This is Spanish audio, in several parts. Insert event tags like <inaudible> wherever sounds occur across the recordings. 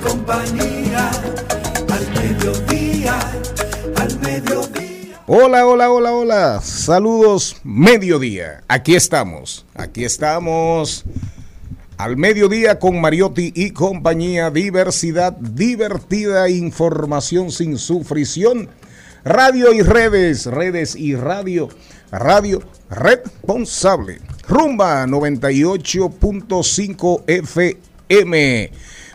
compañía. Al mediodía, al mediodía. Hola, hola, hola, hola. Saludos, mediodía. Aquí estamos, aquí estamos. Al mediodía con Mariotti y compañía, diversidad divertida, información sin sufrición, radio y redes, redes y radio, radio responsable. Rumba 98.5 FM.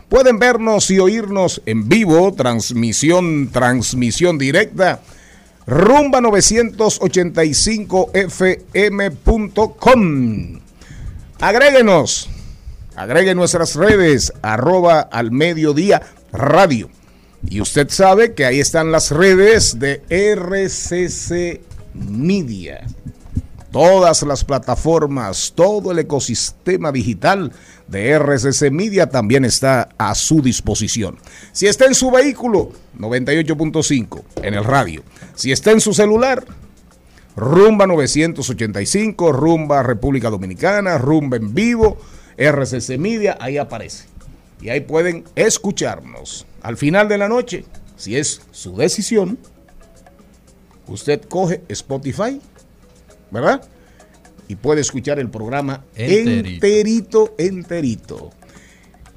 Pueden vernos y oírnos en vivo, transmisión, transmisión directa. Rumba 985fm.com. Agréguenos Agregue nuestras redes, arroba al mediodía radio. Y usted sabe que ahí están las redes de RCC Media. Todas las plataformas, todo el ecosistema digital de RCC Media también está a su disposición. Si está en su vehículo, 98.5 en el radio. Si está en su celular, Rumba 985, Rumba República Dominicana, Rumba en vivo RCC Media, ahí aparece. Y ahí pueden escucharnos. Al final de la noche, si es su decisión, usted coge Spotify, ¿verdad? Y puede escuchar el programa enterito, enterito. enterito.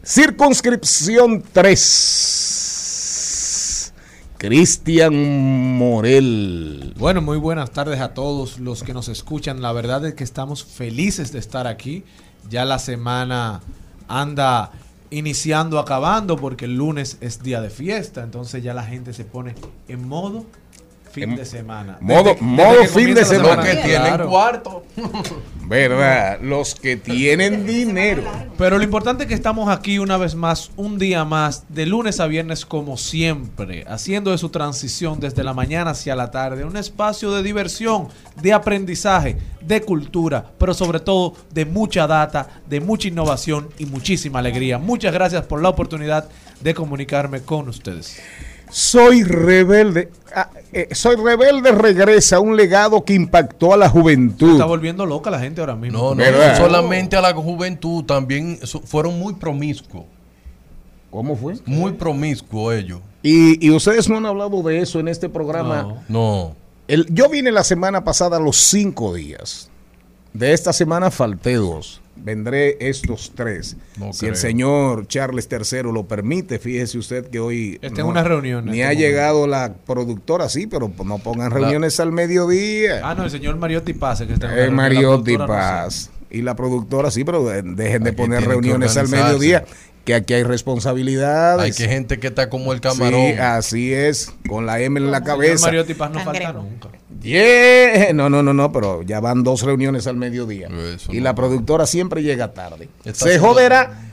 Circunscripción 3. Cristian Morel. Bueno, muy buenas tardes a todos los que nos escuchan. La verdad es que estamos felices de estar aquí ya la semana anda iniciando, acabando, porque el lunes es día de fiesta, entonces ya la gente se pone en modo fin de semana. Modo, modo fin de semana. Los que tienen cuarto. <laughs> ¿Verdad? Los que tienen <laughs> dinero. Pero lo importante es que estamos aquí una vez más, un día más, de lunes a viernes como siempre, haciendo de su transición desde la mañana hacia la tarde, un espacio de diversión, de aprendizaje, de cultura, pero sobre todo de mucha data, de mucha innovación y muchísima alegría. Muchas gracias por la oportunidad de comunicarme con ustedes. Soy rebelde. Ah, eh, soy rebelde regresa un legado que impactó a la juventud. Está volviendo loca la gente ahora mismo. No, no, no solamente a la juventud, también fueron muy promiscuos. ¿Cómo fue? Muy promiscuos ellos. Y, ustedes no han hablado de eso en este programa. No. El, yo vine la semana pasada los cinco días. De esta semana falté dos vendré estos tres. si el señor Charles III lo permite, fíjese usted que hoy... Está en una reunión. Ni ha llegado la productora, sí, pero no pongan reuniones al mediodía. Ah, no, el señor Mariotti Paz, que está en Mariotti Paz. Y la productora, sí, pero dejen de poner reuniones al mediodía que aquí hay responsabilidades. Hay que gente que está como el camarón. Sí, así es, con la M en la cabeza. Mariotti Paz no falta nunca. No, no, no, no, pero ya van dos reuniones al mediodía. y la productora siempre llega tarde. Se joderá.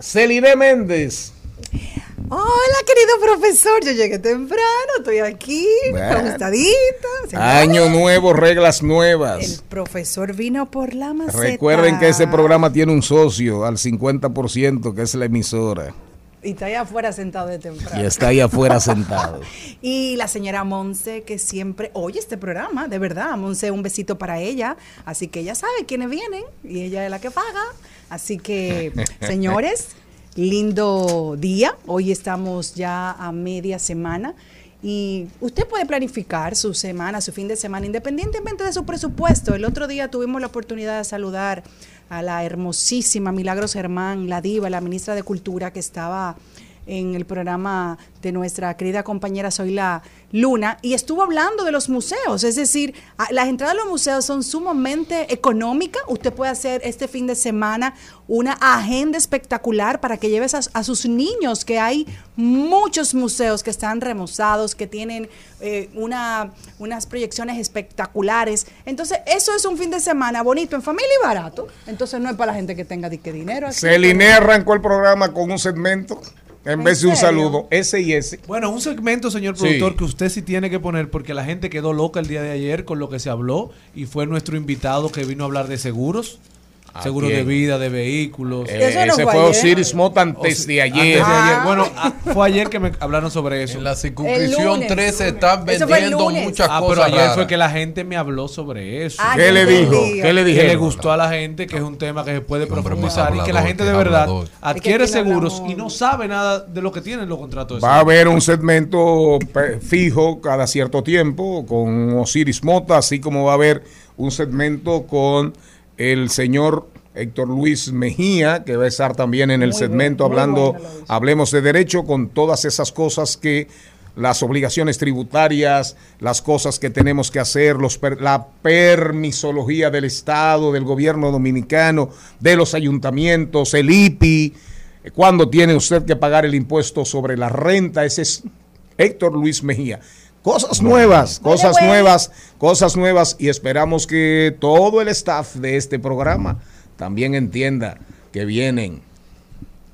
Celine Méndez. Hola, querido profesor. Yo llegué temprano, estoy aquí, Bueno. Año nuevo, reglas El nuevas. profesor vino por la maceta. Recuerden que este programa tiene un socio al 50%, que es la emisora. Y está allá afuera sentado de temprano. Y está ahí afuera sentado. <laughs> Y la señora Monse, que siempre oye este programa, de verdad. Monse, un besito para ella. Así que ella sabe quiénes vienen y ella es la que paga. Así que, <laughs> señores, lindo día. Hoy estamos ya a media semana. Y usted puede planificar su semana, su fin de semana, independientemente de su presupuesto. El otro día tuvimos la oportunidad de saludar a la hermosísima Milagros Germán, la diva, la ministra de Cultura, que estaba en el programa de nuestra querida compañera Zoila Luna y estuvo hablando de los museos, es decir, las entradas a los museos son sumamente económicas, usted puede hacer este fin de semana una agenda espectacular para que lleves a, a sus niños, que hay muchos museos que están remozados, que tienen eh, una, unas proyecciones espectaculares, entonces eso es un fin de semana bonito en familia y barato, entonces no es para la gente que tenga dique dinero. Celine arrancó el programa con un segmento en ¿En vez de un saludo. Ese y ese. Bueno, un segmento, señor Sí. productor, que usted sí tiene que poner porque la gente quedó loca el día de ayer con lo que se habló y fue nuestro invitado que vino a hablar de seguros. ¿A Seguros quién? de vida, de vehículos. Eh, Eso no ese fue fue ayer. Osiris Mota antes de Antes ayer. de ayer. Ah. Bueno, ah, fue ayer que me hablaron sobre eso. En la circunscripción lunes. 13 están vendiendo muchas Ah, pero cosas ayer raras. fue que la gente me habló sobre eso. Ah, ¿Qué le dijo? ¿Qué le que dijeron? le gustó a la gente, que es un tema que se puede Qué profundizar y que la gente de verdad hablador. adquiere que seguros hablamos- y no sabe nada de lo que tienen los contratos. de Va a seguro. haber un segmento fijo cada cierto tiempo con Osiris Mota, así como va a haber un segmento con el señor Héctor Luis Mejía, que va a estar también en el Muy segmento hablando, bueno hablemos de derecho, con todas esas cosas que las obligaciones tributarias, las cosas que tenemos que hacer, los per- la permisología del Estado, del gobierno dominicano, de los ayuntamientos, el IPI, cuándo tiene usted que pagar el impuesto sobre la renta, ese es Héctor Luis Mejía. Cosas nuevas, cosas nuevas, cosas nuevas y esperamos que todo el staff de este programa también entienda que vienen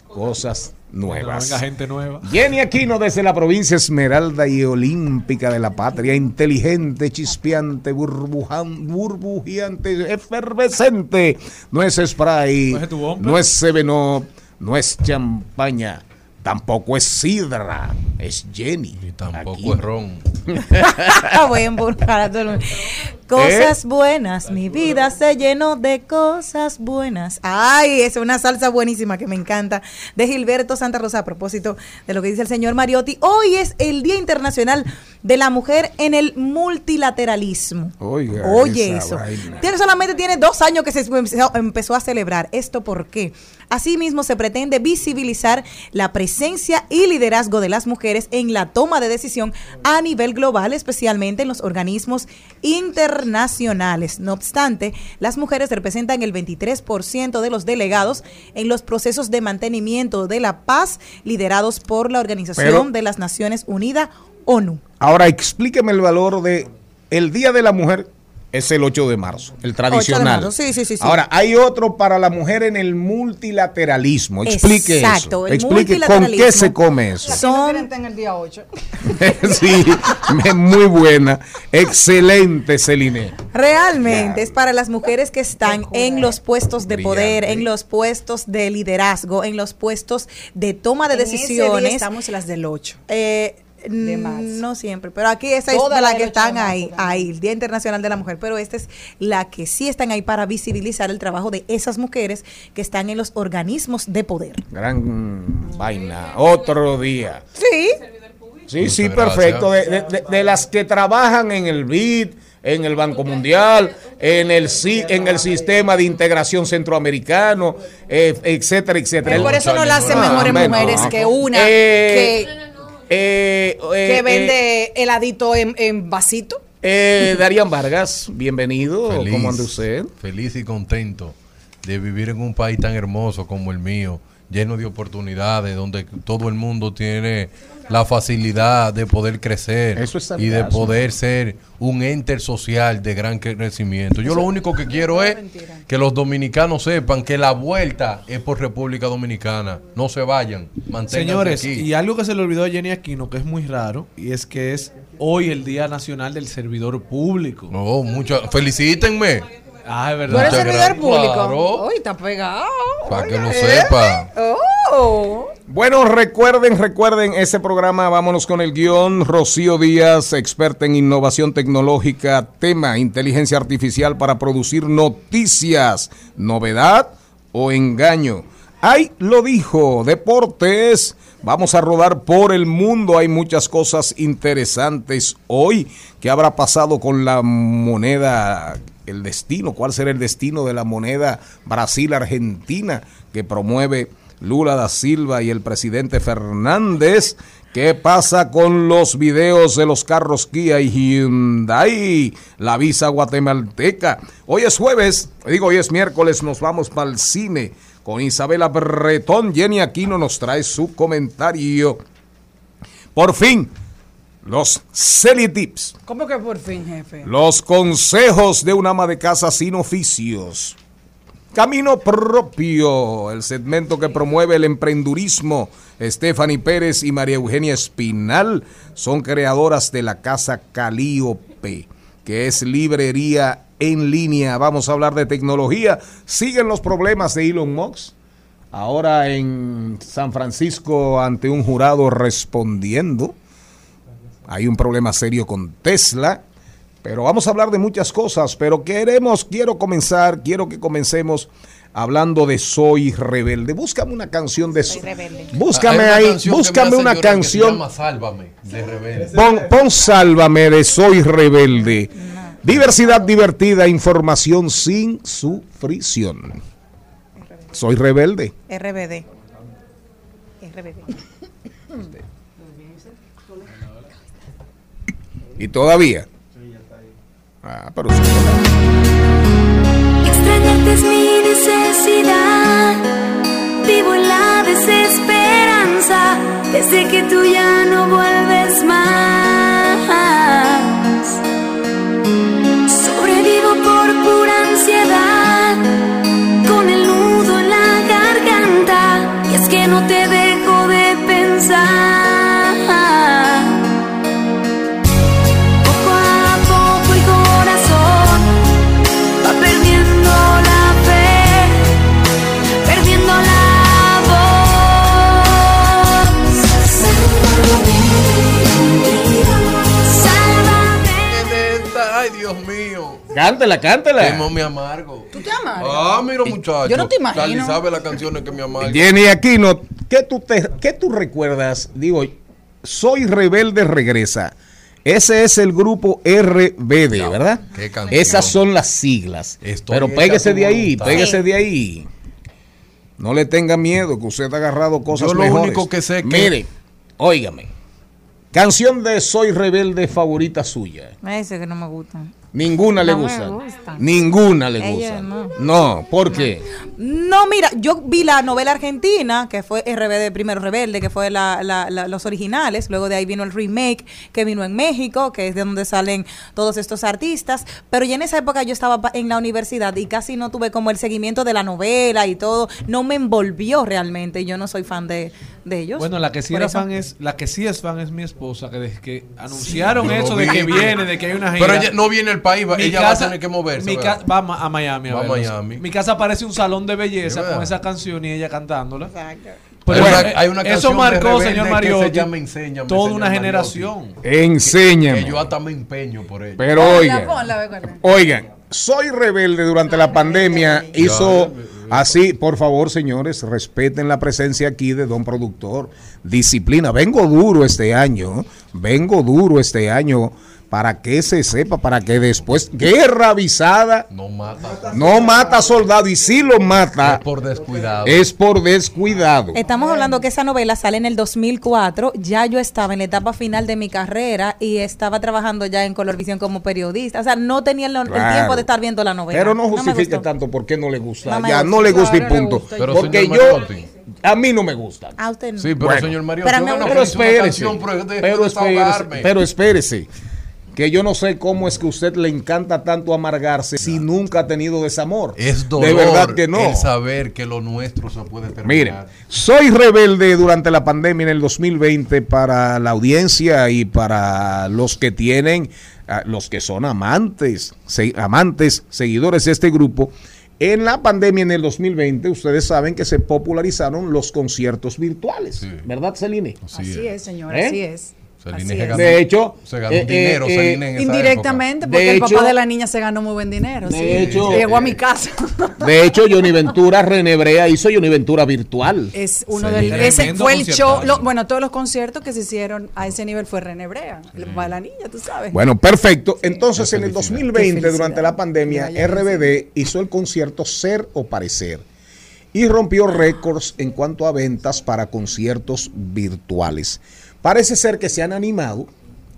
cosas nuevas. venga gente nueva. Jenny Aquino desde la provincia Esmeralda y Olímpica de la Patria, inteligente, chispeante, burbujeante, efervescente. No es spray, ¿No es tu bomba? no es Sevenop, no es champaña, tampoco es sidra, es Jenny. Y tampoco Aquino. es ron. <laughs> Voy a embrujar a todo el mundo. Cosas buenas, mi vida se llenó de cosas buenas. Ay, es una salsa buenísima que me encanta de Gilberto Santa Rosa a propósito de lo que dice el señor Mariotti. Hoy es el Día Internacional de la Mujer en el Multilateralismo. Oiga, Oye eso. Tiene solamente tiene dos años que se empezó, empezó a celebrar. ¿Esto por qué? Asimismo, se pretende visibilizar la presencia y liderazgo de las mujeres en la toma de decisión a nivel global, especialmente en los organismos internacionales. No obstante, las mujeres representan el 23% de los delegados en los procesos de mantenimiento de la paz liderados por la Organización Pero- de las Naciones Unidas, ONU. Ahora explíqueme el valor de el Día de la Mujer es el 8 de marzo, el tradicional. marzo, sí, sí, sí, sí. Ahora, hay otro para la mujer en el multilateralismo. Explique Exacto, eso. el Explique con qué multilateralismo. se come eso. Son en el día 8. <laughs> sí, muy buena. Excelente, Celine. Realmente es para las mujeres que están en los puestos de poder, Brillante. en los puestos de liderazgo, en los puestos de toma de En ese día decisiones. estamos las del 8. Eh, De mm, marzo. no siempre, pero aquí esa es la que están ahí, ahí, el Día Internacional de la Mujer, pero esta es la que sí están ahí para visibilizar el trabajo de esas mujeres que están en los organismos de poder. Gran vaina. Otro día. Sí, Sí, sí, perfecto. De, de- de- de las que trabajan en el BID, en el Banco Mundial, en el si- en el sistema de integración centroamericano, eh, etcétera, etcétera. Pero por eso no la hacen Ah, mejores bueno. mujeres que una Eh, que, Eh, eh, que eh, vende heladito en, en vasito. eh, <laughs> Darían Vargas, bienvenido. Feliz, ¿Cómo anda usted? Feliz y contento de vivir en un país tan hermoso como el mío, lleno de oportunidades, donde todo el mundo tiene la facilidad de poder crecer Eso es y de poder ser un enter social de gran crecimiento. Yo lo único que quiero es que los dominicanos sepan que la vuelta es por República Dominicana. No se vayan, manténganse Señores, aquí. y algo que se le olvidó a Jenny Aquino, que es muy raro, y es que es hoy el Día Nacional del Servidor Público. No, mucha, felicítenme. Ah, es ¿Tú eres verdad. Servidor público? Claro. Uy, está pegado. Para que lo Oye, sepa. Oh. Bueno, recuerden, recuerden ese programa. Vámonos con el guion. Rocío Díaz, experta en innovación tecnológica, tema inteligencia artificial para producir noticias, novedad o engaño. Ahí lo dijo, deportes. Vamos a rodar por el mundo. Hay muchas cosas interesantes hoy. ¿Qué habrá pasado con la moneda? El destino, ¿cuál será el destino de la moneda Brasil-Argentina que promueve Lula da Silva y el presidente Fernández. ¿Qué pasa con los videos de los carros Kia y Hyundai? La visa guatemalteca. Hoy es jueves, digo hoy es miércoles, nos vamos para el cine con Isabela Bretón. Jenny Aquino nos trae su comentario. Por fin, los Celi Tips. ¿Cómo que por fin, jefe? Los consejos de un ama de casa sin oficios. Camino propio, el segmento que promueve el emprendurismo. Stephanie Pérez y María Eugenia Espinal son creadoras de la casa Calíope, que es librería en línea. Vamos a hablar de tecnología. Siguen los problemas de Elon Musk. Ahora en San Francisco ante un jurado respondiendo. Hay un problema serio con Tesla. Pero vamos a hablar de muchas cosas, pero queremos, quiero comenzar, quiero que comencemos hablando de Soy Rebelde. Búscame una canción de Soy Rebelde. Búscame Hay una ahí, búscame una llorar que se canción. llama Sálvame, de Rebelde. Pon, pon Sálvame de Soy Rebelde. Diversidad divertida, información sin sufrición. Soy rebelde. RBD. RBD. Y todavía. Ah, pero sí. Extrañarte es mi necesidad. Vivo en la desesperanza desde que tú ya no vuelves más. Cántela, cántela. Temo me amargo. ¿Tú te amargas? Ah, mira, muchacho. Yo no te imagino. Charlie sabe las canciones que me amargan. Jenny Aquino, ¿qué tú, te, ¿qué tú recuerdas? Digo, Soy Rebelde regresa. Ese es el grupo RBD, Ya, ¿verdad? qué canción. Esas son las siglas. Estoy Pero tu de ahí, voluntad. péguese Sí. de ahí. No le tenga miedo que usted ha agarrado cosas Yo lo mejores. único que sé que- Mire, óigame. Canción de Soy Rebelde favorita suya. Me dice que no me gustan. Ninguna le No gusta. Ninguna le Ella gusta. no. No, ¿por qué? No, mira, yo vi la novela argentina, que fue RBD, primero Rebelde, que fue la, la- la- los originales. Luego de ahí vino el remake, que vino en México, que es de donde salen todos estos artistas. Pero ya en esa época yo estaba pa- en la universidad y casi no tuve como el seguimiento de la novela y todo. No me envolvió realmente. Yo no soy fan de, de ellos. Bueno, la que sí era eso- fan es, la que sí es fan es mi esposa, que desde que anunciaron eso de vi. que viene, de que hay una gira. Pero ella no viene país, Mi ella va a tener que moverse. mi va a Miami. a Va a verlos. Miami. Mi casa parece un salón de belleza con esa canción y ella cantándola. Exacto. Pero Hay una- hay una eso marcó, señor que Mariotti, se llama Enséñame, toda una generación. Enséñame. Que yo hasta me empeño por ella. Pero oigan. Oigan, Soy Rebelde durante la pandemia hizo así, por favor, señores, respeten la presencia aquí de Don Productor. Disciplina, vengo duro este año, vengo duro este año, para que se sepa, para que después, guerra avisada, No mata. no mata soldado y si lo mata Es por descuidado. es por descuidado. Estamos hablando que esa novela sale en el 2004. Ya yo estaba en la etapa final de mi carrera y estaba trabajando ya en Colorvisión como periodista. O sea, no tenía el, tiempo de estar viendo la novela. Pero no justifique gustó. tanto por qué no le gusta. No ya gusta. no le gusta y no punto. Pero, Porque yo, a mí no me gusta. A usted no. Sí, pero Bueno. señor Mario, Pero yo me- una Pero espérese, canción, pero espérese, pero espérese, que yo no sé cómo es que a usted le encanta tanto amargarse si nunca ha tenido desamor. Es dolor De verdad que no. el saber que lo nuestro se puede terminar. Miren, soy rebelde durante la pandemia en el 2020 para la audiencia y para los que tienen, ah, los que son amantes, se- amantes, seguidores de este grupo. En la pandemia en el 2020, ustedes saben que se popularizaron los conciertos virtuales, Sí. ¿verdad, Celine? Así es, señor, ¿Eh? así es. De hecho, se ganó eh, dinero, eh, Celine, eh, en esa Indirectamente, época. porque De el hecho- papá de la niña se ganó muy buen dinero. De sí. hecho- llegó a mi casa. <laughs> De hecho, Johnny Ventura, René Brea hizo Johnny Ventura virtual. Es uno Sí. del ese fue el show, lo- bueno, todos los conciertos que se hicieron a ese nivel fue René Brea, el papá de la niña, tú sabes. Bueno, perfecto. Entonces, en el felicidad. 2020, Qué felicidad. durante la pandemia, RBD hizo el concierto Ser o Parecer y rompió récords en cuanto a ventas para conciertos virtuales. Parece ser que se han animado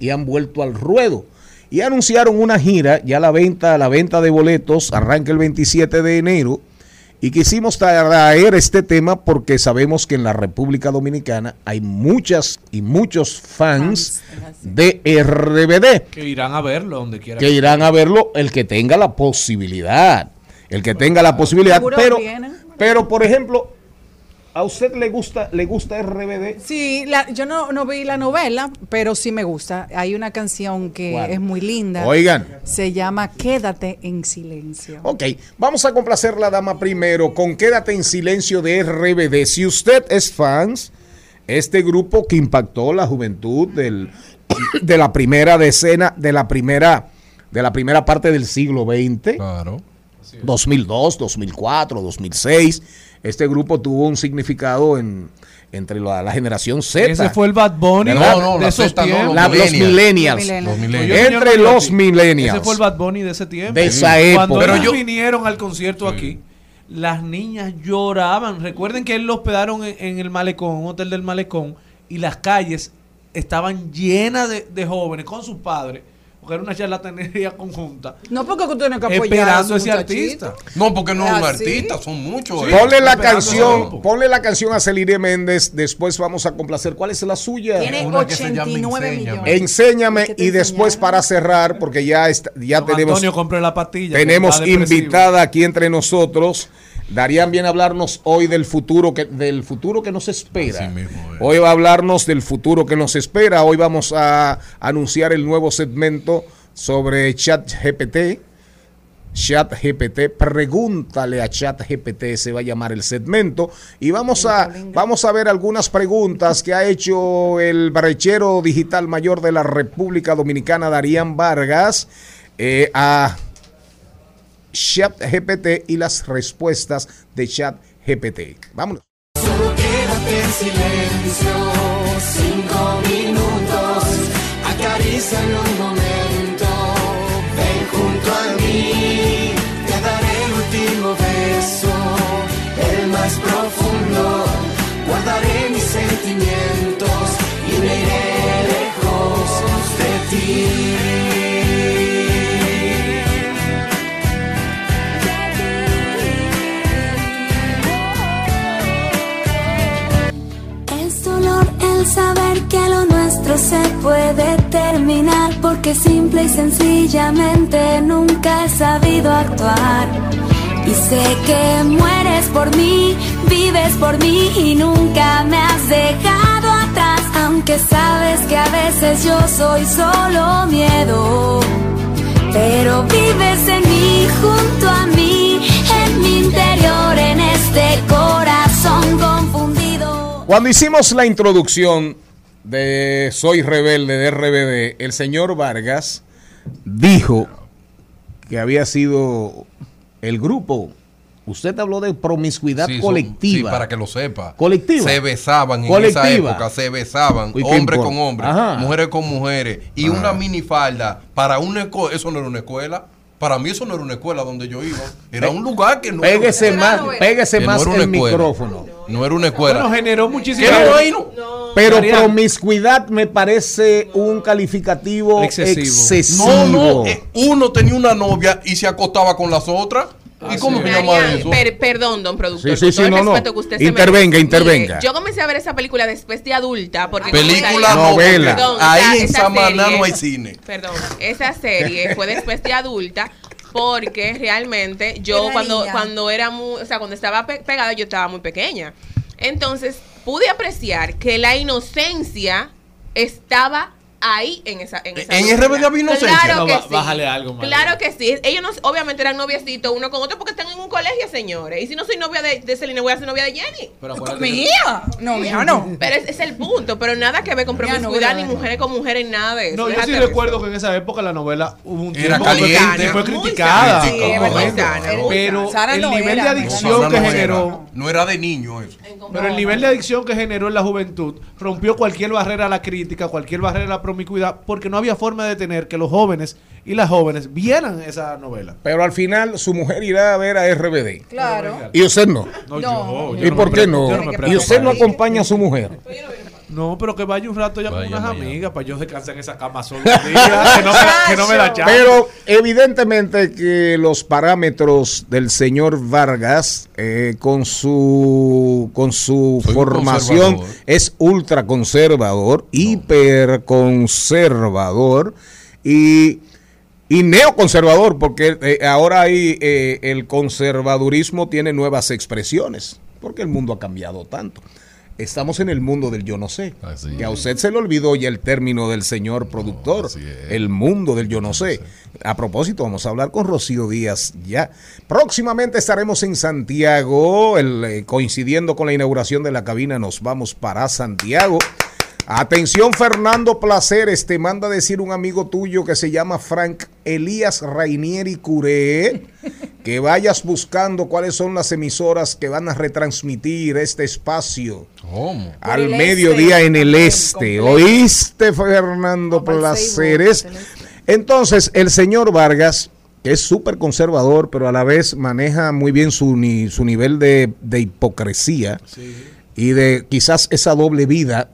y han vuelto al ruedo y anunciaron una gira, ya la venta, la venta de boletos arranca el 27 de enero y quisimos traer este tema porque sabemos que en la República Dominicana hay muchas y muchos fans de RBD Que irán a verlo donde quiera. que irán a verlo el que tenga la posibilidad. El que tenga la posibilidad. Pero, pero por ejemplo, ¿a usted le gusta, le gusta RBD? Sí, la- yo no, no vi la novela, pero sí me gusta. Hay una canción que es muy linda. Oigan. Se llama Quédate en silencio. Ok, vamos a complacer la dama primero con Quédate en silencio de RBD. Si usted es fans, este grupo que impactó la juventud del, <coughs> de la primera decena, de la primera, de la primera parte del siglo XX. Claro. 2002, 2004, 2006. Este grupo tuvo un significado en, entre la, la generación Z. Ese fue el Bad Bunny. No, no, de la esos Z no, tiempos. La- los millennials. millennials. Los Los millennials. Entre los millennials. Ese fue el Bad Bunny de ese tiempo. De esa Cuando época. Pero ellos yo- vinieron al concierto aquí, las niñas lloraban. Recuerden que él lo hospedaron en, en el malecón, un hotel del malecón, y las calles estaban llenas de, de jóvenes con sus padres, porque era una charlatanería conjunta, No porque tú tienes que apoyar a esperando a ese muchachito. artista. No, porque no es un Ah, artista, son muchos. Sí. eh. Ponle la canción, ponle la canción a Celine Méndez, después vamos a complacer. ¿Cuál es la suya? Tiene Una que se llama 89 Enséñame. millones. Enséñame que y después para cerrar, porque ya está, ya Don tenemos, Antonio compré la pastilla. tenemos que invitada aquí entre nosotros. Darían bien hablarnos hoy del futuro que del futuro que nos espera. Así mismo es. Hoy va a hablarnos del futuro que nos espera. Hoy vamos a anunciar el nuevo segmento sobre ChatGPT. ChatGPT, pregúntale a ChatGPT, se va a llamar el segmento. Y vamos a, vamos a ver algunas preguntas que ha hecho el barrechero digital mayor de la República Dominicana, Darían Vargas, eh, a ChatGPT y las respuestas de ChatGPT. Vámonos. Solo quédate en silencio, cinco minutos, acaríciame un momento, ven junto a mí, te daré el último beso, el más profundo, guardaré mis sentimientos y me iré lejos de ti. Saber que lo nuestro se puede terminar porque simple y sencillamente nunca he sabido actuar. Y sé que mueres por mí, vives por mí y nunca me has dejado atrás, aunque sabes que a veces yo soy solo miedo. Pero vives en mí, junto a mí, en mi interior, en este corazón. Cuando hicimos la introducción de Soy Rebelde de RBD, el señor Vargas dijo que había sido el grupo Usted habló de promiscuidad Sí, son- colectiva. sí, para que lo sepa. Colectiva. Se besaban en Colectiva. esa época, se besaban, Uy, ¿qué hombre con hombre, Ajá. mujeres con mujeres. Y Ah. una minifalda para una escuela, eso no era una escuela. Para mí eso no era una escuela donde yo iba. Era un lugar que no Pégese era, más, pégese que no más era una el escuela. micrófono. No era una escuela. Bueno, generó muchísimo. ¿Qué no no? Pero promiscuidad me parece un calificativo Excesivo. excesivo. No, no. eh, uno tenía una novia y se acostaba con las otras. ¿Y cómo Marian, eso? per- perdón, don productor. Sí, sí, sí, no, no. que Intervenga, intervenga. Mire, yo comencé a ver esa película después de adulta. Porque Película no, novela. Perdón, Ahí esa- en esa Samaná serie- no hay cine. Perdón, esa serie fue después de adulta porque realmente yo cuando cuando era muy, o sea, cuando estaba pe- pegada yo estaba muy pequeña. Entonces, pude apreciar que la inocencia estaba ahí en esa en, esa ¿En. RBD había inocencia? Claro No, que sí. bájale algo, María. Claro que sí. Ellos no, obviamente eran noviecitos uno con otro porque están en un colegio, señores. Y si no soy novia de, de Celina, voy a ser novia de Jenny. Pero que- Mía. No, mía no. Pero ese es el punto. Pero nada que ver con no, promiscuidad, ni mujeres con mujeres, nada de eso. No, yo sí recuerdo eso. que en esa época la novela hubo un Era tiempo fue- caliente. fue criticada. sana, Sí, es Pero sana. el nivel de era, adicción que era. generó No era de niño eso. Pero el nivel de adicción que generó en la juventud rompió cualquier barrera a la crítica, cualquier barrera a la promiscuidad, porque no había forma de tener que los jóvenes y las jóvenes vieran esa novela. Pero al final su mujer irá a ver a RBD. Claro. Y usted no. No, No. yo, yo ¿Y no por qué no? yo Y usted no acompaña a su mujer. No, pero que vaya un rato ya con unas vaya. amigas para yo descansar en esa cama solo un día, que, no me, que no me da chance. Pero evidentemente que los parámetros del señor Vargas eh, con su con su Soy formación es ultra conservador, hiper conservador y y neoconservador, porque eh, ahora hay, eh, el conservadurismo tiene nuevas expresiones, porque el mundo ha cambiado tanto. Estamos en el mundo del yo no sé. Así que a usted se le olvidó ya el término del señor productor. el mundo del yo no sé. A propósito, vamos a hablar con Rocío Díaz ya. Próximamente estaremos en Santiago, el, eh, coincidiendo con la inauguración de la cabina, nos vamos para Santiago. Atención Fernando Placeres, te manda a decir un amigo tuyo que se llama Frank Elías Rainieri Curé, que vayas buscando cuáles son las emisoras que van a retransmitir este espacio ¿Cómo? al el mediodía este, en el este. completo. ¿Oíste, Fernando Placeres? Este. Entonces, el señor Vargas, que es súper conservador, pero a la vez maneja muy bien su, ni- su nivel de, de hipocresía y de quizás esa doble vida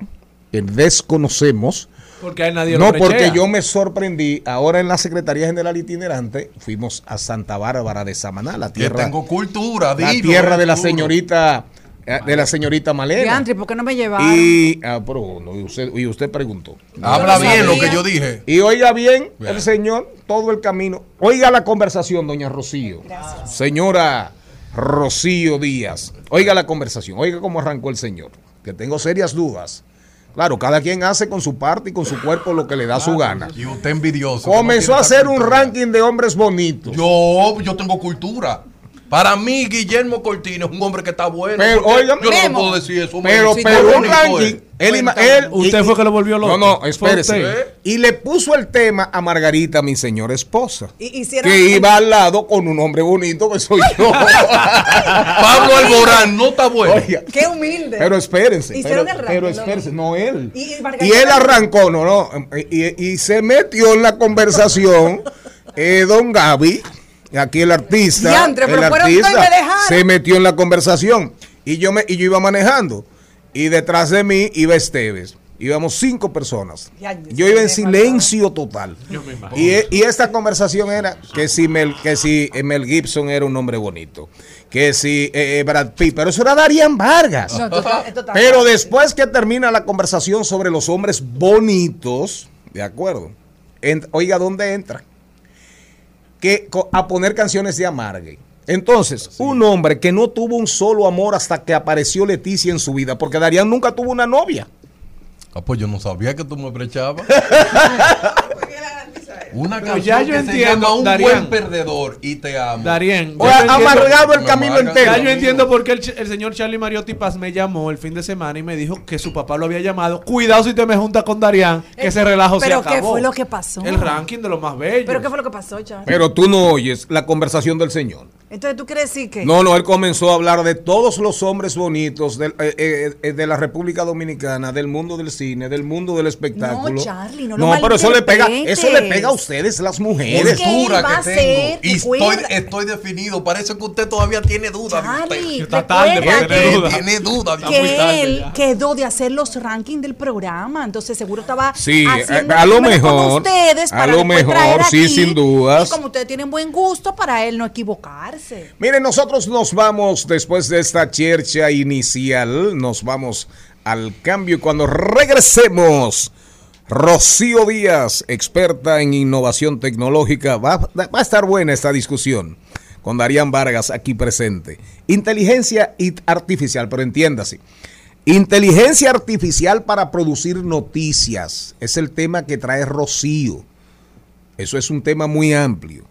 desconocemos. Porque hay nadie No, lo porque yo me sorprendí. Ahora en la Secretaría General Itinerante fuimos a Santa Bárbara de Samaná, la Que tierra, tengo cultura, la dilo, tierra de la señorita eh, de la señorita Malena. Diantri, ¿por qué no me llevaron? Y, ah, pero no, y usted, y usted preguntó. Habla bien lo que yo dije. Y oiga bien, Bien. el señor, todo el camino. Oiga la conversación, doña Rocío. Señora Rocío Díaz. Oiga la conversación. Oiga cómo arrancó el señor. Que tengo serias dudas. Claro, cada quien hace con su parte y con su cuerpo lo que le da su gana. Y usted envidioso. Comenzó a hacer un ranking de hombres bonitos. Yo, yo tengo cultura. Para mí, Guillermo Cortina es un hombre que está bueno. Pero, óigame, yo no Memo. puedo decir eso. Pero, Memo. pero un ranking. Él, Usted y- fue que lo volvió loco. No, no, espérese. usted. Y le puso el tema a Margarita, mi señora esposa. Y- hicieron- que iba al lado con un hombre bonito que soy yo. <laughs> Pablo Alborán no está bueno. Oiga, Qué humilde. pero espérense. Pero, Hicieron el ranking, pero espérense, no él. Y- Y, y Margarita él arrancó, no, no. Y, y se metió en la conversación eh, don Gaby, aquí el artista. Diantre, pero el me dejaron. se metió en la conversación. Y yo, me, y yo iba manejando. Y detrás de mí iba Esteves. Íbamos cinco personas. Yo iba en silencio total. Y, y esta conversación era que si Mel, que si Mel Gibson era un hombre bonito, que si eh, eh, Brad Pitt, pero eso era Darian Vargas. No, total- es total. Pero después que termina la conversación sobre los hombres bonitos, de acuerdo, oiga, ¿dónde entra? Que a poner canciones de amargue. Entonces, un hombre que no tuvo un solo amor hasta que apareció Leticia en su vida, porque Darían nunca tuvo una novia. Ah, pues yo no sabía que tú me brechabas. <laughs> Una Pero canción ya yo que entiendo, se llama Un Darían. buen perdedor y te amo. Darien, O amargado el camino entero. Ya yo entiendo por qué el, el señor Charlie Mariotti Paz me llamó el fin de semana y me dijo que su papá lo había llamado. Cuidado si te me juntas con Darian, que ese relajo se ¿Pero acabó. qué fue lo que pasó? El ranking de los más bellos. ¿Pero qué fue lo que pasó, Charlie? Pero tú no oyes la conversación del señor. Entonces, ¿tú quieres decir que? No, no, él comenzó a hablar de todos los hombres bonitos del- eh, eh, eh, de la República Dominicana, del mundo del cine, del mundo del espectáculo. No, Charlie, no lo pero eso le pega, eso le pega a ustedes, las mujeres. Es que él va a hacer, Y estoy, definido. Parece que usted todavía tiene dudas. de. Charlie, Está tarde que- dudas. Tiene dudas. Que tarde él ya. quedó de hacer los rankings del programa, entonces seguro estaba Sí, haciendo a- a lo mejor, ustedes a para lo mejor, traer sí, sin dudas. y como ustedes tienen buen gusto para él no equivocarse. Miren, nosotros nos vamos después de esta chercha inicial, nos vamos al cambio y cuando regresemos. Rocío Díaz, experta en innovación tecnológica, va, va a estar buena esta discusión con Darían Vargas aquí presente. Inteligencia artificial, pero entiéndase. Inteligencia artificial para producir noticias es el tema que trae Rocío. Eso es un tema muy amplio.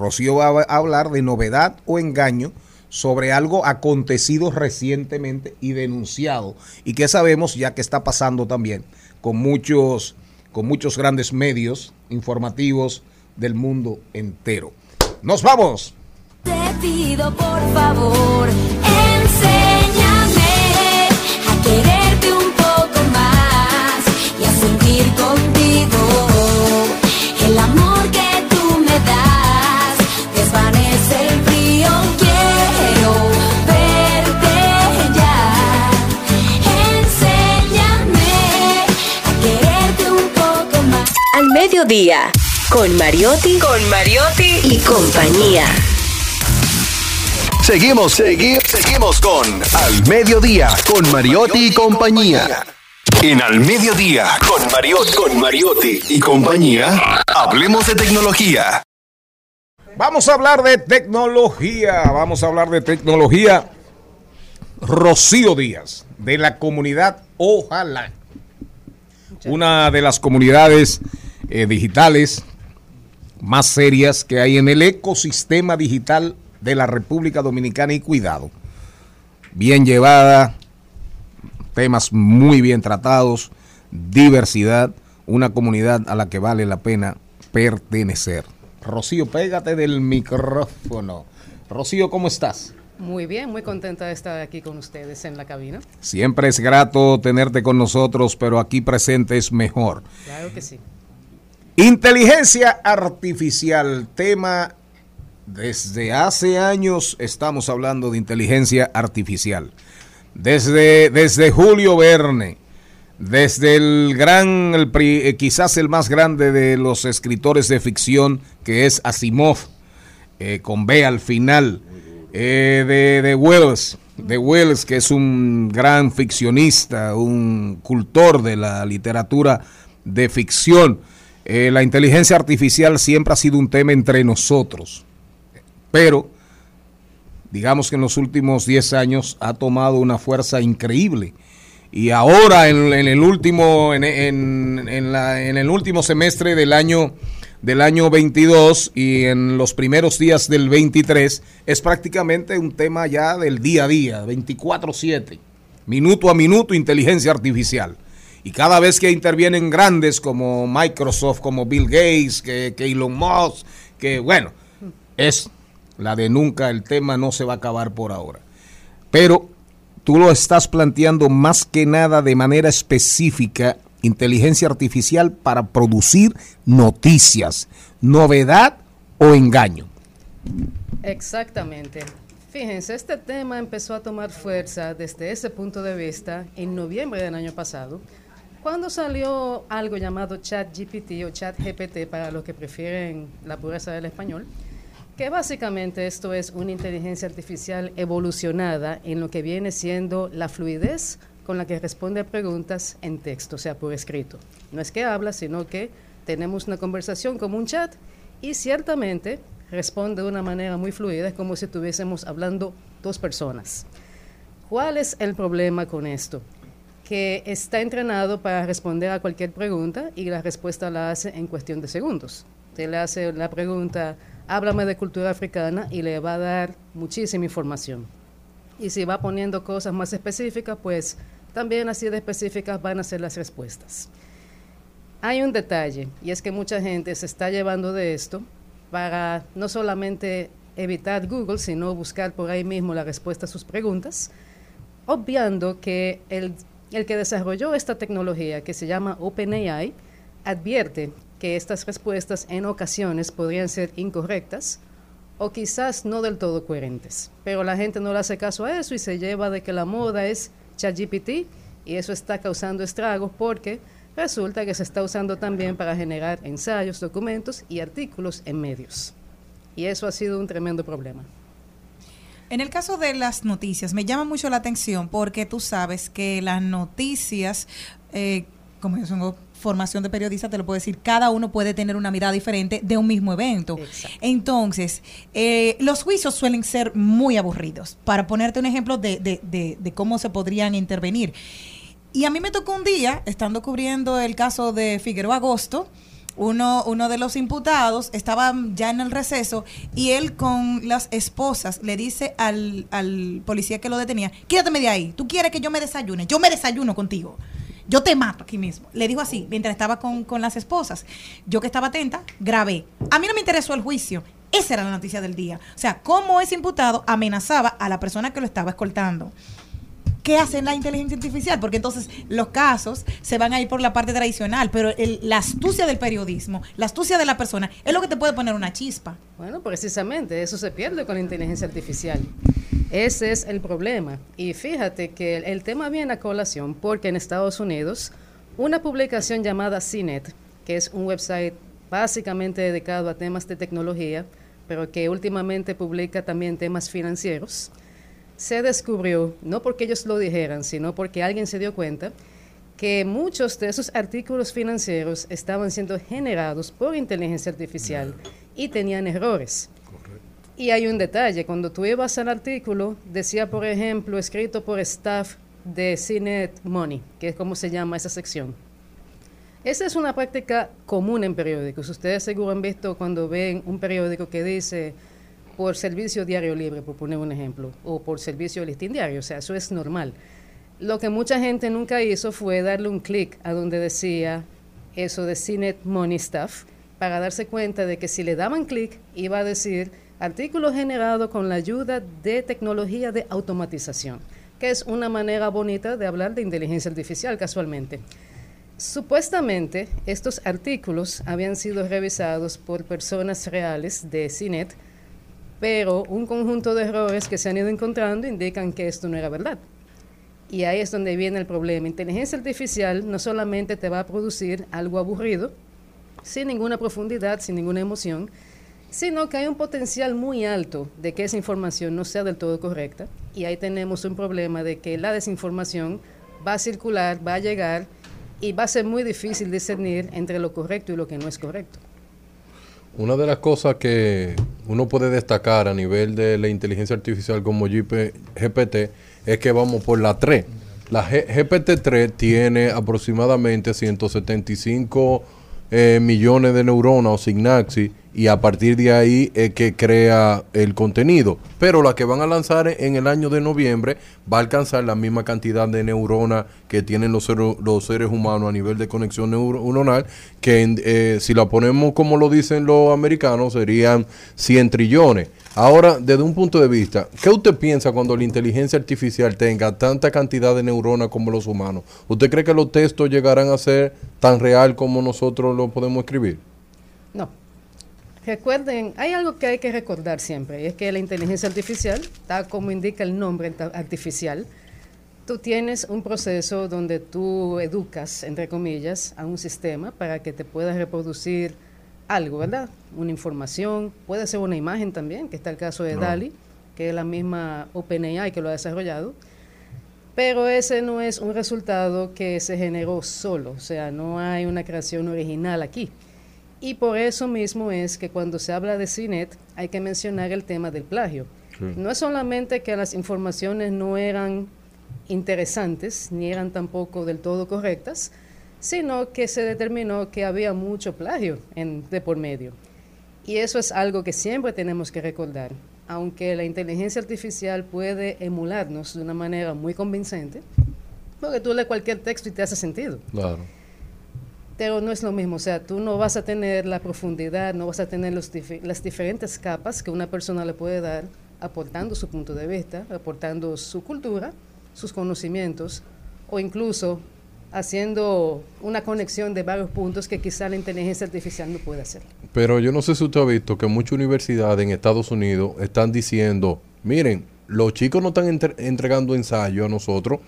Rocío va a hablar de novedad o engaño sobre algo acontecido recientemente y denunciado y que sabemos ya que está pasando también con muchos con muchos grandes medios informativos del mundo entero. Nos vamos. Te pido por favor, enséñame mediodía, con Mariotti, con Mariotti y compañía. Seguimos, segui- seguimos con Al Mediodía, con Mariotti y compañía. En Al Mediodía, con Mariotti, con Mariotti y compañía, hablemos de tecnología. Vamos a hablar de tecnología. Vamos a hablar de tecnología. Rocío Díaz, de la comunidad Ojalá. Una de las comunidades eh, digitales más serias que hay en el ecosistema digital de la República Dominicana y cuidado. Bien llevada, temas muy bien tratados, diversidad, una comunidad a la que vale la pena pertenecer. Rocío, pégate del micrófono. Rocío, ¿cómo estás? Muy bien, muy contenta de estar aquí con ustedes en la cabina. Siempre es grato tenerte con nosotros, pero aquí presente es mejor. Claro que sí. Inteligencia artificial, tema desde hace años estamos hablando de inteligencia artificial. Desde, desde Julio Verne, desde el gran, el eh, quizás el más grande de los escritores de ficción, que es Asimov, eh, con B al final, eh, de, de Wells, de Wells, que es un gran ficcionista, un cultor de la literatura de ficción. Eh, la inteligencia artificial siempre ha sido un tema entre nosotros, pero digamos que en los últimos 10 años ha tomado una fuerza increíble. Y ahora en, el último en, en- en la- en el último semestre del año del año 22 y en los primeros días del 23 es prácticamente un tema ya del día a día, 24/7, minuto a minuto inteligencia artificial. Y cada vez que intervienen grandes como Microsoft, como Bill Gates, que, que Elon Musk, que bueno, es la de nunca, el tema no se va a acabar por ahora. Pero tú lo estás planteando más que nada de manera específica, inteligencia artificial para producir noticias, novedad o engaño. Exactamente. Fíjense, este tema empezó a tomar fuerza desde ese punto de vista en noviembre del año pasado, cuando salió algo llamado ChatGPT o ChatGPT para los que prefieren la pureza del español, que básicamente esto es una inteligencia artificial evolucionada en lo que viene siendo la fluidez con la que responde a preguntas en texto, o sea, por escrito. No es que habla, sino que tenemos una conversación como un chat y ciertamente responde de una manera muy fluida, es como si estuviésemos hablando dos personas. ¿Cuál es el problema con esto? Que está entrenado para responder a cualquier pregunta y la respuesta la hace en cuestión de segundos. Usted le hace la pregunta, háblame de cultura africana y le va a dar muchísima información. Y si va poniendo cosas más específicas, pues también así de específicas van a ser las respuestas. Hay un detalle, y es que mucha gente se está llevando de esto para no solamente evitar Google, sino buscar por ahí mismo la respuesta a sus preguntas, obviando que el, el que desarrolló esta tecnología, que se llama OpenAI, advierte que estas respuestas en ocasiones podrían ser incorrectas o quizás no del todo coherentes. Pero la gente no le hace caso a eso y se lleva de que la moda es ChatGPT y eso está causando estragos porque resulta que se está usando también para generar ensayos, documentos y artículos en medios. Y eso ha sido un tremendo problema. En el caso de las noticias, me llama mucho la atención porque tú sabes que las noticias, eh, como yo tengo formación de periodista, te lo puedo decir, cada uno puede tener una mirada diferente de un mismo evento. Entonces, eh, los juicios suelen ser muy aburridos. Para ponerte un ejemplo de, de- de- de cómo se podrían intervenir. Y a mí me tocó un día, estando cubriendo el caso de Figueroa Agosto, uno, uno de los imputados estaba ya en el receso y él con las esposas le dice al, al policía que lo detenía, quírateme de ahí, tú quieres que yo me desayune, yo me desayuno contigo. Yo te mato aquí mismo. Le dijo así, mientras estaba con, con las esposas. Yo que estaba atenta, grabé. A mí no me interesó el juicio. Esa era la noticia del día. O sea, cómo ese imputado amenazaba a la persona que lo estaba escoltando. ¿Qué hace la inteligencia artificial? Porque entonces los casos se van a ir por la parte tradicional, pero el- la astucia del periodismo, la astucia de la persona, es lo que te puede poner una chispa. Bueno, precisamente eso se pierde con la inteligencia artificial. Ese es el problema. Y fíjate que el, el tema viene a colación porque en Estados Unidos una publicación llamada CNET, que es un website básicamente dedicado a temas de tecnología, pero que últimamente publica también temas financieros, se descubrió, no porque ellos lo dijeran, sino porque alguien se dio cuenta, que muchos de esos artículos financieros estaban siendo generados por inteligencia artificial y tenían errores. Y hay un detalle, cuando tú ibas al artículo, decía, por ejemplo, escrito por staff de CNET Money, que es como se llama esa sección. Esa es una práctica común en periódicos. Ustedes seguro han visto cuando ven un periódico que dice por servicio diario libre, por poner un ejemplo, o por servicio listín diario, o sea, eso es normal. Lo que mucha gente nunca hizo fue darle un clic a donde decía eso de CNET Money Stuff, para darse cuenta de que si le daban clic iba a decir artículo generado con la ayuda de tecnología de automatización, que es una manera bonita de hablar de inteligencia artificial casualmente. Supuestamente, estos artículos habían sido revisados por personas reales de CINET, pero un conjunto de errores que se han ido encontrando indican que esto no era verdad. Y ahí es donde viene el problema. Inteligencia artificial no solamente te va a producir algo aburrido, sin ninguna profundidad, sin ninguna emoción, sino que hay un potencial muy alto de que esa información no sea del todo correcta. Y ahí tenemos un problema de que la desinformación va a circular, va a llegar y va a ser muy difícil discernir entre lo correcto y lo que no es correcto. Una de las cosas que uno puede destacar a nivel de la inteligencia artificial como GP GPT es que vamos por la 3. La G- GPT-3 tiene aproximadamente 175 eh, millones de neuronas o sinapsis y a partir de ahí es que crea el contenido. Pero la que van a lanzar en el año de noviembre va a alcanzar la misma cantidad de neuronas que tienen los, seres- humanos a nivel de conexión neuro- neuronal, que eh, si la ponemos como lo dicen los americanos serían 100 trillones. Ahora, desde un punto de vista, ¿qué usted piensa cuando la inteligencia artificial tenga tanta cantidad de neuronas como los humanos? ¿Usted cree que los textos llegarán a ser tan real como nosotros lo podemos escribir? No. Recuerden, hay algo que hay que recordar siempre, y es que la inteligencia artificial, tal como indica el nombre artificial, tú tienes un proceso donde tú educas, entre comillas, a un sistema para que te pueda reproducir algo, ¿verdad? Una información, puede ser una imagen también, que está el caso de No. DALI, que es la misma OpenAI que lo ha desarrollado, pero ese no es un resultado que se generó solo, o sea, no hay una creación original aquí. Y por eso mismo es que cuando se habla de CINET hay que mencionar el tema del plagio. No es solamente que las informaciones no eran interesantes ni eran tampoco del todo correctas, sino que se determinó que había mucho plagio en, de por medio. Y eso es algo que siempre tenemos que recordar. Aunque la inteligencia artificial puede emularnos de una manera muy convincente, porque tú lees cualquier texto y te hace sentido. Claro. Pero no es lo mismo. O sea, tú no vas a tener la profundidad, no vas a tener las diferentes capas que una persona le puede dar aportando su punto de vista, aportando su cultura, sus conocimientos o incluso haciendo una conexión de varios puntos que quizá la inteligencia artificial no puede hacer. Pero yo no sé si usted ha visto que muchas universidades en Estados Unidos están diciendo, miren, los chicos no están entre- entregando ensayo a nosotros,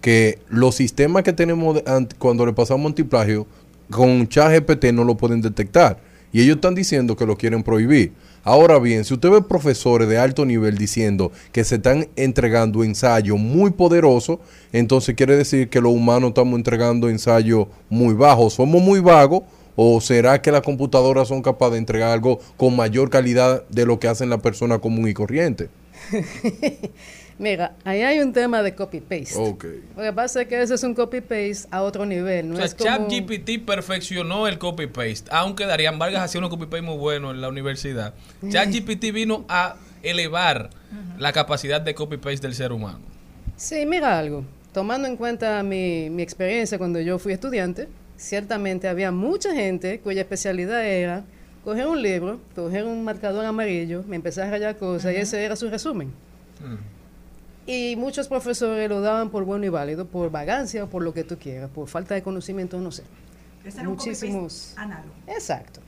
que los sistemas que tenemos cuando le pasamos antiplagio, con ChatGPT no lo pueden detectar. Y ellos están diciendo que lo quieren prohibir. Ahora bien, si usted ve profesores de alto nivel diciendo que se están entregando ensayos muy poderosos, entonces quiere decir que los humanos estamos entregando ensayos muy bajos. ¿Somos muy vagos o será que las computadoras son capaces de entregar algo con mayor calidad de lo que hacen las personas común y corriente? <laughs> Mira, ahí hay un tema de copy-paste. Ok. Lo que pasa es que ese es un copy-paste a otro nivel. No o sea, como... ChatGPT perfeccionó el copy-paste, aunque Darían Vargas hacía un copy-paste muy bueno en la universidad. ChatGPT vino a elevar la capacidad de copy-paste del ser humano. Sí, mira algo. Tomando en cuenta mi, mi experiencia cuando yo fui estudiante, ciertamente había mucha gente cuya especialidad era coger un libro, coger un marcador amarillo, me empezar a rayar cosas y ese era su resumen. Y muchos profesores lo daban por bueno y válido, por vagancia o por lo que tú quieras, por falta de conocimiento, no sé. Era Muchísimos. análogo. Exacto.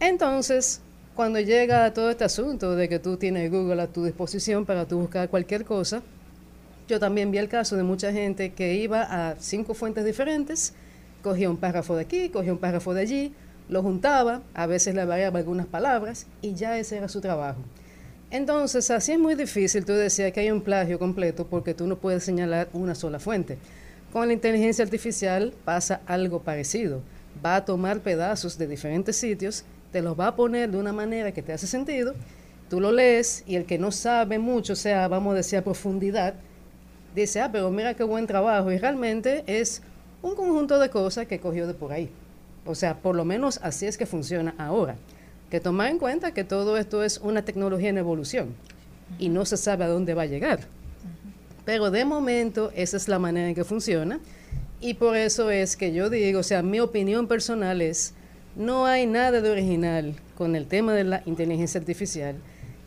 Entonces, cuando llega todo este asunto de que tú tienes Google a tu disposición para tú buscar cualquier cosa, yo también vi el caso de mucha gente que iba a cinco fuentes diferentes, cogía un párrafo de aquí, cogía un párrafo de allí, lo juntaba, a veces le variaba algunas palabras y ya ese era su trabajo. Entonces, así es muy difícil tú decías que hay un plagio completo porque tú no puedes señalar una sola fuente. Con la inteligencia artificial pasa algo parecido. Va a tomar pedazos de diferentes sitios, te los va a poner de una manera que te hace sentido, tú lo lees y el que no sabe mucho, o sea, vamos a decir a profundidad, dice, ah, pero mira qué buen trabajo. Y realmente es un conjunto de cosas que cogió de por ahí. O sea, por lo menos así es que funciona ahora. Que tomar en cuenta que todo esto es una tecnología en evolución y no se sabe a dónde va a llegar. Pero de momento esa es la manera en que funciona y por eso es que yo digo, o sea, mi opinión personal es, no hay nada de original con el tema de la inteligencia artificial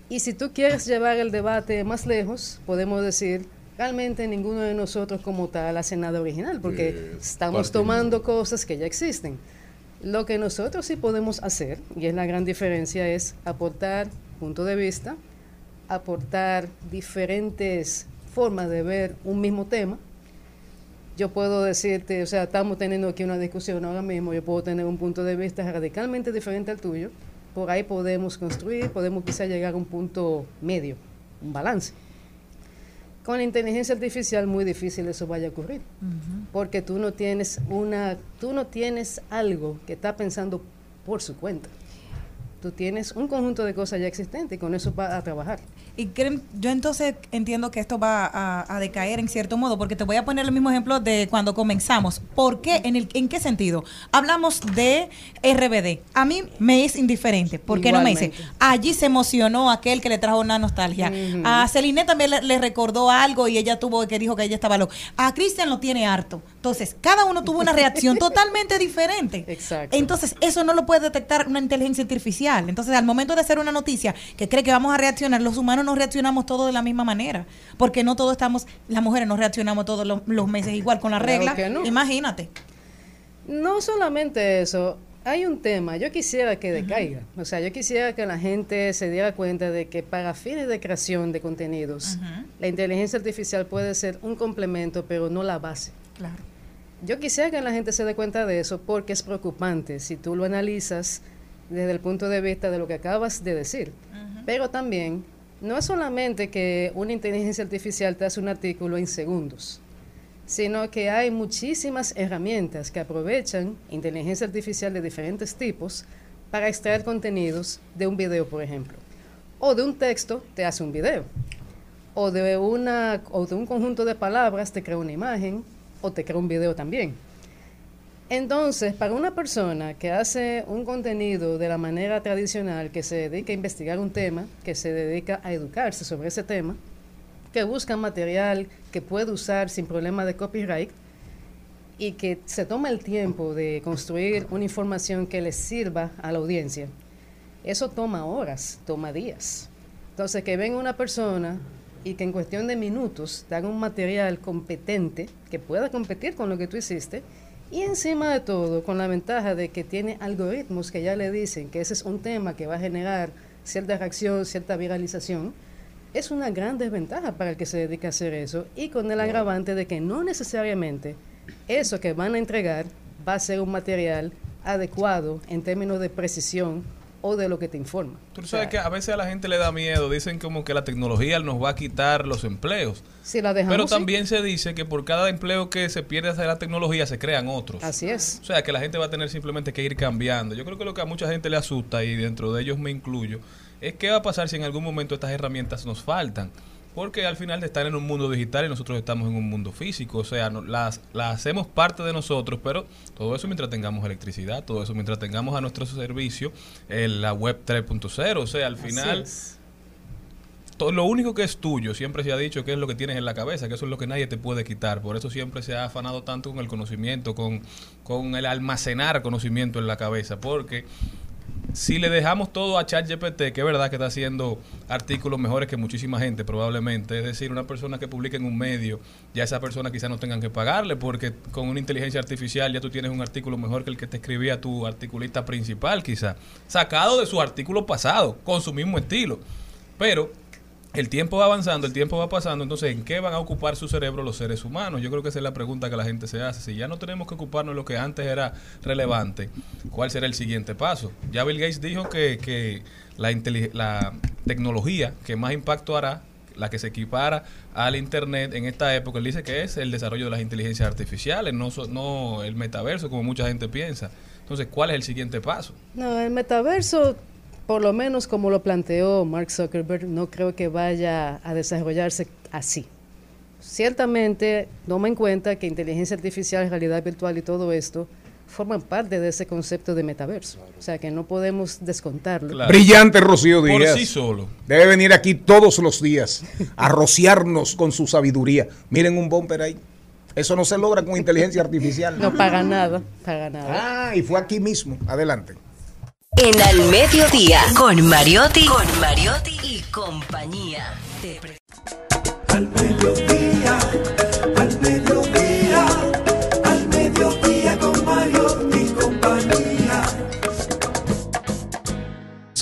y si tú quieres llevar el debate más lejos, podemos decir, realmente ninguno de nosotros como tal hace nada original porque Eh, estamos tomando cosas que ya existen. Lo que nosotros sí podemos hacer, y es la gran diferencia, es aportar punto de vista, aportar diferentes formas de ver un mismo tema. Yo puedo decirte, o sea, estamos teniendo aquí una discusión ahora mismo, yo puedo tener un punto de vista radicalmente diferente al tuyo, por ahí podemos construir, podemos quizá llegar a un punto medio, un balance. Con la inteligencia artificial muy difícil eso vaya a ocurrir. Porque tú no tienes una tú no tienes algo que está pensando por su cuenta tú tienes un conjunto de cosas ya existentes y con eso va a trabajar Y creen- yo entonces entiendo que esto va a, a decaer en cierto modo, porque te voy a poner el mismo ejemplo de cuando comenzamos. ¿Por qué? ¿En, el, ¿En qué sentido? Hablamos de RBD. A mí me es indiferente, porque no me dice, allí se emocionó aquel que le trajo una nostalgia. A Celine también le, le recordó algo y ella tuvo que dijo que ella estaba loca. A Cristian lo tiene harto. Entonces, cada uno tuvo una reacción <laughs> totalmente diferente. Exacto. Entonces, eso no lo puede detectar una inteligencia artificial. Entonces, al momento de hacer una noticia que cree que vamos a reaccionar, los humanos no reaccionamos todos de la misma manera. Porque no todos estamos, las mujeres no reaccionamos todos los, los meses igual con la Claro regla. que no. Imagínate. no solamente eso hay un tema yo quisiera que decaiga o sea yo quisiera que la gente se diera cuenta de que para fines de creación de contenidos la inteligencia artificial puede ser un complemento pero no la base Claro. Yo quisiera que la gente se dé cuenta de eso porque es preocupante si tú lo analizas desde el punto de vista de lo que acabas de decir. Pero también no es solamente que una inteligencia artificial te hace un artículo en segundos, sino que hay muchísimas herramientas que aprovechan inteligencia artificial de diferentes tipos para extraer contenidos de un video, por ejemplo. O de un texto te hace un video. O de, una, o de un conjunto de palabras te crea una imagen o te crea un video también. Entonces, para una persona que hace un contenido de la manera tradicional, que se dedica a investigar un tema, que se dedica a educarse sobre ese tema, que busca material que puede usar sin problema de copyright, y que se toma el tiempo de construir una información que les sirva a la audiencia, eso toma horas, toma días. Entonces, que venga una persona y que en cuestión de minutos haga un material competente que pueda competir con lo que tú hiciste y encima de todo con la ventaja de que tiene algoritmos que ya le dicen que ese es un tema que va a generar cierta reacción, cierta viralización, es una gran desventaja para el que se dedica a hacer eso y con el agravante de que no necesariamente eso que van a entregar va a ser un material adecuado en términos de precisión o de lo que te informa. Tú sabes que a veces a la gente le da miedo, dicen como que la tecnología nos va a quitar los empleos. Si la dejamos, Pero sí. también se dice que por cada empleo que se pierde hacia la tecnología se crean otros. Así es. O sea, que la gente va a tener simplemente que ir cambiando. Yo creo que lo que a mucha gente le asusta, y dentro de ellos me incluyo, es qué va a pasar si en algún momento estas herramientas nos faltan. Porque al final de estar en un mundo digital y nosotros estamos en un mundo físico, o sea, no- las, las hacemos parte de nosotros, pero todo eso mientras tengamos electricidad, todo eso mientras tengamos a nuestro servicio eh, la web 3.0, o sea, al final es. to- lo único que es tuyo, siempre se ha dicho que es lo que tienes en la cabeza, que eso es lo que nadie te puede quitar. Por eso siempre se ha afanado tanto con el conocimiento, con, con el almacenar conocimiento en la cabeza. Porque si le dejamos todo a ChatGPT, que es verdad que está haciendo artículos mejores que muchísima gente, probablemente. Es decir, una persona que publica en un medio, ya esa persona quizás no tengan que pagarle, porque con una inteligencia artificial ya tú tienes un artículo mejor que el que te escribía tu articulista principal, quizás. Sacado de su artículo pasado, con su mismo estilo. Pero el tiempo va avanzando, el tiempo va pasando, entonces ¿en qué van a ocupar su cerebro los seres humanos? Yo creo que esa es la pregunta que la gente se hace. Si ya no tenemos que ocuparnos de lo que antes era relevante, ¿cuál será el siguiente paso? Ya Bill Gates dijo que, que la, la tecnología que más impacto hará, la que se equipara al Internet en esta época, él dice que es el desarrollo de las inteligencias artificiales, no, no el metaverso como mucha gente piensa. Entonces, ¿cuál es el siguiente paso? No, el metaverso, por lo menos como lo planteó Mark Zuckerberg, no creo que vaya a desarrollarse así. Ciertamente, toma en cuenta que inteligencia artificial, realidad virtual y todo esto forman parte de ese concepto de metaverso. O sea que no podemos descontarlo. Claro. Brillante Rocío Por Díaz. sí solo. Debe venir aquí todos los días a rociarnos con su sabiduría. Miren un bumper ahí. Eso no se logra con inteligencia artificial. No paga nada, paga nada. Ah, y fue aquí mismo. Adelante. En Al Mediodía, con Mariotti, con Mariotti y compañía. Al mediodía,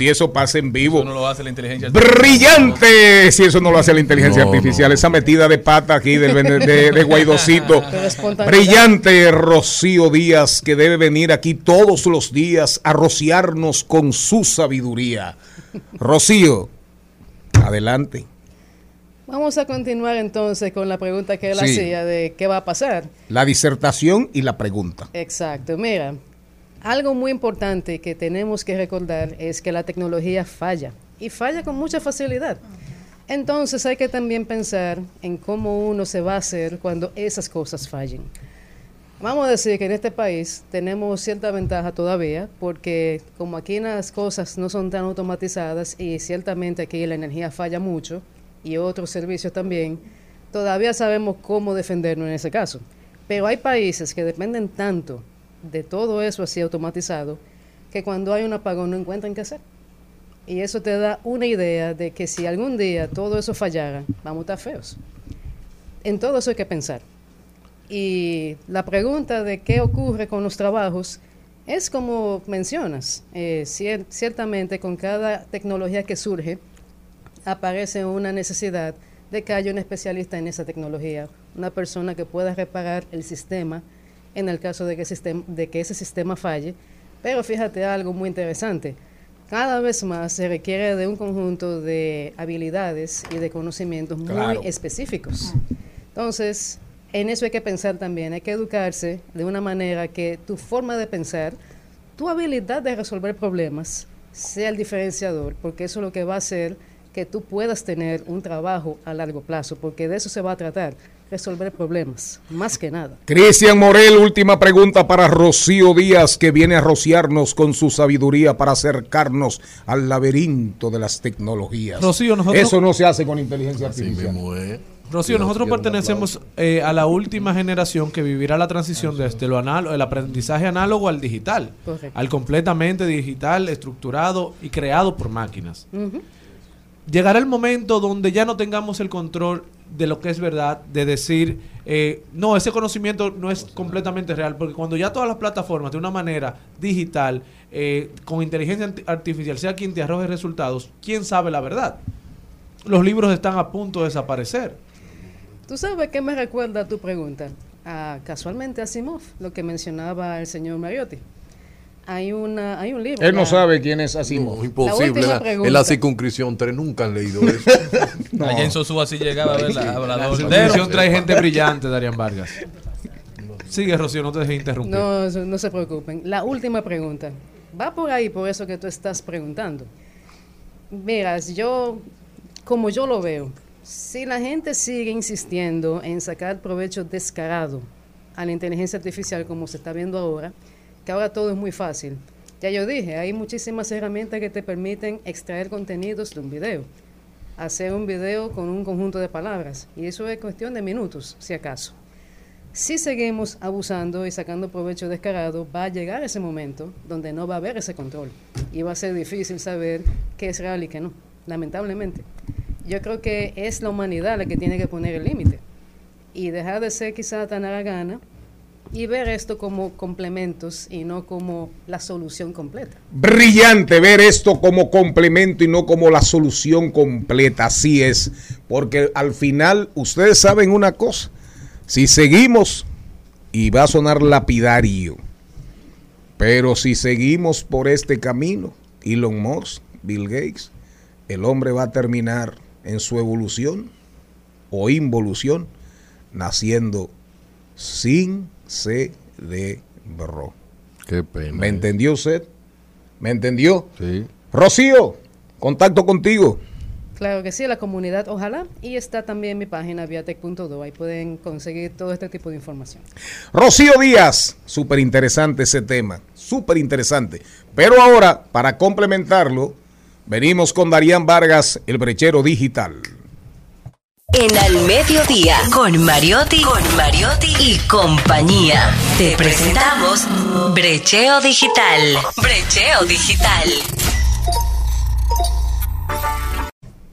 Si eso pasa en vivo. Eso no lo hace la inteligencia artificial. Brillante, si eso no lo hace la inteligencia No, artificial, no. esa metida de pata aquí del de, de <laughs> Guaidocito. Brillante Rocío Díaz, que debe venir aquí todos los días a rociarnos con su sabiduría. Rocío, adelante. Vamos a continuar entonces con la pregunta que él Sí. hacía de qué va a pasar. La disertación y la pregunta. Exacto, mira, algo muy importante que tenemos que recordar es que la tecnología falla y falla con mucha facilidad. Entonces hay que también pensar en cómo uno se va a hacer cuando esas cosas fallen. Vamos a decir que en este país tenemos cierta ventaja todavía porque como aquí las cosas no son tan automatizadas y ciertamente aquí la energía falla mucho y otros servicios también, todavía sabemos cómo defendernos en ese caso. Pero hay países que dependen tanto de todo eso así automatizado que cuando hay un apagón no encuentran qué hacer. Y eso te da una idea de que si algún día todo eso fallara, vamos a estar feos. En todo eso hay que pensar. Y la pregunta de qué ocurre con los trabajos es como mencionas. eh, cier- ciertamente con cada tecnología que surge aparece una necesidad de que haya un especialista en esa tecnología, una persona que pueda reparar el sistema en el caso de que, sistem- de que ese sistema falle. Pero fíjate algo muy interesante. Cada vez más se requiere de un conjunto de habilidades y de conocimientos Claro. muy específicos. Entonces, en eso hay que pensar también, hay que educarse de una manera que tu forma de pensar, tu habilidad de resolver problemas sea el diferenciador, porque eso es lo que va a hacer que tú puedas tener un trabajo a largo plazo, porque de eso se va a tratar, resolver problemas, más que nada. Cristian Morel, última pregunta para Rocío Díaz, que viene a rociarnos con su sabiduría para acercarnos al laberinto de las tecnologías. Rocío, nosotros- Eso no se hace con inteligencia Así artificial. Rocío, nosotros pertenecemos eh, a la última generación que vivirá la transición desde lo análogo, el aprendizaje análogo al digital, Correcto. al completamente digital, estructurado y creado por máquinas. Llegará el momento donde ya no tengamos el control de lo que es verdad, de decir, eh, no, ese conocimiento no es completamente real, porque cuando ya todas las plataformas de una manera digital, eh, con inteligencia arti- artificial, sea quien te arroje resultados, ¿quién sabe la verdad? Los libros están a punto de desaparecer. ¿Tú sabes qué me recuerda tu pregunta? Ah, casualmente a Simov, lo que mencionaba el señor Mariotti. Hay, una, hay un libro. Él no la- sabe quién es Asimov. No, imposible. última la- pregunta. en la circunscripción 3 nunca han leído eso. <laughs> No. Allá en Sosúa sí llegaba a ver la La hablador. televisión trae gente brillante, Darían Vargas. Sigue, Rocío, no te dejes interrumpir. No, no se preocupen. La última pregunta. Va por ahí, por eso que tú estás preguntando. Miras, yo, como yo lo veo, si la gente sigue insistiendo en sacar provecho descarado a la inteligencia artificial como se está viendo ahora, que ahora todo es muy fácil. Ya yo dije, hay muchísimas herramientas que te permiten extraer contenidos de un video. Hacer un video con un conjunto de palabras. Y eso es cuestión de minutos, si acaso. Si seguimos abusando y sacando provecho descarado, va a llegar ese momento donde no va a haber ese control y va a ser difícil saber qué es real y qué no, lamentablemente. Yo creo que es la humanidad la que tiene que poner el límite y dejar de ser quizá tan gana y ver esto como complementos y no como la solución completa. Brillante ver esto como complemento y no como la solución completa. Así es. Porque al final, ustedes saben una cosa. Si seguimos, y va a sonar lapidario, pero si seguimos por este camino, Elon Musk, Bill Gates, el hombre va a terminar en su evolución o involución naciendo sin cerebro. Qué pena. ¿Me entendió usted? ¿Me entendió? Sí. Rocío, contacto contigo. Claro que sí, la comunidad, ojalá. Y está también mi página viatec.do. Ahí pueden conseguir todo este tipo de información. Rocío Díaz, súper interesante ese tema, súper interesante. Pero ahora, para complementarlo, venimos con Darían Vargas, el brechero digital. En Al Mediodía, con Mariotti, con Mariotti y compañía. Te presentamos Brecheo Digital. Brecheo Digital.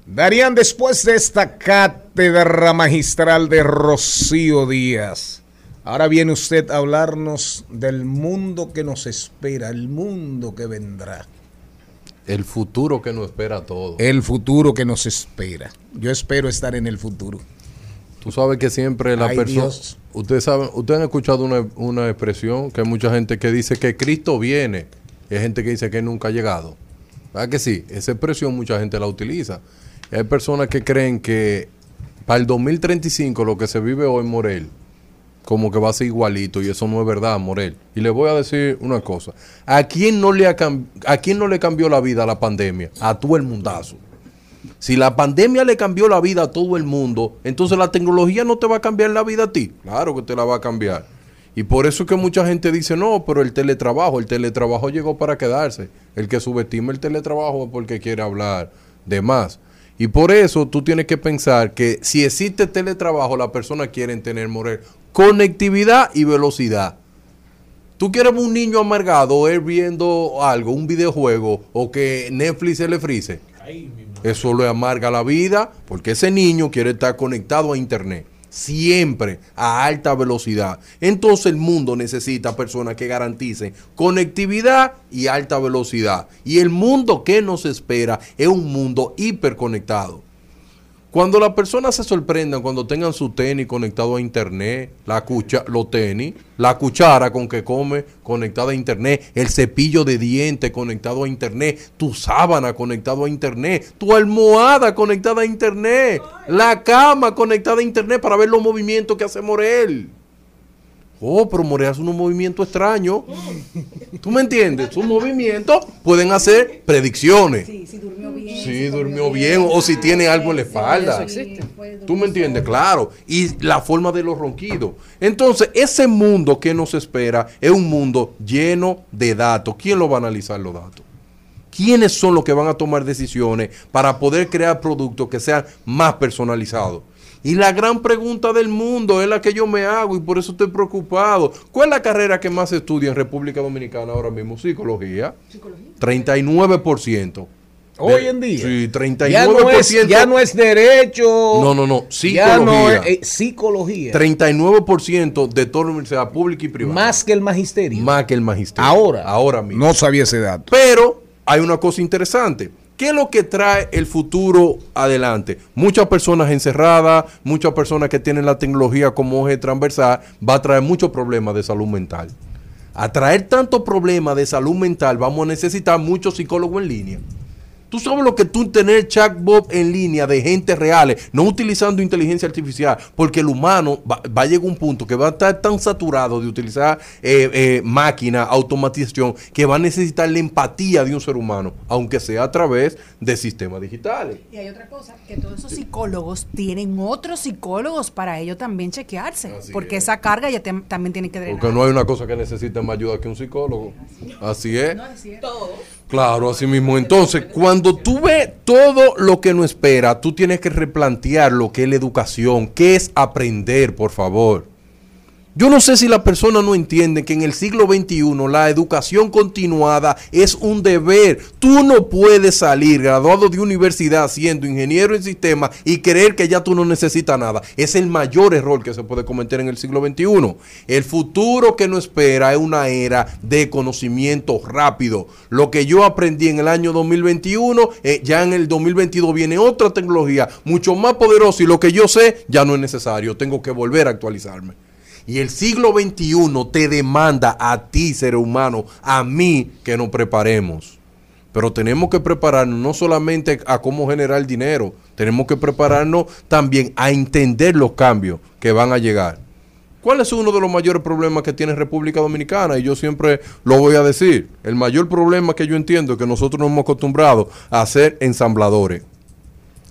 Darían, después de esta cátedra magistral de Rocío Díaz, ahora viene usted a hablarnos del mundo que nos espera, el mundo que vendrá, El futuro que nos espera a todos. el futuro que nos espera. Yo espero estar en el futuro. Tú sabes que siempre la persona... Ustedes saben, ustedes han escuchado una, una expresión que hay mucha gente que dice que Cristo viene. Y hay gente que dice que nunca ha llegado. ¿Verdad que sí? Esa expresión mucha gente la utiliza. Y hay personas que creen que para el 2035 lo que se vive hoy en Morel, como que va a ser igualito. Y eso no es verdad, Morel. Y le voy a decir una cosa. ¿A quién no le, ha ¿a quién no le cambió la vida la pandemia? A todo el mundazo. Si la pandemia le cambió la vida a todo el mundo, entonces la tecnología no te va a cambiar la vida a ti. Claro que te la va a cambiar. Y por eso es que mucha gente dice, no, pero el teletrabajo, el teletrabajo llegó para quedarse. El que subestima el teletrabajo es porque quiere hablar de más. Y por eso tú tienes que pensar que si existe teletrabajo, las personas quieren tener morir conectividad y velocidad. Tú quieres un niño amargado o él viendo algo, un videojuego o que Netflix se le frise. Eso le amarga la vida porque ese niño quiere estar conectado a internet siempre a alta velocidad. Entonces el mundo necesita personas que garanticen conectividad y alta velocidad. Y el mundo que nos espera es un mundo hiperconectado. Cuando las personas se sorprendan cuando tengan su tenis conectado a internet, la cucha, los tenis, la cuchara con que come conectada a internet, el cepillo de dientes conectado a internet, tu sábana conectado a internet, tu almohada conectada a internet, la cama conectada a internet para ver los movimientos que hace Morel. Oh, pero Morel hace unos movimientos extraños. ¿Tú me entiendes? Sus movimientos pueden hacer predicciones. si durmió bien. Sí, durmió bien o si tiene algo en la espalda. Eso existe. ¿Tú me entiendes? Claro. Y la forma de los ronquidos. Entonces, ese mundo que nos espera es un mundo lleno de datos. ¿Quién lo va a analizar los datos? ¿Quiénes son los que van a tomar decisiones para poder crear productos que sean más personalizados? Y la gran pregunta del mundo es la que yo me hago y por eso estoy preocupado. ¿Cuál es la carrera que más se estudia en República Dominicana ahora mismo? Psicología. 39%. Hoy en día. Sí, 39%. Ya no es, ya no es derecho. No, no, no. Ya no Psicología. es eh, psicología. 39% de toda la universidad pública y privada. Más que el magisterio. Más que el magisterio. Ahora. Ahora mismo. No sabía ese dato. Pero hay una cosa interesante. ¿Qué es lo que trae el futuro adelante? Muchas personas encerradas, muchas personas que tienen la tecnología como eje transversal, va a traer muchos problemas de salud mental. A traer tantos problemas de salud mental, vamos a necesitar muchos psicólogos en línea. Tú sabes lo que tú tener chatbot en línea de gente reales, no utilizando inteligencia artificial, porque el humano va, va a llegar a un punto que va a estar tan saturado de utilizar eh, eh, máquina, automatización, que va a necesitar la empatía de un ser humano, aunque sea a través de sistemas digitales. Y hay otra cosa, que todos esos psicólogos tienen otros psicólogos para ellos también chequearse, porque esa carga ya te- también tiene que drenar. Porque no hay una cosa que necesite más ayuda que un psicólogo. Así es. Claro, así mismo. Entonces, cuando tú ves todo lo que nos espera, tú tienes que replantear lo que es la educación, qué es aprender, por favor. Yo no sé si la persona no entiende que en el siglo XXI la educación continuada es un deber. Tú no puedes salir graduado de universidad siendo ingeniero en sistemas y creer que ya tú no necesitas nada. Es el mayor error que se puede cometer en el siglo XXI. El futuro que nos espera es una era de conocimiento rápido. Lo que yo aprendí en el año 2021, eh, ya en el 2022 viene otra tecnología mucho más poderosa y lo que yo sé ya no es necesario. Tengo que volver a actualizarme. Y el siglo XXI te demanda a ti, ser humano, a mí, que nos preparemos. Pero tenemos que prepararnos no solamente a cómo generar dinero, tenemos que prepararnos también a entender los cambios que van a llegar. ¿Cuál es uno de los mayores problemas que tiene República Dominicana? Y yo siempre lo voy a decir. El mayor problema que yo entiendo es que nosotros nos hemos acostumbrado a ser ensambladores.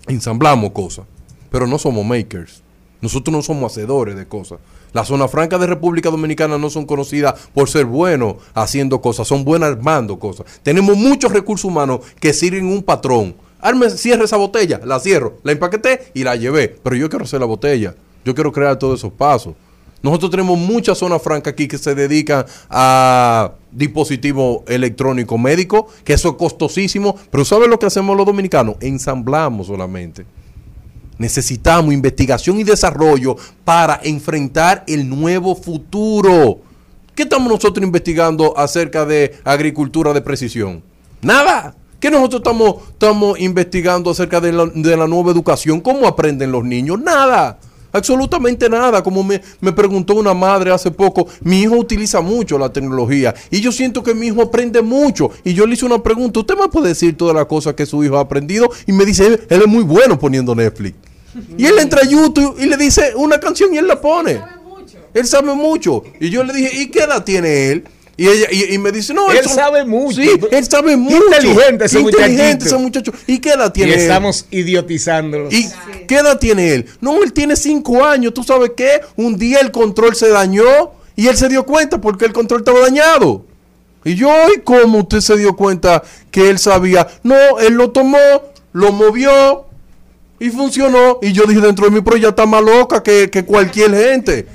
Ensamblamos cosas, pero no somos makers. Nosotros no somos hacedores de cosas. Las zonas francas de República Dominicana no son conocidas por ser buenos haciendo cosas, son buenas armando cosas. Tenemos muchos recursos humanos que sirven un patrón. Arme, cierre esa botella, la cierro, la empaqueté y la llevé. Pero yo quiero hacer la botella. Yo quiero crear todos esos pasos. Nosotros tenemos muchas zonas francas aquí que se dedican a dispositivos electrónicos médicos, que eso es costosísimo. Pero ¿sabes lo que hacemos los dominicanos? Ensamblamos solamente. Necesitamos investigación y desarrollo para enfrentar el nuevo futuro. ¿Qué estamos nosotros investigando acerca de agricultura de precisión? Nada. ¿Qué nosotros estamos, estamos investigando acerca de la, de la nueva educación? ¿Cómo aprenden los niños? Nada. Absolutamente nada. Como me, me preguntó una madre hace poco, mi hijo utiliza mucho la tecnología y yo siento que mi hijo aprende mucho. Y yo le hice una pregunta, ¿usted me puede decir todas las cosas que su hijo ha aprendido? Y me dice, él, él es muy bueno poniendo Netflix. Y él entra a YouTube y le dice una canción y él la pone. Él sabe mucho. Y yo le dije, ¿y qué edad tiene él? Y, ella, y, y me dice, no, Él son- sabe mucho. Sí, él sabe mucho. Inteligente ese Inteligente muchachito. ese muchacho. ¿Y qué edad Y tiene él? estamos idiotizándolos. ¿Y qué edad tiene él? No, él tiene cinco años. ¿Tú sabes qué? Un día el control se dañó y él se dio cuenta porque el control estaba dañado. Y yo, ¿y cómo usted se dio cuenta que él sabía? No, él lo tomó, lo movió y funcionó. Y yo dije dentro de mí, pero ya está más loca que, que cualquier gente.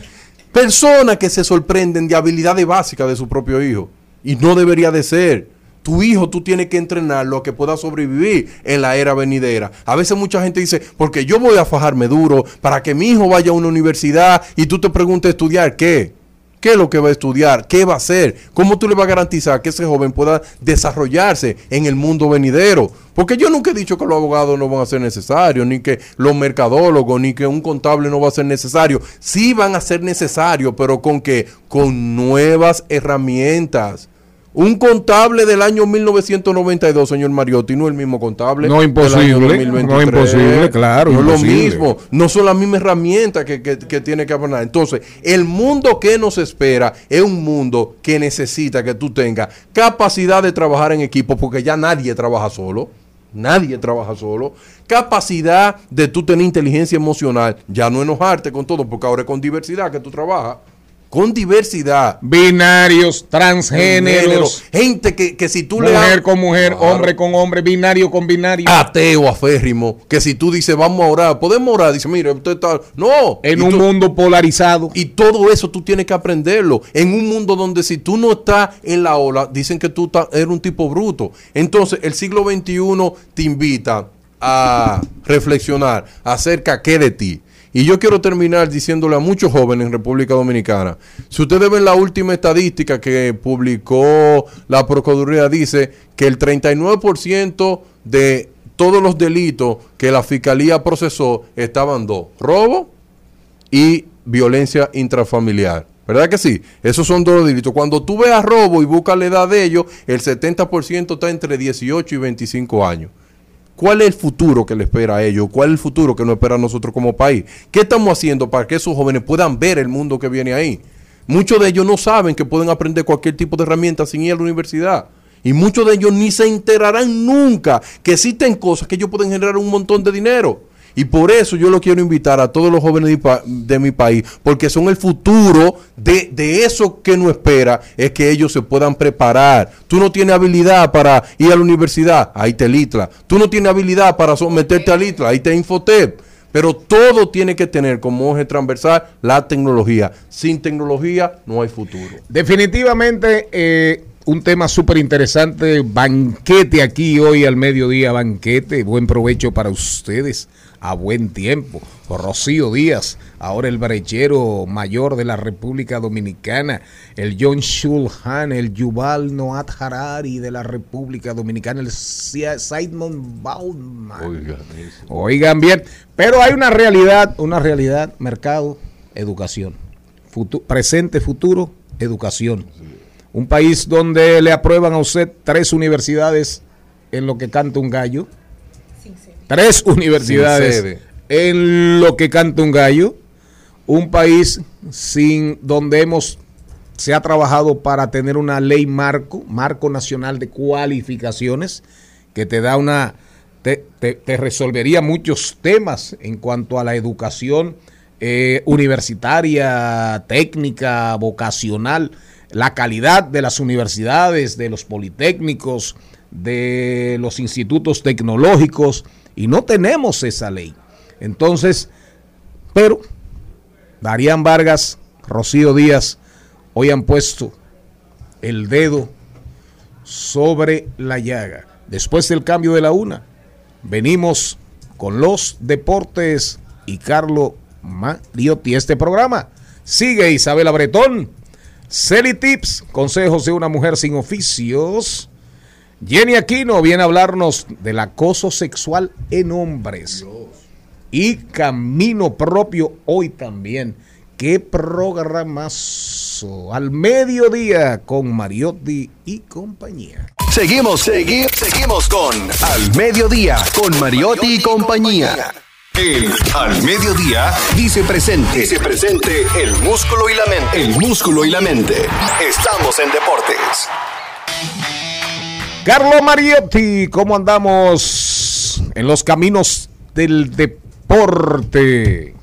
Personas que se sorprenden de habilidades básicas de su propio hijo. Y no debería de ser. Tu hijo tú tienes que entrenarlo a que pueda sobrevivir en la era venidera. A veces mucha gente dice, porque yo voy a fajarme duro para que mi hijo vaya a una universidad y tú te preguntes estudiar qué. ¿Qué es lo que va a estudiar? ¿Qué va a hacer? ¿Cómo tú le vas a garantizar que ese joven pueda desarrollarse en el mundo venidero? Porque yo nunca he dicho que los abogados no van a ser necesarios, ni que los mercadólogos, ni que un contable no va a ser necesario. Sí van a ser necesarios, pero con qué? Con nuevas herramientas. Un contable del año 1992, señor Mariotti, no es el mismo contable. No, imposible, no, 2023. imposible, claro, No es lo imposible. mismo. No son las mismas herramientas que, que- que tiene que aprender. Entonces, el mundo que nos espera es un mundo que necesita que tú tengas capacidad de trabajar en equipo, porque ya nadie trabaja solo. Nadie trabaja solo. Capacidad de tú tener inteligencia emocional, ya no enojarte con todo, porque ahora es con diversidad que tú trabajas con diversidad. Binarios, transgéneros, gente que, que si tú le mujer con mujer, Claro. hombre con hombre, binario con binario. ateo aférrimo, que si tú dices vamos a orar, podemos orar, dice, mire, usted está, no, en Y un tú- mundo polarizado. y todo eso tú tienes que aprenderlo. En un mundo donde si tú no estás en la ola, dicen que tú eres un tipo bruto. Entonces, el siglo XXI te invita a reflexionar acerca qué de ti. Y yo quiero terminar diciéndole a muchos jóvenes en República Dominicana, si ustedes ven la última estadística que publicó la Procuraduría, dice que el 39% de todos los delitos que la Fiscalía procesó estaban dos, robo y violencia intrafamiliar. ¿Verdad que sí? Esos son dos delitos. Cuando tú veas robo y buscas la edad de ellos, el 70% está entre 18 y 25 años. ¿Cuál es el futuro que le espera a ellos? ¿Cuál es el futuro que nos espera a nosotros como país? ¿Qué estamos haciendo para que esos jóvenes puedan ver el mundo que viene ahí? Muchos de ellos no saben que pueden aprender cualquier tipo de herramienta sin ir a la universidad. Y muchos de ellos ni se enterarán nunca que existen cosas que ellos pueden generar un montón de dinero. Y por eso yo lo quiero invitar a todos los jóvenes de, mi país, porque son el futuro de, de eso que nos espera, es que ellos se puedan preparar. Tú no tienes habilidad para ir a la universidad, ahí te litla. Tú no tienes habilidad para someterte a litla, ahí te infotep. Pero todo tiene que tener como eje transversal la tecnología. Sin tecnología no hay futuro. Definitivamente eh, un tema súper interesante, banquete aquí hoy al mediodía, banquete, buen provecho para ustedes, a buen tiempo. Rocío Díaz, ahora el brechero mayor de la República Dominicana, el John Shulhan, el Yuval Noat Harari de la República Dominicana, el Simon Bauman. Oigan bien, pero hay una realidad, una realidad, mercado, educación. Futu- presente, futuro, educación. Un país donde le aprueban a usted tres universidades en lo que canta un gallo. Tres universidades en lo que canta un gallo. Un país sin donde hemos se ha trabajado para tener una ley marco, marco nacional de cualificaciones, que te da una, te, te- te resolvería muchos temas en cuanto a la educación eh, universitaria, técnica, vocacional, la calidad de las universidades, de los politécnicos, de los institutos tecnológicos, y no tenemos esa ley. Entonces, pero Darían Vargas, Rocío Díaz, hoy han puesto el dedo sobre la llaga. Después del cambio de la una, venimos con los deportes y Carlo Mariotti. Este programa sigue Isabela Bretón, Celi Tips, consejos de una mujer sin oficios. Jenny Aquino viene a hablarnos del acoso sexual en hombres y Camino Propio hoy también. ¿Qué programazo? Al mediodía con Mariotti y compañía. Seguimos, segui- seguimos con Al Mediodía, con Mariotti y compañía. El Al Mediodía dice presente. Dice presente el músculo y la mente. El músculo y la mente. Estamos en deportes. Carlo Mariotti, ¿cómo andamos en los caminos del deporte?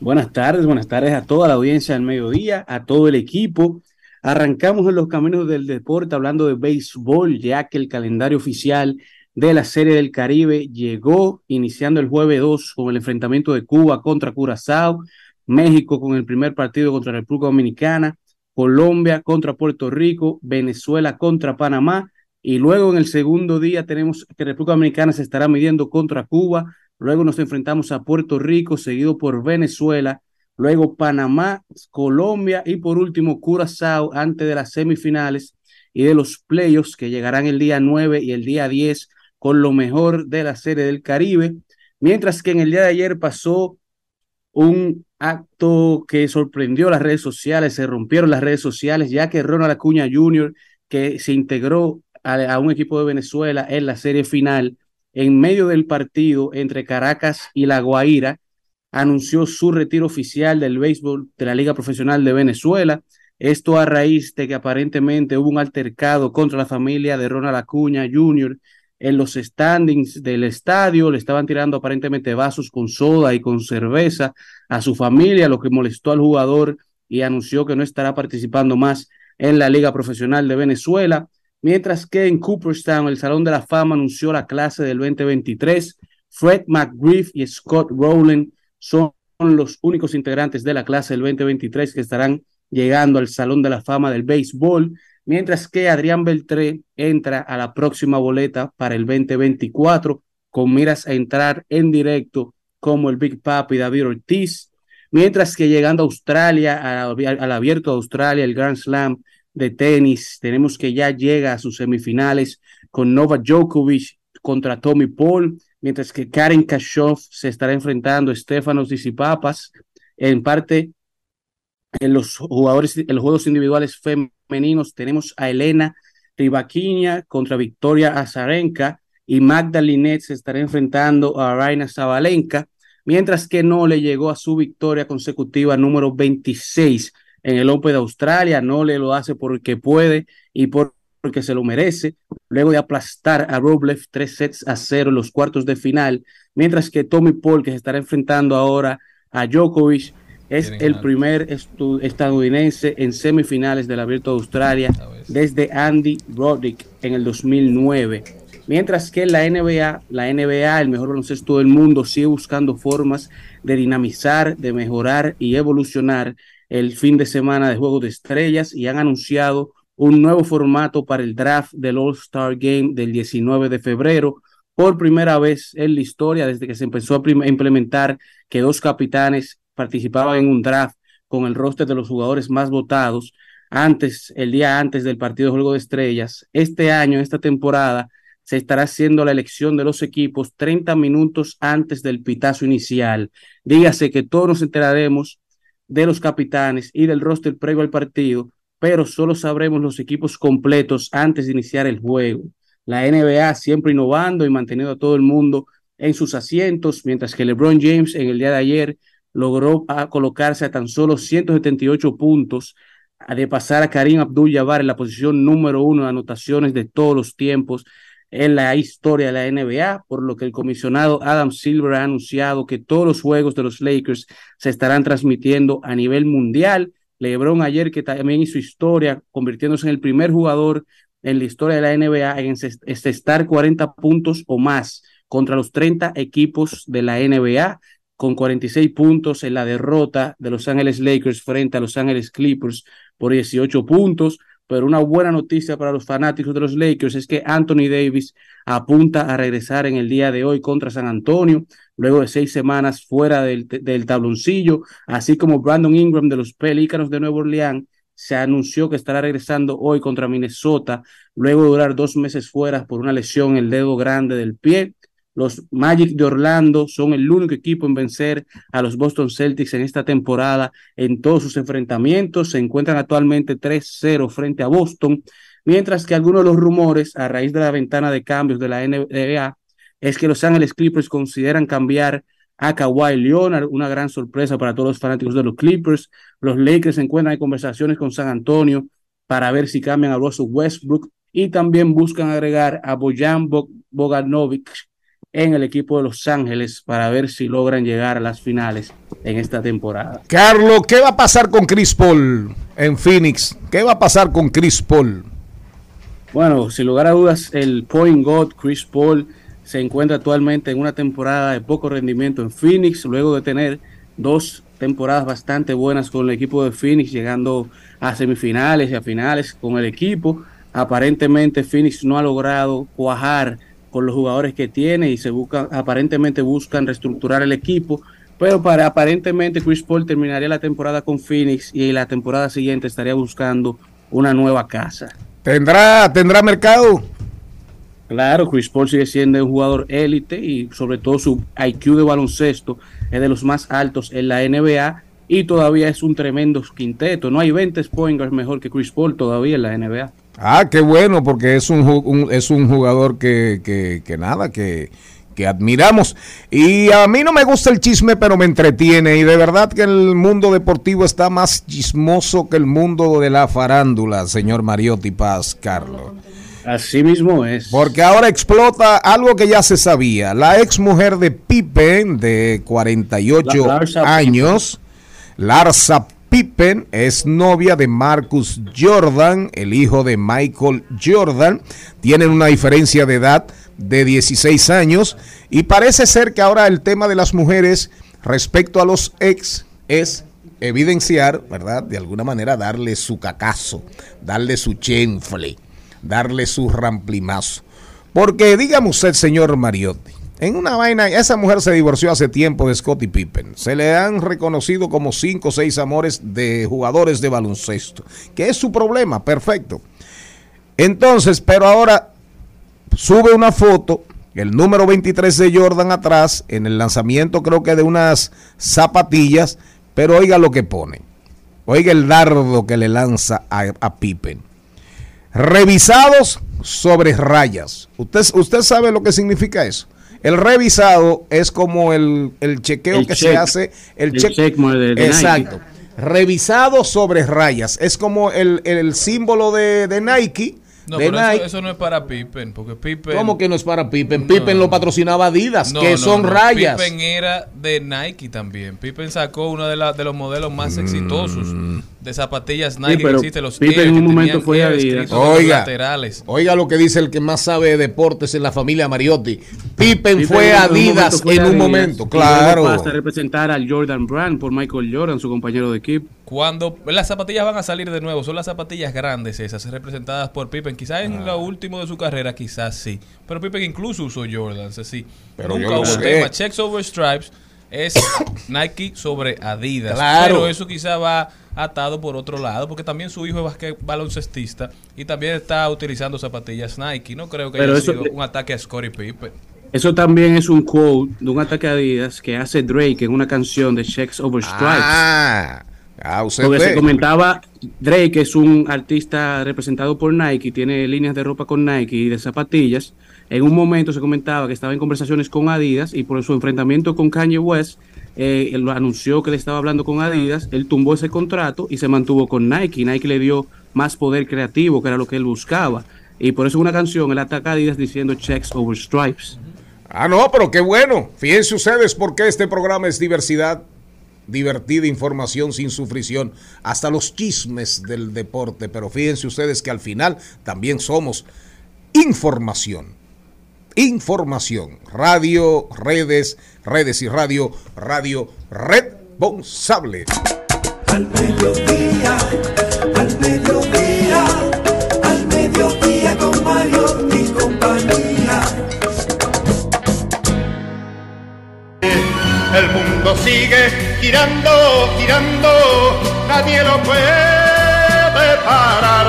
Buenas tardes, buenas tardes a toda la audiencia del mediodía, a todo el equipo. Arrancamos en los caminos del deporte hablando de béisbol, ya que el calendario oficial de la Serie del Caribe llegó iniciando el jueves 2 con el enfrentamiento de Cuba contra Curazao, México con el primer partido contra República Dominicana, Colombia contra Puerto Rico, Venezuela contra Panamá y luego en el segundo día tenemos que República Dominicana se estará midiendo contra Cuba, luego nos enfrentamos a Puerto Rico seguido por Venezuela, luego Panamá, Colombia y por último Curazao antes de las semifinales y de los playoffs que llegarán el día 9 y el día 10 con lo mejor de la serie del Caribe, mientras que en el día de ayer pasó un acto que sorprendió las redes sociales, se rompieron las redes sociales, ya que Ronald Acuña Jr., que se integró a, un equipo de Venezuela en la serie final, en medio del partido entre Caracas y La Guaira, anunció su retiro oficial del béisbol de la Liga Profesional de Venezuela. Esto a raíz de que aparentemente hubo un altercado contra la familia de Ronald Acuña Jr. en los standings del estadio. Le estaban tirando aparentemente vasos con soda y con cerveza a su familia, lo que molestó al jugador y anunció que no estará participando más en la Liga Profesional de Venezuela, mientras que en Cooperstown el Salón de la Fama anunció la clase del 2023. Fred McGriff y Scott Rowland son los únicos integrantes de la clase del 2023 que estarán llegando al Salón de la Fama del Béisbol, mientras que Adrián Beltré entra a la próxima boleta para el 2024 con miras a entrar en directo como el Big Papi David Ortiz, mientras que llegando a Australia, al abierto de Australia, el Grand Slam de tenis, tenemos que ya llega a sus semifinales con Novak Djokovic contra Tommy Paul, mientras que Karen Khashoggi se estará enfrentando a Stefanos Disipapas, en parte en los jugadores, en los juegos individuales femeninos. Tenemos a Elena Rivaquinha contra Victoria Azarenka y Magda Linet se estará enfrentando a Raina Zabalenka, mientras que no le llegó a su victoria consecutiva número 26 en el Open de Australia, no le lo hace porque puede y porque se lo merece, luego de aplastar a Rublev tres sets a cero en los cuartos de final, mientras que Tommy Paul, que se estará enfrentando ahora a Djokovic, es el primer estadounidense en semifinales del Abierto de Australia desde Andy Roddick en el 2009. Mientras que la NBA, la NBA, el mejor baloncesto del mundo, sigue buscando formas de dinamizar, de mejorar y evolucionar el fin de semana de Juegos de Estrellas y han anunciado un nuevo formato para el draft del All-Star Game del 19 de febrero. Por primera vez en la historia, desde que se empezó a implementar que dos capitanes participaban en un draft con el roster de los jugadores más votados antes, el día antes del partido de Juego de Estrellas. Este año, esta temporada, se estará haciendo la elección de los equipos 30 minutos antes del pitazo inicial. Dígase que todos nos enteraremos de los capitanes y del roster previo al partido, pero solo sabremos los equipos completos antes de iniciar el juego. La NBA siempre innovando y manteniendo a todo el mundo en sus asientos, mientras que LeBron James en el día de ayer logró colocarse a tan solo 178 puntos de pasar a Karim Abdul-Jabbar en la posición número uno de anotaciones de todos los tiempos en la historia de la NBA, por lo que el comisionado Adam Silver ha anunciado que todos los juegos de los Lakers se estarán transmitiendo a nivel mundial. LeBron ayer que también hizo historia, convirtiéndose en el primer jugador en la historia de la NBA en estar 40 puntos o más contra los 30 equipos de la NBA con 46 puntos en la derrota de Los Ángeles Lakers frente a Los Ángeles Clippers por 18 puntos. Pero una buena noticia para los fanáticos de los Lakers es que Anthony Davis apunta a regresar en el día de hoy contra San Antonio, luego de seis semanas fuera del, del tabloncillo, así como Brandon Ingram de los Pelícanos de Nueva Orleans se anunció que estará regresando hoy contra Minnesota, luego de durar dos meses fuera por una lesión en el dedo grande del pie. Los Magic de Orlando son el único equipo en vencer a los Boston Celtics en esta temporada en todos sus enfrentamientos. Se encuentran actualmente 3-0 frente a Boston, mientras que algunos de los rumores a raíz de la ventana de cambios de la NBA es que Los Ángeles Clippers consideran cambiar a Kawhi Leonard, una gran sorpresa para todos los fanáticos de los Clippers. Los Lakers se encuentran en conversaciones con San Antonio para ver si cambian a Russell Westbrook y también buscan agregar a Bojan Bogdanovic en el equipo de Los Ángeles para ver si logran llegar a las finales en esta temporada. Carlos, ¿qué va a pasar con Chris Paul en Phoenix? ¿Qué va a pasar con Chris Paul? Bueno, sin lugar a dudas, el point God Chris Paul se encuentra actualmente en una temporada de poco rendimiento en Phoenix, luego de tener dos temporadas bastante buenas con el equipo de Phoenix, llegando a semifinales y a finales con el equipo. Aparentemente Phoenix no ha logrado cuajar con los jugadores que tiene y se buscan, aparentemente buscan reestructurar el equipo, pero para aparentemente Chris Paul terminaría la temporada con Phoenix y la temporada siguiente estaría buscando una nueva casa. ¿Tendrá, tendrá mercado? Claro, Chris Paul sigue siendo un jugador élite y sobre todo su IQ de baloncesto es de los más altos en la NBA y todavía es un tremendo quinteto. No hay 20 pointers mejor que Chris Paul todavía en la NBA. Ah, qué bueno, porque es un, es un jugador que, que, nada, que, que admiramos. Y a mí no me gusta el chisme, pero me entretiene. Y de verdad que el mundo deportivo está más chismoso que el mundo de la farándula, señor Mariotti Paz, Carlos. Así mismo es. Porque ahora explota algo que ya se sabía. La ex mujer de Pipe, de 48 años, Larsa Pippen es novia de Marcus Jordan, el hijo de Michael Jordan. Tienen una diferencia de edad de 16 años y parece ser que ahora el tema de las mujeres respecto a los ex es evidenciar, ¿verdad? De alguna manera darle su cacazo, darle su chenfle, darle su ramplimazo. Porque dígame usted, señor Mariotti, en una vaina, esa mujer se divorció hace tiempo de Scottie Pippen. Se le han reconocido como cinco o seis amores de jugadores de baloncesto. Que es su problema, perfecto. Entonces, pero ahora sube una foto, el número 23 de Jordan atrás, en el lanzamiento creo que de unas zapatillas, pero oiga lo que pone. Oiga el dardo que le lanza a, a Pippen. Revisados sobre rayas. ¿Usted, usted sabe lo que significa eso. El revisado es como el, el chequeo El que check. se hace. El, El check, check como de- de Exacto. Revisado sobre rayas. Es como el, el símbolo de, de Nike. No, de pero eso, Nike. eso no es para Pippen, porque Pippen... ¿Cómo que no es para Pippen? Pippen lo patrocinaba Adidas, No, que no, son no. rayas. Pippen era de Nike también. Pippen sacó uno de, la- de los modelos más exitosos de zapatillas Nike que pero existe, los Pippen Air, en que un momento fue Adidas. Oiga, laterales. oiga lo que dice el que más sabe de deportes en la familia Mariotti. Pippen, Pippen fue en un Adidas momento fue en un Adidas, momento, claro. Pasa a representar al Jordan Brand por Michael Jordan, su compañero de equipo. Cuando las zapatillas van a salir de nuevo, son las zapatillas grandes esas, representadas por Pippen. Quizás Ah. en lo último de su carrera, quizás sí. Pero Pippen incluso usó Jordans, así. Pero Nunca hubo tema. Checks over stripes es <coughs> Nike sobre Adidas. Claro. Pero eso quizás va atado por otro lado, porque también su hijo es basque- baloncestista y también está utilizando zapatillas Nike. No creo que Pero haya eso- sido un ataque a Scottie Pippen. Eso también es un quote de un ataque a Adidas que hace Drake en una canción de Checks Over Stripes. Ah, ah, usted Porque se comentaba, Drake es un artista representado por Nike, tiene líneas de ropa con Nike y de zapatillas. En un momento se comentaba que estaba en conversaciones con Adidas y por su enfrentamiento con Kanye West, eh, él anunció que le estaba hablando con Adidas, él tumbó ese contrato y se mantuvo con Nike. Nike le dio más poder creativo, que era lo que él buscaba. Y por eso una canción él ataca a Adidas diciendo checks over stripes. Ah, no, pero qué bueno. Fíjense ustedes por qué este programa es diversidad, divertida información sin sufrición, hasta los chismes del deporte. Pero fíjense ustedes que al final también somos información. Información. Radio, redes, redes y radio, radio responsable. El mundo sigue girando, girando, nadie lo puede parar.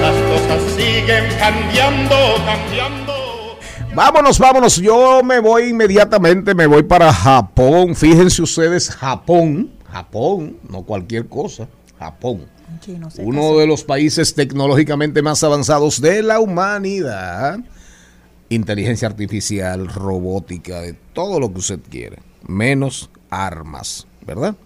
Las cosas siguen cambiando, cambiando. Vámonos, vámonos. Yo me voy inmediatamente, me voy para Japón. Fíjense ustedes, Japón, Japón, no cualquier cosa, Japón. Uno de los países tecnológicamente más avanzados de la humanidad. Inteligencia artificial, robótica, de todo lo que usted quiere. Menos armas, ¿verdad?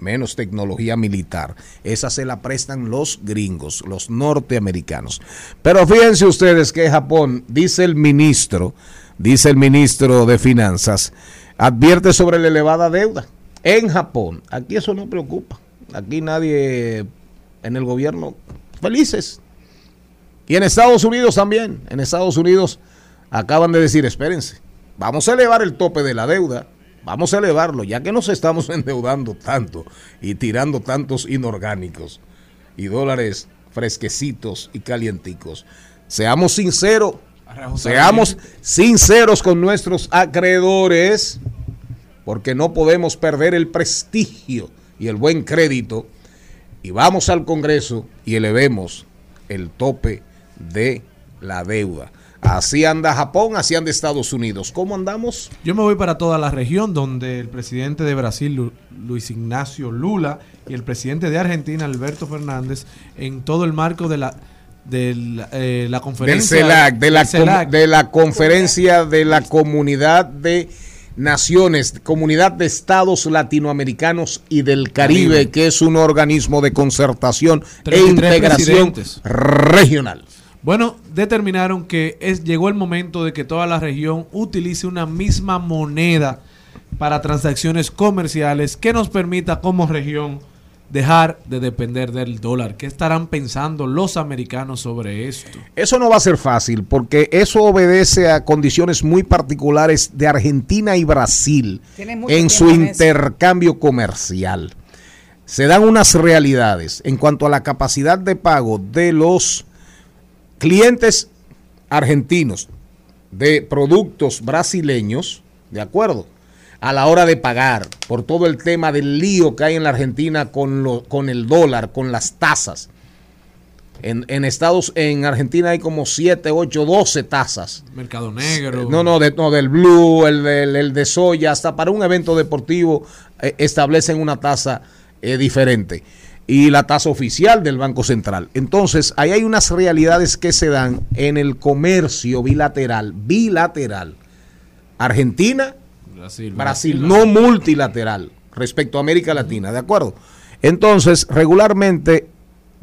Menos tecnología militar. Esa se la prestan los gringos, los norteamericanos. Pero fíjense ustedes que Japón, dice el ministro, dice el ministro de Finanzas, advierte sobre la elevada deuda en Japón. Aquí eso no preocupa. Aquí nadie en el gobierno felices. Y en Estados Unidos también. En Estados Unidos acaban de decir, espérense, vamos a elevar el tope de la deuda. Vamos a elevarlo, ya que nos estamos <laughs> endeudando tanto y tirando tantos inorgánicos y dólares fresquecitos y calienticos. Seamos sinceros, seamos sinceros con nuestros acreedores, porque no podemos perder el prestigio y el buen crédito. Y vamos al Congreso y elevemos el tope de la deuda. Así anda Japón, así anda Estados Unidos. ¿Cómo andamos? Yo me voy para toda la región donde el presidente de Brasil, Lu- Luis Ignacio Lula, y el presidente de Argentina, Alberto Fernández, en todo el marco de la de la, eh, la Del conferencia CELAC, de la, del CELAC. de la conferencia de la comunidad de naciones, comunidad de estados latinoamericanos y del Caribe, Caribe. que es un organismo de concertación e 33 integración regional. Bueno, determinaron que es, llegó el momento de que toda la región utilice una misma moneda para transacciones comerciales que nos permita como región dejar de depender del dólar. ¿Qué estarán pensando los americanos sobre esto? Eso no va a ser fácil porque eso obedece a condiciones muy particulares de Argentina y Brasil en su eso. intercambio comercial. Se dan unas realidades en cuanto a la capacidad de pago de los clientes argentinos de productos brasileños, ¿de acuerdo? A la hora de pagar, por todo el tema del lío que hay en la Argentina con, lo- con el dólar, con las tasas. En, en Estados, en Argentina hay como 7, 8, 12 tasas. Mercado negro. No, no, de- no, del blue, el, del- el de soya, hasta para un evento deportivo eh, establecen una tasa eh, diferente. Y la tasa oficial del Banco Central. Entonces, ahí hay unas realidades que se dan en el comercio bilateral, bilateral. Argentina, Brasil, Brasil, no multilateral respecto a América Latina, ¿de acuerdo? Entonces, regularmente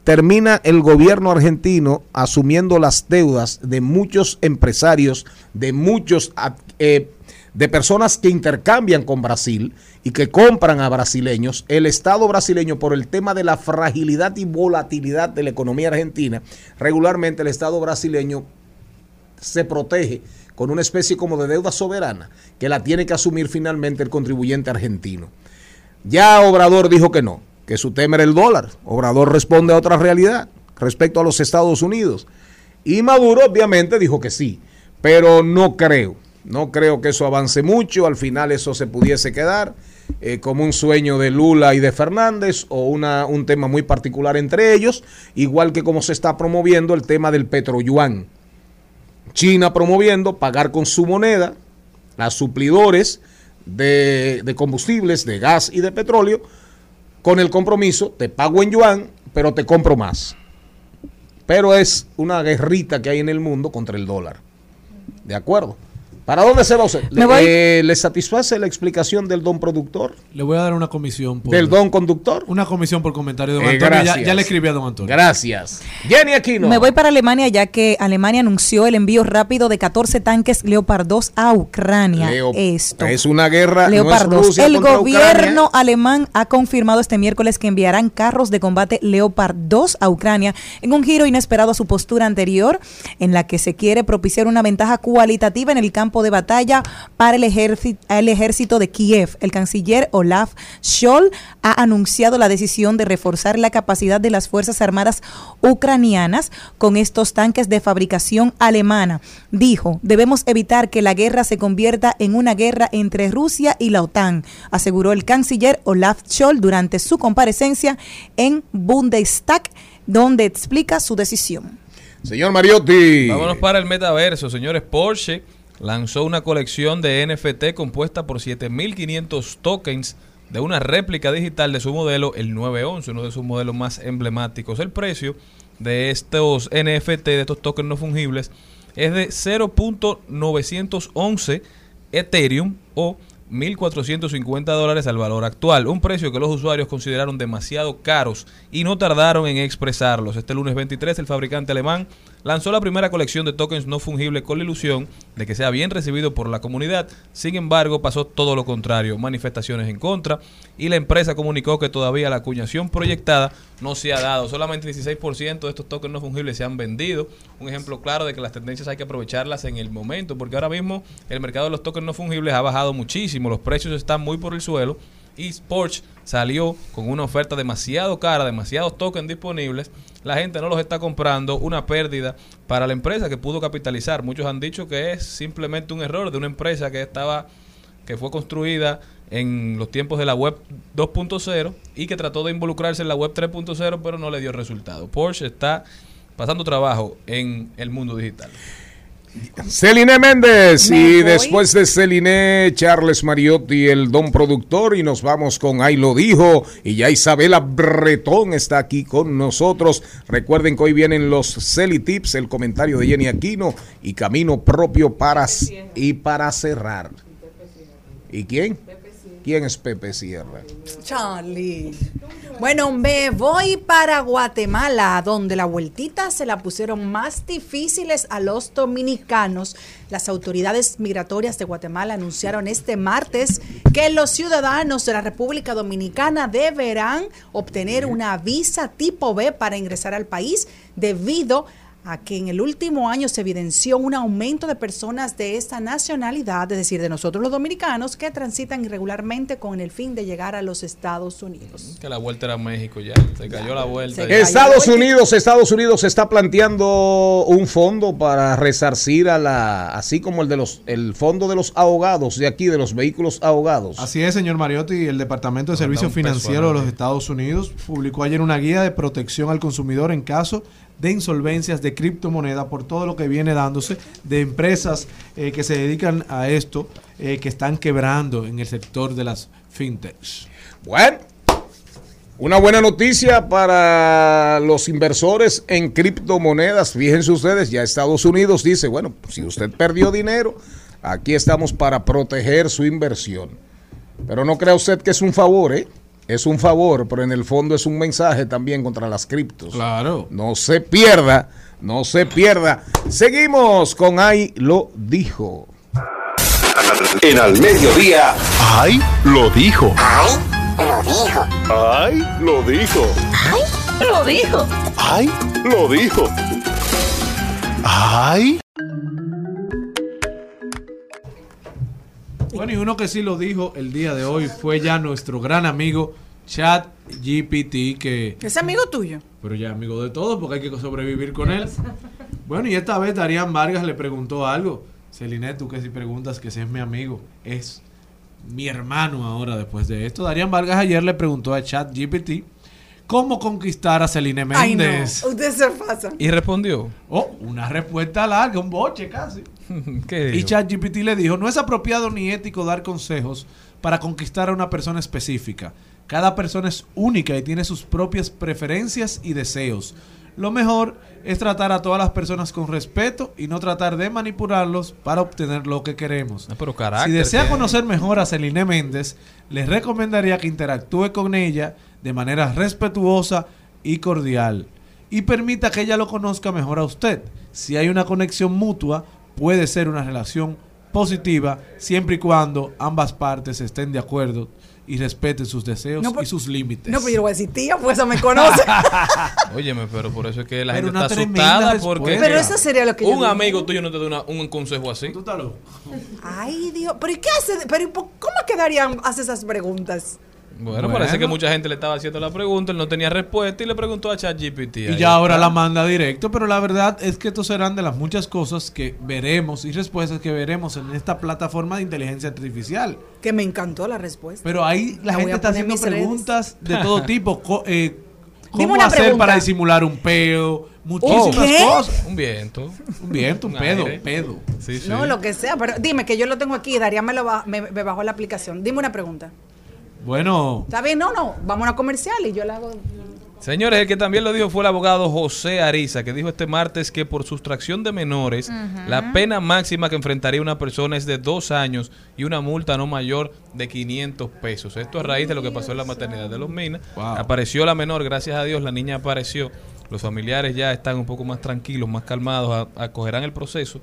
termina el gobierno argentino asumiendo las deudas de muchos empresarios, de muchos eh, de personas que intercambian con Brasil y que compran a brasileños, el Estado brasileño por el tema de la fragilidad y volatilidad de la economía argentina, regularmente el Estado brasileño se protege con una especie como de deuda soberana que la tiene que asumir finalmente el contribuyente argentino. Ya Obrador dijo que no, que su tema era el dólar. Obrador responde a otra realidad respecto a los Estados Unidos. Y Maduro obviamente dijo que sí, pero no creo, no creo que eso avance mucho, al final eso se pudiese quedar eh, como un sueño de Lula y de Fernández o una, un tema muy particular entre ellos, igual que como se está promoviendo el tema del petroyuan. China promoviendo pagar con su moneda a suplidores de, de combustibles, de gas y de petróleo, con el compromiso, te pago en yuan, pero te compro más. Pero es una guerrita que hay en el mundo contra el dólar. ¿De acuerdo? ¿Para dónde se va usted? Me voy. ¿Le, eh, ¿le satisface la explicación del don productor? Le voy a dar una comisión por... ¿Del don conductor? Una comisión por comentario don Eh, Antonio. Ya, gracias. ya le escribí a don Antonio. Gracias. Jenny Aquino. Me voy para Alemania ya que Alemania anunció el envío rápido de 14 tanques Leopard 2 a Ucrania. Leo- Esto. Es una guerra. Leopard no es 2. Rusia El gobierno Ucrania. alemán ha confirmado este miércoles que enviarán carros de combate Leopard 2 a Ucrania en un giro inesperado a su postura anterior, en la que se quiere propiciar una ventaja cualitativa en el campo de batalla para el ejército, el ejército de Kiev. El canciller Olaf Scholz ha anunciado la decisión de reforzar la capacidad de las Fuerzas Armadas ucranianas con estos tanques de fabricación alemana. Dijo, debemos evitar que la guerra se convierta en una guerra entre Rusia y la OTAN, aseguró el canciller Olaf Scholz durante su comparecencia en Bundestag, donde explica su decisión. Señor Mariotti. Vámonos para el metaverso, señores. Porsche lanzó una colección de NFT compuesta por 7.500 tokens de una réplica digital de su modelo, el 911, uno de sus modelos más emblemáticos. El precio de estos NFT, de estos tokens no fungibles, es de 0.911 Ethereum o 1.450 dólares al valor actual, un precio que los usuarios consideraron demasiado caros y no tardaron en expresarlos. Este lunes 23 el fabricante alemán lanzó la primera colección de tokens no fungibles con la ilusión de que sea bien recibido por la comunidad. Sin embargo, pasó todo lo contrario, manifestaciones en contra y la empresa comunicó que todavía la acuñación proyectada no se ha dado. Solamente 16% de estos tokens no fungibles se han vendido. Un ejemplo claro de que las tendencias hay que aprovecharlas en el momento, porque ahora mismo el mercado de los tokens no fungibles ha bajado muchísimo, los precios están muy por el suelo y Porsche salió con una oferta demasiado cara, demasiados tokens disponibles, la gente no los está comprando, una pérdida para la empresa que pudo capitalizar. Muchos han dicho que es simplemente un error de una empresa que estaba que fue construida en los tiempos de la web 2.0 y que trató de involucrarse en la web 3.0 pero no le dio resultado. Porsche está pasando trabajo en el mundo digital. Celine Méndez Me y voy. después de Celine, Charles Mariotti, el don productor y nos vamos con Ahí lo dijo y ya Isabela Bretón está aquí con nosotros. Recuerden que hoy vienen los Celi Tips, el comentario de Jenny Aquino y camino propio para y para cerrar. ¿Y quién? ¿Quién es Pepe Sierra? Charlie. Bueno, me voy para Guatemala, donde la vueltita se la pusieron más difíciles a los dominicanos. Las autoridades migratorias de Guatemala anunciaron este martes que los ciudadanos de la República Dominicana deberán obtener una visa tipo B para ingresar al país debido a que en el último año se evidenció un aumento de personas de esta nacionalidad, es decir, de nosotros los dominicanos, que transitan irregularmente con el fin de llegar a los Estados Unidos. Que la vuelta era México ya. Se cayó la vuelta. Estados Unidos, Estados Unidos está planteando un fondo para resarcir a la, así como el de los, el fondo de los ahogados de aquí, de los vehículos ahogados. Así es, señor Mariotti. El Departamento de Servicios a Financieros de los. Estados Unidos publicó ayer una guía de protección al consumidor en caso de insolvencias de criptomoneda por todo lo que viene dándose de empresas eh, que se dedican a esto, eh, que están quebrando en el sector de las fintechs. Bueno, una buena noticia para los inversores en criptomonedas. Fíjense ustedes, ya Estados Unidos dice, bueno, si usted perdió dinero, aquí estamos para proteger su inversión. Pero no crea usted que es un favor, ¿eh? Es un favor, pero en el fondo es un mensaje también contra las criptos. Claro. No se pierda, no se pierda. Seguimos con Ahí lo dijo. En al mediodía. ¡Ay! Lo dijo. ¡Ay! Lo dijo. ¡Ay! Lo dijo. ¡Ay! Lo dijo. ¡Ay! Bueno, y uno que sí lo dijo el día de hoy fue ya nuestro gran amigo Chat GPT, que ¿Es amigo tuyo? pero ya amigo de todos porque hay que sobrevivir con él. Bueno, y esta vez Darían Vargas le preguntó algo. Celine, tú que si preguntas que si es mi amigo, es mi hermano ahora después de esto. Darían Vargas ayer le preguntó a Chat GPT cómo conquistar a Celine Ay, no. Méndez. Ustedes se pasan. Y respondió. Oh, una respuesta larga, un boche casi. <laughs> ¿Qué Y? ChatGPT le dijo, no es apropiado ni ético dar consejos para conquistar a una persona específica. Cada persona es única y tiene sus propias preferencias y deseos. Lo mejor es tratar a todas las personas con respeto y no tratar de manipularlos para obtener lo que queremos. pero si desea conocer mejor a Celine Méndez, les recomendaría que interactúe con ella de manera respetuosa y cordial y permita que ella lo conozca mejor a usted. Si hay una conexión mutua, puede ser una relación positiva siempre y cuando ambas partes estén de acuerdo y respeten sus deseos No, y sus límites. No, pero yo le voy a decir, tía, pues eso me conoce. <laughs> Óyeme, pero por eso es que la Pero gente está asustada porque Pero eso sería lo que yo un digo. amigo tuyo no te da una- un consejo así. Ay, Dios. ¿Pero y qué hace? ¿Pero cómo quedarían hace esas preguntas? Bueno, Bueno. parece que mucha gente le estaba haciendo la pregunta, él no tenía respuesta y le preguntó a ChatGPT. Y ya ahora está. la manda directo, pero la verdad es que estos serán de las muchas cosas que veremos y respuestas que veremos en esta plataforma de inteligencia artificial. Que me encantó la respuesta. Pero ahí la gente está haciendo redes. preguntas de todo <laughs> tipo. Co- eh, ¿Cómo hacer pregunta. para disimular un peo? Muchísimas cosas. Un viento. Un viento, un Un pedo, aire. pedo. Sí, sí. No, lo que sea. Pero dime que yo lo tengo aquí. Daría me, lo ba- me, me bajó la aplicación. Dime una pregunta. Bueno, ¿Está bien? No, no. Vamos a comercial y yo la hago. Señores, el que también lo dijo fue el abogado José Ariza, que dijo este martes que por sustracción de menores, la pena máxima que enfrentaría una persona es de dos años y una multa no mayor de 500 pesos. Esto a raíz de lo que pasó en la maternidad de los Minas. Apareció la menor, gracias a Dios, la niña apareció. Los familiares ya están un poco más tranquilos, más calmados, a- acogerán el proceso.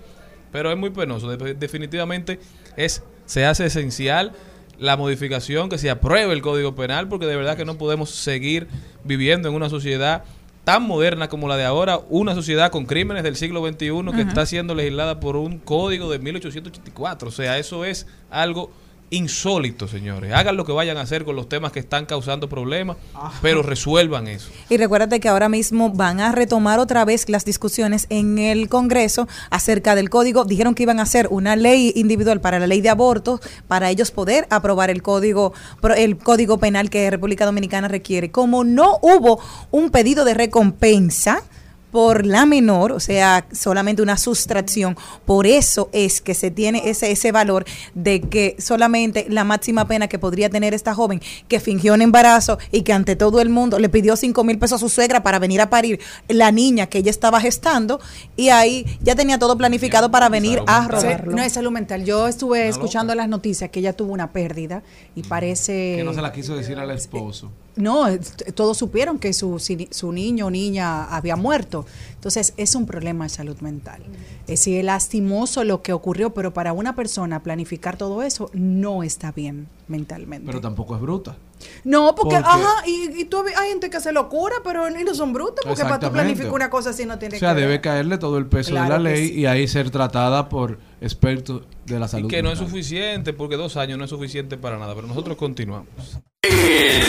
Pero es muy penoso. De- definitivamente es, se hace esencial la modificación, que se apruebe el Código Penal, porque de verdad que no podemos seguir viviendo en una sociedad tan moderna como la de ahora, una sociedad con crímenes del siglo XXI que está siendo legislada por un código de 1884. O sea, eso es algo insólito, señores. Hagan lo que vayan a hacer con los temas que están causando problemas, pero resuelvan eso. Y recuérdate que ahora mismo van a retomar otra vez las discusiones en el Congreso acerca del código. Dijeron que iban a hacer una ley individual para la ley de abortos para ellos poder aprobar el código pro- el código penal que República Dominicana requiere. Como no hubo un pedido de recompensa por la menor, o sea, solamente una sustracción. Por eso es que se tiene ese, ese valor de que solamente la máxima pena que podría tener esta joven que fingió un embarazo y que ante todo el mundo le pidió cinco mil pesos a su suegra para venir a parir la niña que ella estaba gestando y ahí ya tenía todo planificado para venir a Sí, robarlo. no es salud mental. Yo estuve escuchando las noticias que ella tuvo una pérdida y parece... Que no se la quiso decir al esposo. No, todos supieron que su, su niño o niña había muerto. Entonces, es un problema de salud mental. Es decir, es lastimoso lo que ocurrió, pero para una persona planificar todo eso no está bien mentalmente. Pero tampoco es bruta. no, porque, porque- ajá, y, y tú, hay gente que se locura, pero ni no son brutos, porque para tú planificar una cosa así no tiene O sea, que debe ver. caerle todo el peso Claro de la ley sí. y ahí ser tratada por expertos de la Y salud. que no es suficiente, porque dos años no es suficiente para nada. Pero nosotros continuamos.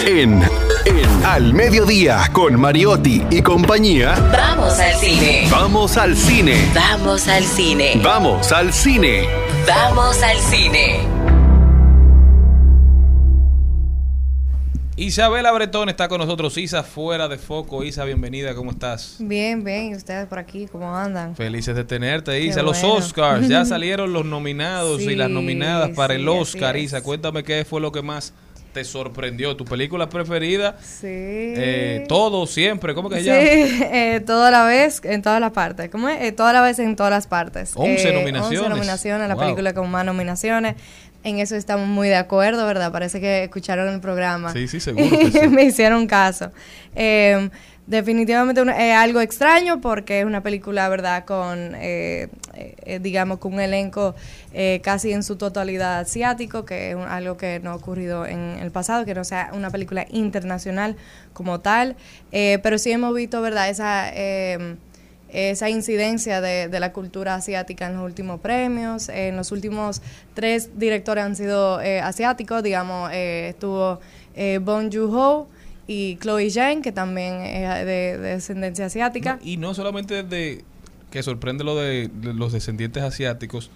En, en Al Mediodía con Mariotti y compañía. Vamos al cine. Vamos al cine. Vamos al cine. Vamos al cine. Vamos al cine. Isabela Bretón está con nosotros. Isa, fuera de foco. Isa, bienvenida. ¿Cómo estás? Bien, bien. ¿Y ustedes por aquí cómo andan? Felices de tenerte, Isa. Qué Los bueno. Oscars. Ya <laughs> salieron los nominados y las nominadas para el sí, Oscar. Isa, cuéntame qué fue lo que más te sorprendió. ¿Tu película preferida? Sí. Eh, todo, siempre. ¿Cómo que se Sí, llama? <laughs> eh, toda la vez, en todas las partes. ¿Cómo es? Eh, toda la vez en todas las partes. 11 Eh, nominaciones. 11 nominaciones, la película con más nominaciones. En eso estamos muy de acuerdo, ¿verdad? Parece que escucharon el programa. Sí, sí, <laughs> seguro que sí. Me hicieron caso. Eh, definitivamente es algo extraño porque es una película, ¿verdad? Con, eh, eh, digamos, con un elenco eh, casi en su totalidad asiático, que es un- algo que no ha ocurrido en el pasado, que no sea una película internacional como tal. Eh, pero sí hemos visto, ¿verdad? Esa... esa incidencia de, la cultura asiática en los últimos premios. En los últimos tres directores han sido eh, asiáticos, digamos, eh, estuvo eh, Bong Joon-ho y Chloe Zhang, que también es de, de descendencia asiática. Y no solamente de que sorprende lo de los descendientes asiáticos,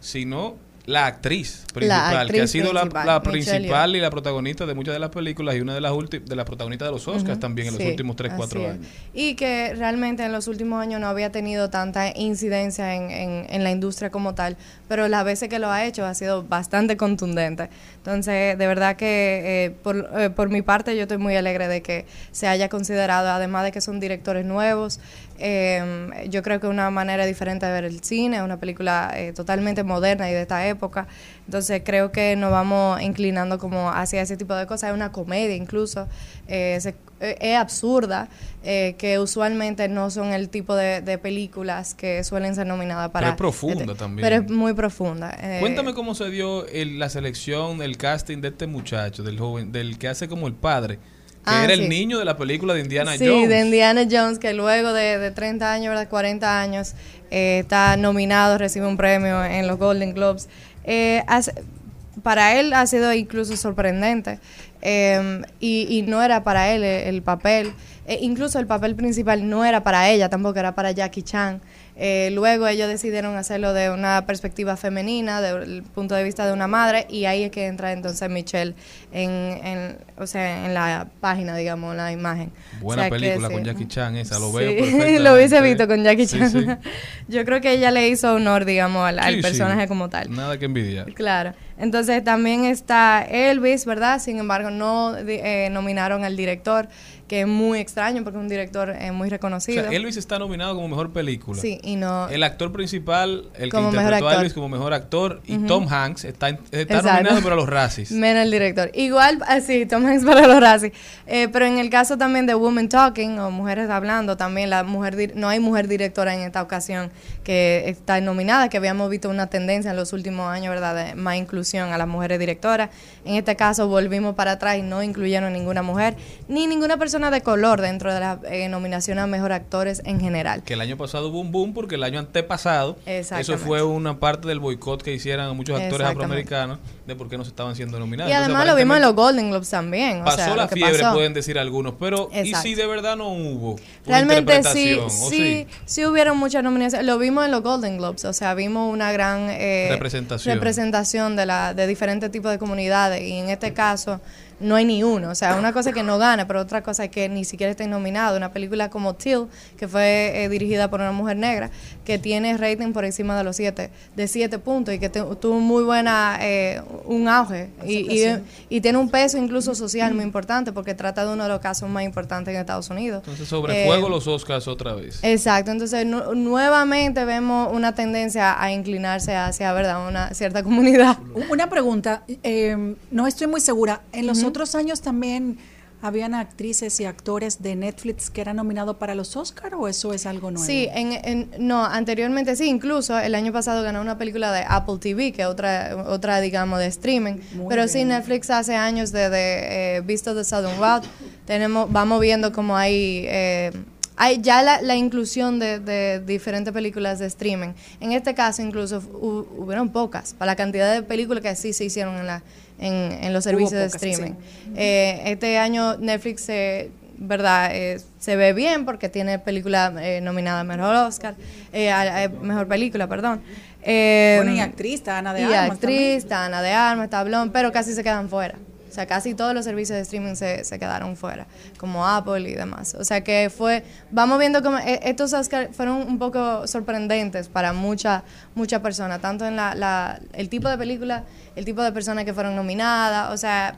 sino la actriz principal, que ha sido la, principal, la y la protagonista de muchas de las películas y una de las últimas de las protagonistas de los Oscars también en los últimos 3, 4 así es. años. Y que realmente en los últimos años no había tenido tanta incidencia en, en- en la industria como tal, pero las veces que lo ha hecho ha sido bastante contundente. Entonces, de verdad que eh, por, eh, por mi parte yo estoy muy alegre de que se haya considerado, además de que son directores nuevos, eh, yo creo que es una manera diferente de ver el cine, una película eh, totalmente moderna y de esta época. Entonces creo que nos vamos inclinando como hacia ese tipo de cosas. Es una comedia incluso, eh, se- eh, es absurda, eh, que usualmente no son el tipo de, de películas que suelen ser nominadas para... es profunda también. Pero es muy profunda. eh, Cuéntame cómo se dio el- la selección, el casting de este muchacho, del joven, del que hace como el padre, que Ah, era sí. el niño de la película de Indiana sí, Jones. de Indiana Jones, que luego de, de 30 años, ¿verdad? 40 años, eh, está nominado, recibe un premio en los Golden Globes. Eh, hace- para él ha sido incluso sorprendente. eh, y, y no era para él el, el papel. Eh, incluso el papel principal no era para ella, tampoco era para Jackie Chan. Eh, luego ellos decidieron hacerlo de una perspectiva femenina, del punto de vista de una madre, y ahí es que entra entonces Michelle en, en, o sea, en la página, digamos, en la imagen. Buena O sea que película sí. con Jackie Chan esa, lo veo <laughs> lo hubiese visto con Jackie Chan. sí. <laughs> Yo creo que ella le hizo honor, digamos, al, al personaje como tal. Nada que envidiar. Claro. Entonces también está Elvis, ¿verdad? Sin embargo, no eh, nominaron al director, que es muy extraño porque es un director eh, muy O reconocido. sea, Elvis está nominado como mejor película. Sí, y no... El actor principal, el que interpretó a. Elvis como mejor actor, y. Tom Hanks está, está nominado para los Razzies. <laughs> Menos el director. Igual, así, Tom Hanks para los Razzie. Eh, pero en el caso también de Women Talking o Mujeres Hablando, también la mujer no hay mujer directora en esta ocasión que está nominada, que habíamos visto una tendencia en los últimos años, ¿verdad?, de más inclusión a las mujeres directoras. En este caso volvimos para atrás y no incluyeron ninguna mujer, ni ninguna persona de color dentro de la eh, nominación a mejor actores en general. Que el año pasado hubo un boom porque el año antepasado, eso fue una parte del boicot que hicieran muchos actores afroamericanos de por qué no se estaban siendo nominados. Y Entonces, además lo vimos en los Golden Globes también. o Pasó sea, la fiebre, pasó. pueden decir algunos, pero ¿y si de verdad no hubo? Realmente sí, sí, sí hubieron muchas nominaciones. Lo vimos en los Golden Globes, o sea, vimos una gran eh, Representación. representación de, la, de diferentes tipos de comunidades. Y en este caso, no hay ni uno. O sea, una cosa es que no gana, pero otra cosa es que ni siquiera esté nominado. Una película como Till, que fue eh, dirigida por una mujer negra, que tiene rating por encima de los siete, de siete puntos y que te- tuvo muy buena, eh, un auge. Y, y, Aceptación. y tiene un peso incluso social muy importante porque trata de uno de los casos más importantes en Estados Unidos. Entonces, sobre Eh, fuego los Oscars otra vez. Exacto, entonces nu- nuevamente vemos una tendencia a inclinarse hacia, ¿verdad?, una cierta <laughs> comunidad. Una pregunta, eh, no estoy muy segura. ¿En los Ujú. otros años también habían actrices y actores de Netflix que eran nominados para los Oscar o eso es algo nuevo? Sí, en, en- no, anteriormente sí, incluso el año pasado ganó una película de Apple TV, que es otra, otra digamos, de streaming. Muy Pero sí. Netflix hace años desde eh, Visto de Southern Wild, tenemos, vamos viendo como hay... eh, hay ya la, la inclusión de, de diferentes películas de streaming. En este caso, incluso hu- hubieron pocas, para la cantidad de películas que sí se hicieron en, la, en, en los servicios de streaming. sí. Eh, este año Netflix se verdad Eh, se ve bien porque tiene película eh, nominada a mejor Oscar eh, a- a mejor película perdón Eh, Bueno, y actriz, está Ana de y Armas actriz también. está Ana de Armas está Blon pero casi se quedan fuera o sea casi todos los servicios de streaming se, se quedaron fuera como Apple y demás o sea que fue vamos viendo como eh, estos Oscar fueron un poco sorprendentes para muchas muchas personas tanto en la, la- el tipo de película el tipo de personas que fueron nominadas o sea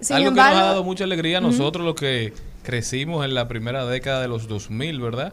sin Algo embargo, que nos ha dado mucha alegría a nosotros, los que crecimos en la primera década de los 2000, ¿verdad?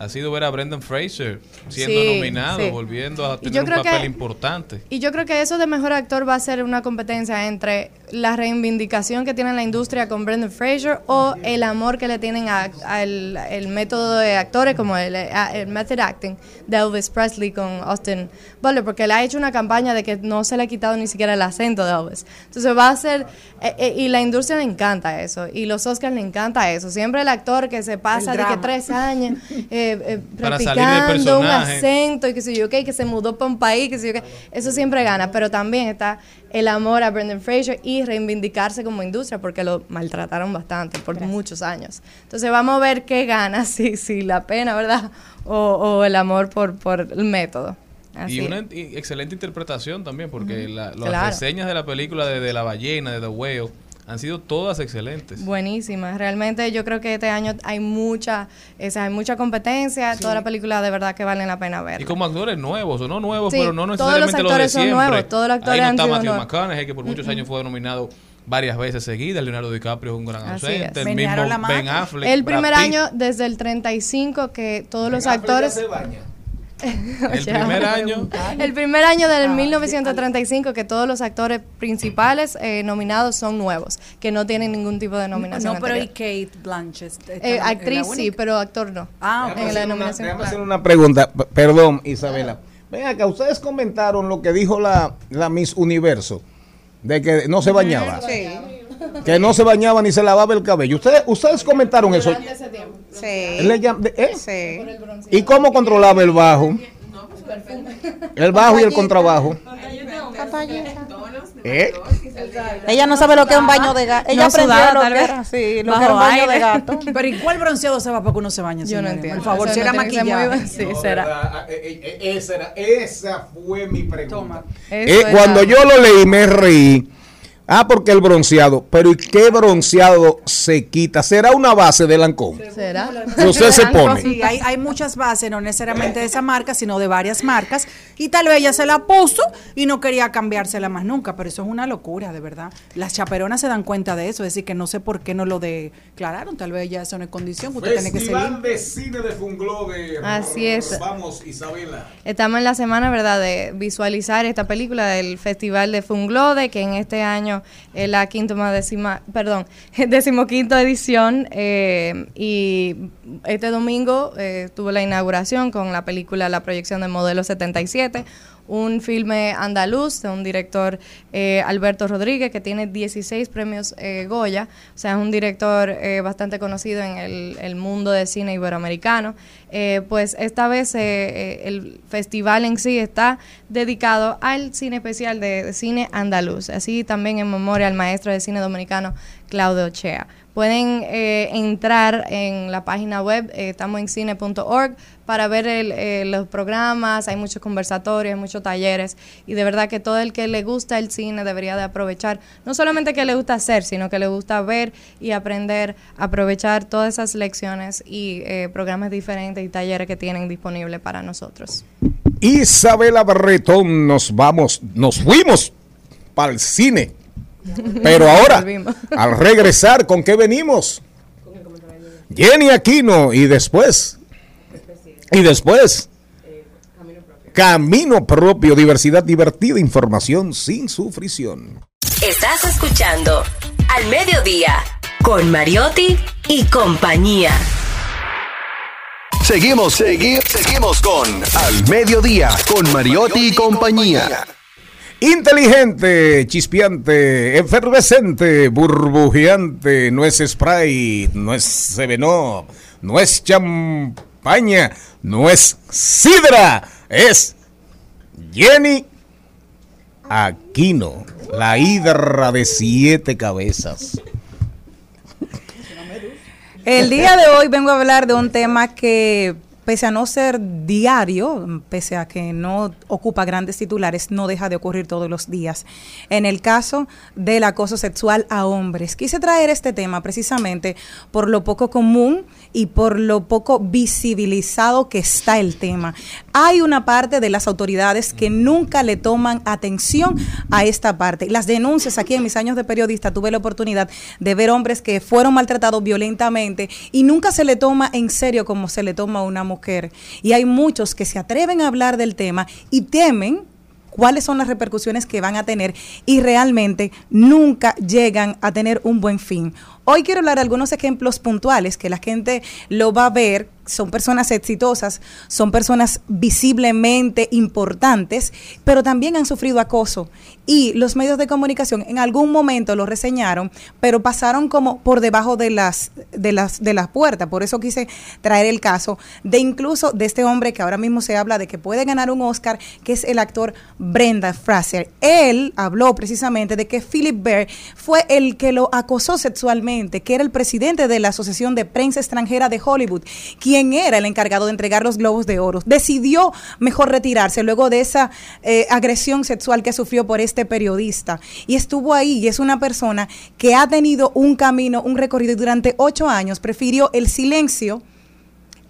Ha sido ver a Brendan Fraser siendo Sí, nominado, sí. volviendo a tener yo un papel que- importante. Y yo creo que eso de mejor actor va a ser una competencia entre la reivindicación que tiene la industria con Brendan Fraser o el amor que le tienen a- al el método de actores como el, el method acting de Elvis Presley con Austin Butler, porque él ha hecho una campaña de que no se le ha quitado ni siquiera el acento de Elvis. Entonces va a ser, eh, eh, y la industria le encanta eso, y los Oscars le encanta eso. Siempre el actor que se pasa de que tres años <laughs> eh, eh, practicando un acento y que sé yo qué, que se mudó para un país, que sé yo qué. Eso siempre gana, pero también está el amor a Brendan Fraser y reivindicarse como industria porque lo maltrataron bastante por muchos años. Entonces vamos a ver qué gana, <laughs> si, si la pena, ¿verdad? O, o el amor por, por el método. Así Y una y excelente interpretación también, porque la- las Claro. reseñas de la película de, de La Ballena, de The Whale, han sido todas excelentes. Buenísima. Realmente yo creo que este año hay mucha, o sea, hay mucha competencia. Toda la película de verdad que valen la pena ver. Y como actores nuevos, o no nuevos, Sí, pero no todos necesariamente los los de actores son siempre. nuevos, todos los actores Ahí no han está sido Matthew nuevos. McConaughey, que por muchos años fue nominado varias veces seguidas. Leonardo DiCaprio es un gran Así ausente. es. El mismo Ben. Affleck. El primer año desde el 35 que todos los Affleck ya actores se baña. <laughs> El primer año. el primer año Ah, del 1935 que todos los actores principales eh, nominados son nuevos que no tienen ningún tipo de nominación No, pero y anterior. Kate Blanchett. Eh, actriz sí pero actor no Ah, en la nominación Déjame claro. hacer una pregunta. P- Perdón, Isabela. Ven acá, ustedes comentaron lo que dijo la, la Miss Universo, de que no se bañaba. Que no se bañaba ni se lavaba el cabello. Ustedes, ustedes comentaron eso. Sí. ¿eh? ¿Y cómo controlaba el bajo? El bajo y el contrabajo. ¿Eh? Ella no sabe lo que es un baño de gato. Ella No aprendió sudaba, lo tal que vez. era, sí, lo Bajo que era un baño aire. de gato. <laughs> Pero ¿y cuál bronceado se va para que uno se bañe? Yo no entiendo. Por favor, si no era sí, Esa, era- esa fue mi pregunta. Eh, cuando yo lo leí me reí. Ah, porque el bronceado. Pero ¿y qué bronceado se quita? ¿Será una base de Lancôme? será usted se pone. Sí, hay, hay muchas bases, no necesariamente de esa marca, sino de varias marcas. Y tal vez ella se la puso y no quería cambiársela más nunca, pero eso es una locura, de verdad. Las chaperonas se dan cuenta de eso, es decir, que no sé por qué no lo declararon, tal vez ya eso no es condición, usted tiene que Festival de cine de Funglobe. Así es. Vamos, Isabela. Estamos en la semana, ¿verdad?, de visualizar esta película del Festival de Funglode, que en este año es la quinta décima, perdón, <laughs> decimoquinta edición. eh, y este domingo eh, tuvo la inauguración con la película La proyección de Modelo 77, un filme andaluz de un director eh, Alberto Rodríguez que tiene 16 premios eh, Goya, o sea, es un director eh, bastante conocido en el, mundo de cine iberoamericano. Pues esta vez el festival en sí está dedicado al cine especial de, de cine andaluz, así también en memoria al maestro de cine dominicano Claudio Ochea. Pueden eh, entrar en la página web, eh, estamos en cine.org, para ver eh, los programas, hay muchos conversatorios, muchos talleres, y de verdad que todo el que le gusta el cine debería de aprovechar, no solamente que le gusta hacer, sino que le gusta ver y aprender, aprovechar todas esas lecciones y eh, programas diferentes y talleres que tienen disponibles para nosotros. Isabela Barretón, nos vamos, nos fuimos para el cine. Pero ahora, al regresar, ¿con qué venimos? Jenny Aquino y después, y después, Camino propio, diversidad divertida, información sin sufrición. Estás escuchando Al Mediodía con Mariotti y compañía. Seguimos, segui- seguimos con Al Mediodía, con Mariotti y compañía. Inteligente, chispeante, efervescente, burbujeante, no es Sprite, no es Seveno, no es champaña, no es sidra, es Jenny Aquino, la hidra de siete cabezas. El día de hoy vengo a hablar de un tema que, pese a no ser diario, pese a que no ocupa grandes titulares, no deja de ocurrir todos los días. En el caso del acoso sexual a hombres. Quise traer este tema precisamente por lo poco común y por lo poco visibilizado que está el tema. Hay una parte de las autoridades que nunca le toman atención a esta parte. Las denuncias aquí en mis años de periodista tuve la oportunidad de ver hombres que fueron maltratados violentamente y nunca se le toma en serio como se le toma a una mujer. Y hay muchos que se atreven a hablar del tema y temen cuáles son las repercusiones que van a tener y realmente nunca llegan a tener un buen fin. Hoy quiero hablar de algunos ejemplos puntuales que la gente lo va a ver. Son personas exitosas, son personas visiblemente importantes, pero también han sufrido acoso. Y los medios de comunicación en algún momento lo reseñaron, pero pasaron como por debajo de las, de las, de las puertas. Por eso quise traer el caso de incluso de este hombre que ahora mismo se habla de que puede ganar un Oscar, que es el actor Brenda Fraser. Él habló precisamente de que Philip Bear fue el que lo acosó sexualmente, que era el presidente de la Asociación de Prensa Extranjera de Hollywood, quien era el encargado de entregar los globos de oro. Decidió mejor retirarse luego de esa eh, agresión sexual que sufrió por este periodista. Y estuvo ahí y es una persona que ha tenido un camino, un recorrido y durante ocho años prefirió el silencio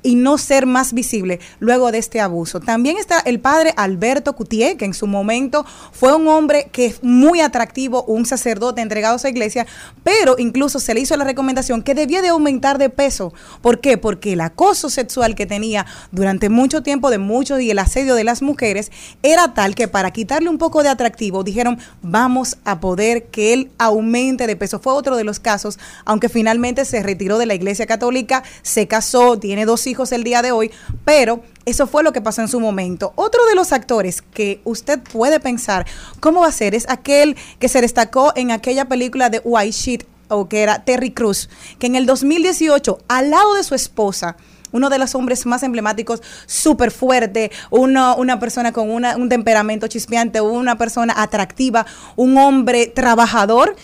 y no ser más visible luego de este abuso. También está el padre Alberto Cutier, que en su momento fue un hombre que es muy atractivo, un sacerdote entregado a su iglesia, pero incluso se le hizo la recomendación que debía de aumentar de peso. ¿Por qué? Porque el acoso sexual que tenía durante mucho tiempo de muchos y el asedio de las mujeres era tal que para quitarle un poco de atractivo dijeron vamos a poder que él aumente de peso. Fue otro de los casos, aunque finalmente se retiró de la iglesia católica, se casó, tiene dos hijos el día de hoy, pero eso fue lo que pasó en su momento. Otro de los actores que usted puede pensar cómo va a ser es aquel que se destacó en aquella película de White Sheet o que era Terry Cruz, que en el 2018 al lado de su esposa uno de los hombres más emblemáticos, súper fuerte, una persona con una- un temperamento chispeante, una persona atractiva, un hombre trabajador.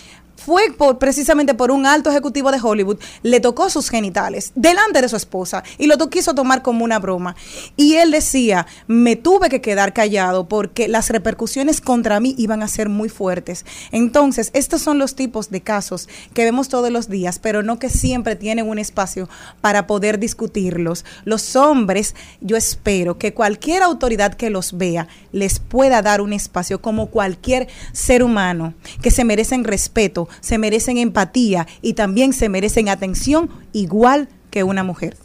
Fue por, precisamente por un alto ejecutivo de Hollywood, le tocó sus genitales delante de su esposa y lo quiso tomar como una broma. Y él decía, me tuve que quedar callado porque las repercusiones contra mí iban a ser muy fuertes. Entonces, estos son los tipos de casos que vemos todos los días, pero no que siempre tienen un espacio para poder discutirlos. Los hombres, yo espero que cualquier autoridad que los vea les pueda dar un espacio como cualquier ser humano, que se merecen respeto, se merecen empatía y también se merecen atención igual que una mujer.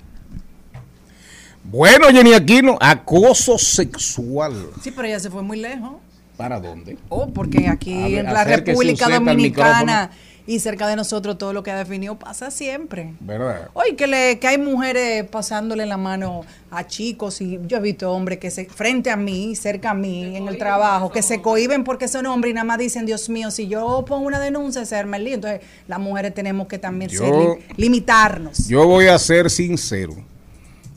Bueno, Jenny Aquino, acoso sexual. Sí, pero ella se fue muy lejos. ¿Para dónde? Oh, porque aquí ver, en la República Dominicana y cerca de nosotros todo lo que ha definido pasa siempre. ¿Verdad? Oye, que, le, que hay mujeres pasándole la mano a chicos y yo he visto hombres que se frente a mí, cerca a mí, en el trabajo, que se cohiben porque son hombres y nada más dicen, Dios mío, si yo pongo una denuncia, se arma el lío. Entonces, las mujeres tenemos que también Yo- ser li- limitarnos. Yo voy a ser sincero.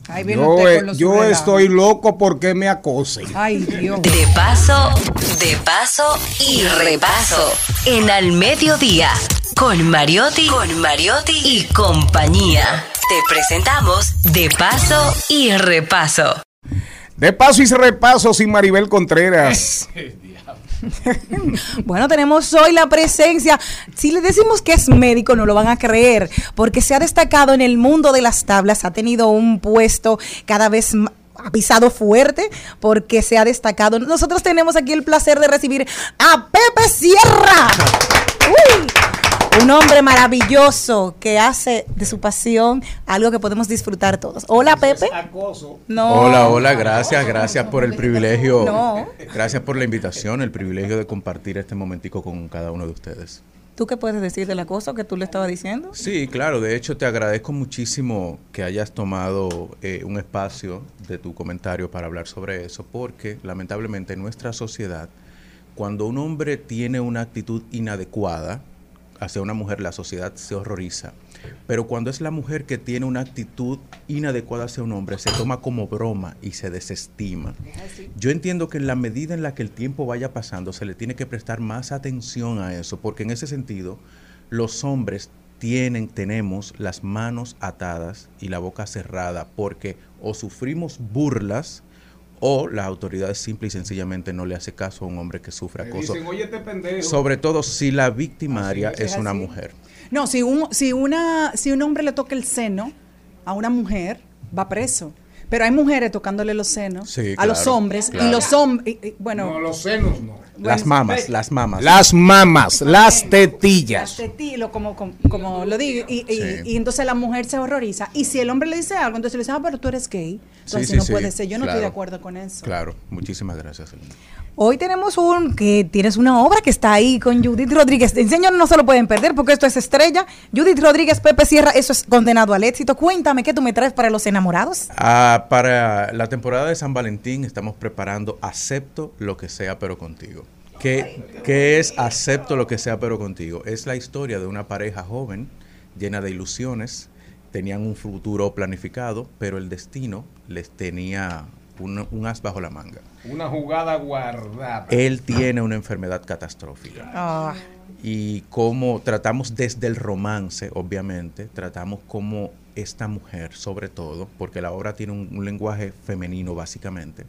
Ahí viene Yo, usted con los yo estoy loco porque me acosen. Ay, Dios. De paso, de paso y repaso. En Al Mediodía, con Mariotti, con Mariotti y compañía. Te presentamos De Paso y Repaso. De paso y repaso sin Maribel Contreras. <laughs> <laughs> Bueno, tenemos hoy la presencia. Si le decimos que es médico, no lo van a creer, porque se ha destacado en el mundo de las tablas, ha tenido un puesto cada vez más ha pisado fuerte porque se ha destacado. Nosotros tenemos aquí el placer de recibir a Pepe Sierra. <laughs> Uy, un hombre maravilloso que hace de su pasión algo que podemos disfrutar todos. Hola, Pepe. No. Hola, hola, gracias, gracias por el privilegio. No. Gracias por la invitación, el privilegio de compartir este momentico con cada uno de ustedes. ¿Tú qué puedes decir del acoso que tú le estabas diciendo? Sí, claro, de hecho te agradezco muchísimo que hayas tomado eh, un espacio de tu comentario para hablar sobre eso, porque lamentablemente en nuestra sociedad, cuando un hombre tiene una actitud inadecuada hacia una mujer, la sociedad se horroriza. Pero cuando es la mujer que tiene una actitud inadecuada hacia un hombre, se toma como broma y se desestima. Yo entiendo que en la medida en la que el tiempo vaya pasando, se le tiene que prestar más atención a eso, porque en ese sentido, los hombres tienen, tenemos las manos atadas y la boca cerrada, porque o sufrimos burlas, o las autoridades simple y sencillamente no le hace caso a un hombre que sufre acoso. dicen, "Oye, este pendejo". Sobre todo si la victimaria Así es, una así. mujer. No, si un, si una, si un hombre le toca el seno a una mujer, va preso. Pero hay mujeres tocándole los senos Sí, a los claro, hombres y los hombres, bueno, No, los senos no. Las mamas, las mamas. Las mamas, las tetillas. las tetilo, como, como, como lo digo, y, y- Sí. y entonces la mujer se horroriza. Y si el hombre le dice algo, entonces le dice, ah, pero tú eres gay. Entonces Sí, sí, no sí, puede ser, yo no estoy de acuerdo con eso. Claro, muchísimas gracias. Elena. Hoy tenemos un que tienes una obra que está ahí con Judith Rodríguez. Enseño no se lo pueden perder porque esto es estrella. Judith Rodríguez, Pepe Sierra, eso es condenado al éxito. Cuéntame qué tú me traes para los enamorados. Ah, para la temporada de San Valentín estamos preparando Acepto lo que sea pero contigo. ¿Qué, qué es Acepto lo que sea pero contigo? Es la historia de una pareja joven llena de ilusiones, tenían un futuro planificado, pero el destino les tenía un, un as bajo la manga. Una jugada guardada. Él tiene una enfermedad catastrófica. Ah. y cómo tratamos desde el romance, obviamente, tratamos como esta mujer, sobre todo, porque la obra tiene un, un lenguaje femenino básicamente,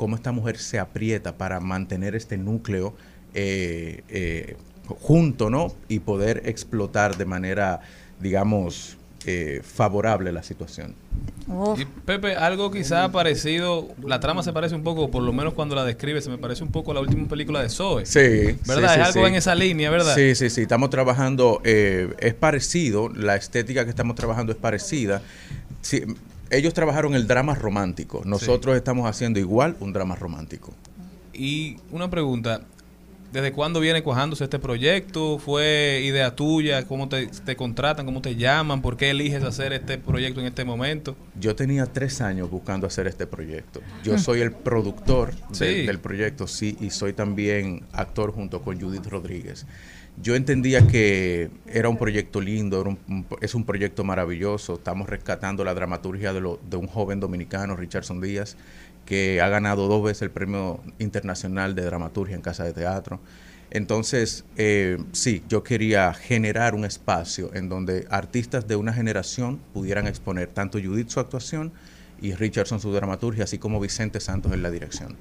cómo esta mujer se aprieta para mantener este núcleo eh, eh, junto, ¿no? Y poder explotar de manera, digamos, eh, favorable la situación. Y Pepe, algo quizá parecido, la trama se parece un poco, por lo menos cuando la describe, se me parece un poco a la última película de Zoe. Sí. ¿Verdad? sí, es sí, algo sí. en esa línea, ¿verdad? Sí, sí, sí. Estamos trabajando, eh, es parecido, la estética que estamos trabajando es parecida. Ellos trabajaron el drama romántico. Nosotros estamos haciendo igual un drama romántico. Y una pregunta, ¿desde cuándo viene cuajándose este proyecto? ¿Fue idea tuya? ¿Cómo te, te contratan? ¿Cómo te llaman? ¿Por qué eliges hacer este proyecto en este momento? Yo tenía tres años buscando hacer este proyecto. Yo Mm. soy el productor de- Sí. del proyecto, sí, y soy también actor junto con Judith Rodríguez. Yo entendía que era un proyecto lindo, era un- es un proyecto maravilloso. Estamos rescatando la dramaturgia de, de un joven dominicano, Richardson Díaz, que ha ganado dos veces el Premio Internacional de Dramaturgia en Casa de Teatro. Entonces, eh, sí, yo quería generar un espacio en donde artistas de una generación pudieran exponer tanto Judith su actuación y Richardson su dramaturgia, así como Vicente Santos en la dirección.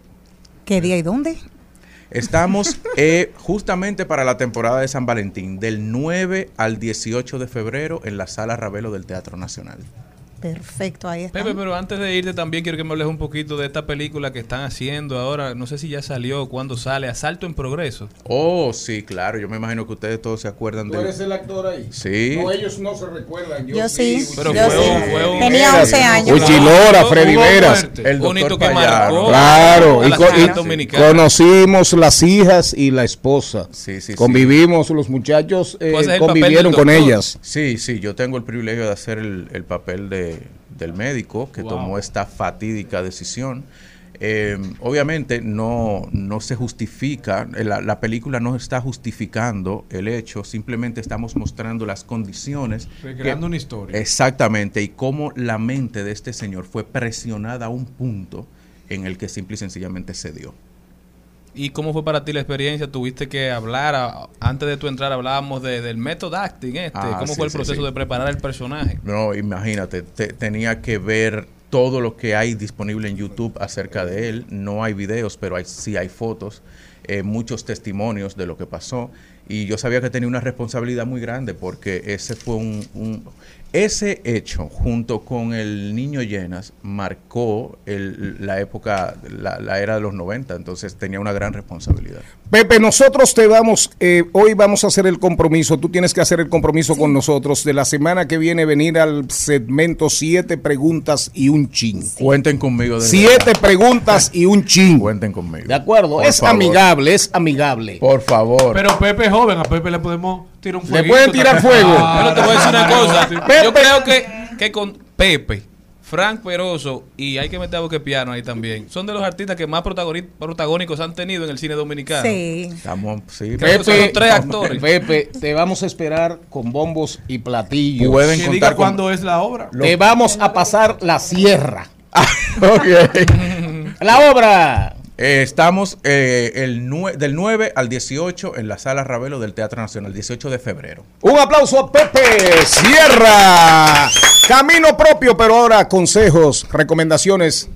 ¿Qué día y dónde? Estamos eh, justamente para la temporada de San Valentín, del 9 al 18 de febrero en la Sala Ravelo del Teatro Nacional. Perfecto, ahí está. Pepe, pero antes de irte también quiero que me hables un poquito de esta película que están haciendo ahora. No sé si ya salió, cuándo sale, Asalto en Progreso. Oh, sí, claro. Yo me imagino que ustedes todos se acuerdan ¿Tú de... eres el actor ahí? Sí. No, ellos no se recuerdan. Yo, Yo sí, Pero yo fue sí. un- fue un- Tenía 11 años. Uchilora, Freddy Veras. El doctor que marcó Claro, a y, la co- y sociedad dominicana. conocimos las hijas y la esposa. Sí, sí, sí. Convivimos, los muchachos eh, Tú convivieron con ellas. Sí, sí, yo tengo el privilegio de hacer el, el papel de, del médico que Wow. tomó esta fatídica decisión. Eh, obviamente no, no se justifica, eh, la, la película no está justificando el hecho, simplemente estamos mostrando las condiciones. Recreando que- una historia. Exactamente, y cómo la mente de este señor fue presionada a un punto en el que simple y sencillamente cedió. ¿Y cómo fue para ti la experiencia? ¿Tuviste que hablar? a- antes de tu entrar hablábamos de- del método acting este. Ah, ¿Cómo sí, fue el sí, proceso sí. de preparar el personaje? No, imagínate, te- tenía que ver todo lo que hay disponible en YouTube acerca de él. No hay videos, pero hay, sí hay fotos, eh, muchos testimonios de lo que pasó. Y yo sabía que tenía una responsabilidad muy grande porque ese fue un... un- ese hecho, junto con el niño Llenas, marcó el- la época, la, la era de los 90, entonces tenía una gran responsabilidad. Pepe, nosotros te vamos, eh, hoy vamos a hacer el compromiso, tú tienes que hacer el compromiso con nosotros de la semana que viene venir al segmento siete preguntas y un chin. Cuenten conmigo. Siete verdad. preguntas y un chin. Cuenten conmigo. De acuerdo, Por es favor. amigable, es amigable. Por favor. Pero Pepe es joven, a Pepe le podemos tirar un Le fuego. pueden tirar fuego. Pero te voy a decir una <laughs> cosa. Pepe. Yo creo que, que con Pepe, Frank Peroso y hay que meter a Boque Piano ahí también. Son de los artistas que más protagónicos han tenido en el cine dominicano. Sí. Estamos, sí, son los tres actores. Pepe, te vamos a esperar con bombos y platillos. Pueden Que contar diga con- cuándo es la obra. Te vamos a pasar la sierra. <laughs> Ok. La obra. Eh, estamos eh, el nue- del 9 al 18 en la Sala Ravelo del Teatro Nacional, 18 de febrero. Un aplauso a Pepe Sierra. Camino propio, pero ahora consejos, recomendaciones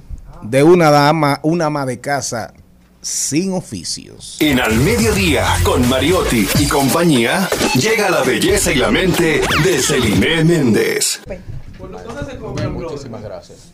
de una dama, una ama de casa sin oficios. En Al Mediodía, con Mariotti y compañía, llega la belleza y la mente de Celine Méndez. Muchísimas gracias.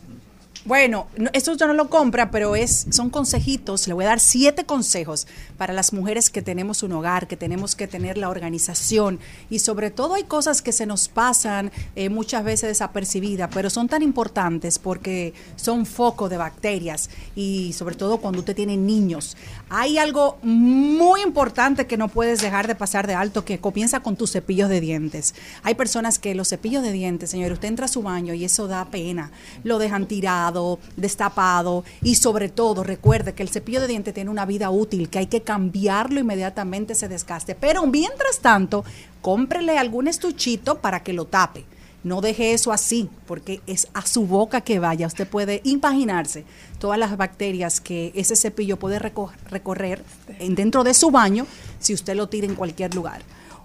Bueno, no- esto yo no lo compra, pero es, son consejitos. Le voy a dar siete consejos para las mujeres que tenemos un hogar, que tenemos que tener la organización. Y sobre todo hay cosas que se nos pasan eh, muchas veces desapercibidas, pero son tan importantes porque son foco de bacterias. Y sobre todo cuando usted tiene niños. Hay algo muy importante que no puedes dejar de pasar de alto, que comienza con tus cepillos de dientes. Hay personas que los cepillos de dientes, señor, usted entra a su baño y eso da pena. Lo dejan tirado, destapado y sobre todo recuerde que el cepillo de dientes tiene una vida útil, que hay que cambiarlo inmediatamente se desgaste. Pero mientras tanto, cómprele algún estuchito para que lo tape. No deje eso así, porque es a su boca que vaya. Usted puede imaginarse todas las bacterias que ese cepillo puede reco- recorrer en- dentro de su baño si usted lo tira en cualquier lugar.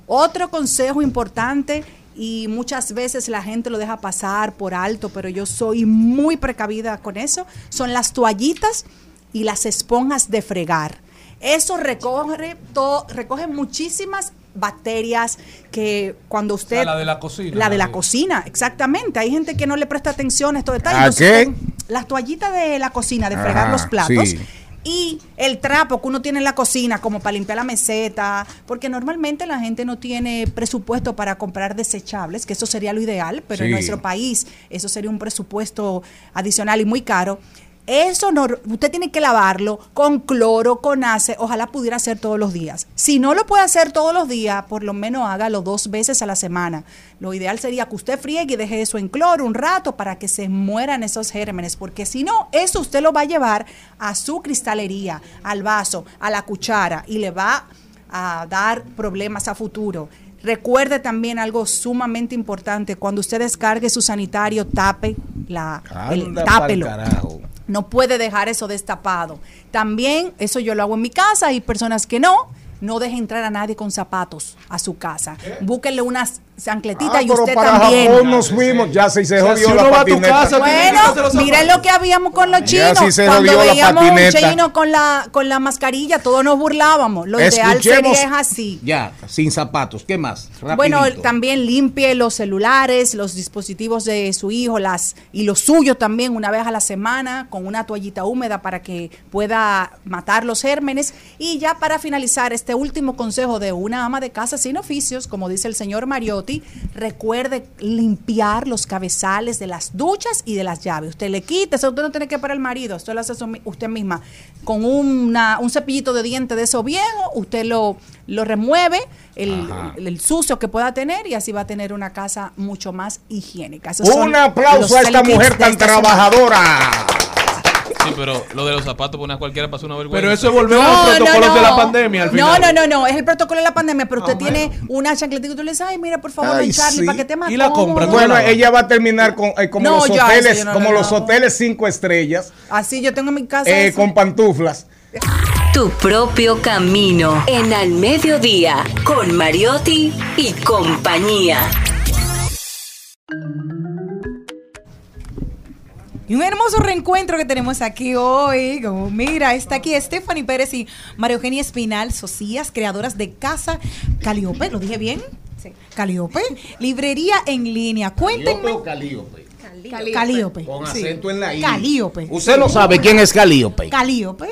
Otro consejo importante, y muchas veces la gente lo deja pasar por alto, pero yo soy muy precavida con eso, son las toallitas y las esponjas de fregar. Eso recoge, to- recoge muchísimas bacterias que cuando usted... la de la cocina, La de la cocina, exactamente. Hay gente que no le presta atención a estos ¿A detalles. qué? Las toallitas de la cocina, de fregar los platos. sí. Y el trapo que uno tiene en la cocina, como para limpiar la meseta, porque normalmente la gente no tiene presupuesto para comprar desechables, que eso sería lo ideal, pero en nuestro país eso sería un presupuesto adicional y muy caro. Eso no, usted tiene que lavarlo con cloro, con ace, ojalá pudiera hacer todos los días. Si no lo puede hacer todos los días, por lo menos hágalo dos veces a la semana. Lo ideal sería que usted friegue y deje eso en cloro un rato para que se mueran esos gérmenes, porque si no, eso usted lo va a llevar a su cristalería, al vaso, a la cuchara y le va a dar problemas a futuro. Recuerde también algo sumamente importante, cuando usted descargue su sanitario, tape la, el- tápelo. No puede dejar eso destapado. También, eso yo lo hago en mi casa, hay personas que no. No deje entrar a nadie con zapatos a su casa. Búsquenle unas chancletitas Ah, y usted para también. Japón nos fuimos, ya se, se O sea, jodió si la a tu patineta. casa, Bueno, miren lo que habíamos con los Ya chinos. sí se Cuando jodió la veíamos un chino con la, con la mascarilla, todos nos burlábamos. Lo ideal Escuchemos- sería es así. Ya, sin zapatos. ¿Qué más? Bueno, Rapidito. también limpie los celulares, los dispositivos de su hijo, las y los suyos también una vez a la semana con una toallita húmeda para que pueda matar los gérmenes. Y ya para finalizar, este último consejo de una ama de casa sin oficios, como dice el señor Recuerde limpiar los cabezales de las duchas y de las llaves. Usted le quita, eso usted no tiene que para el marido, esto lo hace su- usted misma. Con una, un cepillito de dientes de esos viejos, usted lo, lo remueve, el, el- el sucio que pueda tener, y así va a tener una casa mucho más higiénica. Esos Un aplauso a esta mujer tan semana. Sí, pero lo de los zapatos poner a cualquiera pasó una vergüenza. Pero eso volvió a los protocolos de la pandemia al No, final. no, no, no, es el protocolo de la pandemia, pero usted Ah, tiene una chancletita y tú le dices, ay, mira, por favor, Ay, ven Charlie, sí. para que te más Y la compra, cómodo". Bueno, ella va a terminar con, eh, como No, los ya, hoteles, no como lo los hoteles cinco estrellas, Así yo tengo en mi casa. eh, con pantuflas. tu propio camino en Al Mediodía con Mariotti y compañía. Y un hermoso reencuentro que tenemos aquí hoy. Como mira, está aquí Stephanie Pérez y María Eugenia Espinal, socias, creadoras de Casa Caliope. ¿Lo dije bien? Sí. Caliope. Librería en línea. Cuéntenme. ¿Caliope o Calíope? Calíope. Con sí. acento en la I. Calíope. Usted no sabe quién es Calíope. Calíope.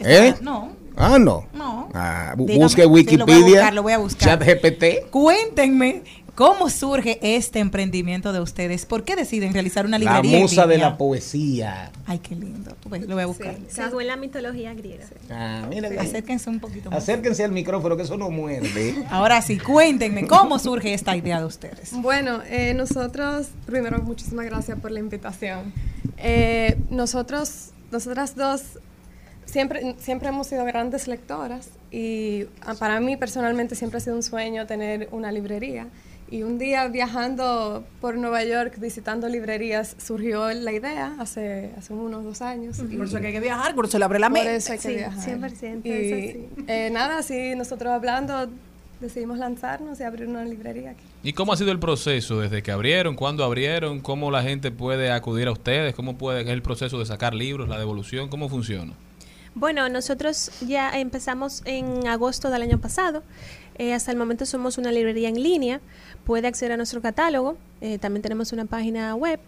¿Eh? No. Ah, no. No. Ah, Dígame. busque Sí, lo voy a Wikipedia. buscar, lo voy a buscar. Chat GPT. Cuéntenme cómo surge este emprendimiento de ustedes. ¿Por qué deciden realizar una La librería? en musa de la poesía. Ay, qué lindo. Lo voy a buscar. Según la mitología griega. Ah, mira. Acérquense un poquito más. Acérquense al micrófono que eso no muerde. Ahora sí, cuéntenme cómo surge esta idea de ustedes. Bueno, eh, nosotros, primero, muchísimas gracias por la invitación. Eh, nosotros, nosotras dos, siempre, siempre hemos sido grandes lectoras y ah, para mí personalmente siempre ha sido un sueño tener una librería. Y un día viajando por Nueva York, visitando librerías, surgió la idea hace, hace unos dos años. Por Y- eso que hay que viajar, por eso le abre la por mente. eso hay que Sí, viajar. 100%, Y es así. eh, nada, así nosotros hablando, decidimos lanzarnos y abrir una librería aquí. ¿Y cómo ha sido el proceso desde que abrieron? ¿Cuándo abrieron? ¿Cómo la gente puede acudir a ustedes? ¿Cómo puede es el proceso de sacar libros, la devolución? ¿Cómo funciona? Bueno, nosotros ya empezamos en agosto del año pasado. Eh, hasta el momento somos una librería en línea. Puede acceder a nuestro catálogo. Eh, también tenemos una página web.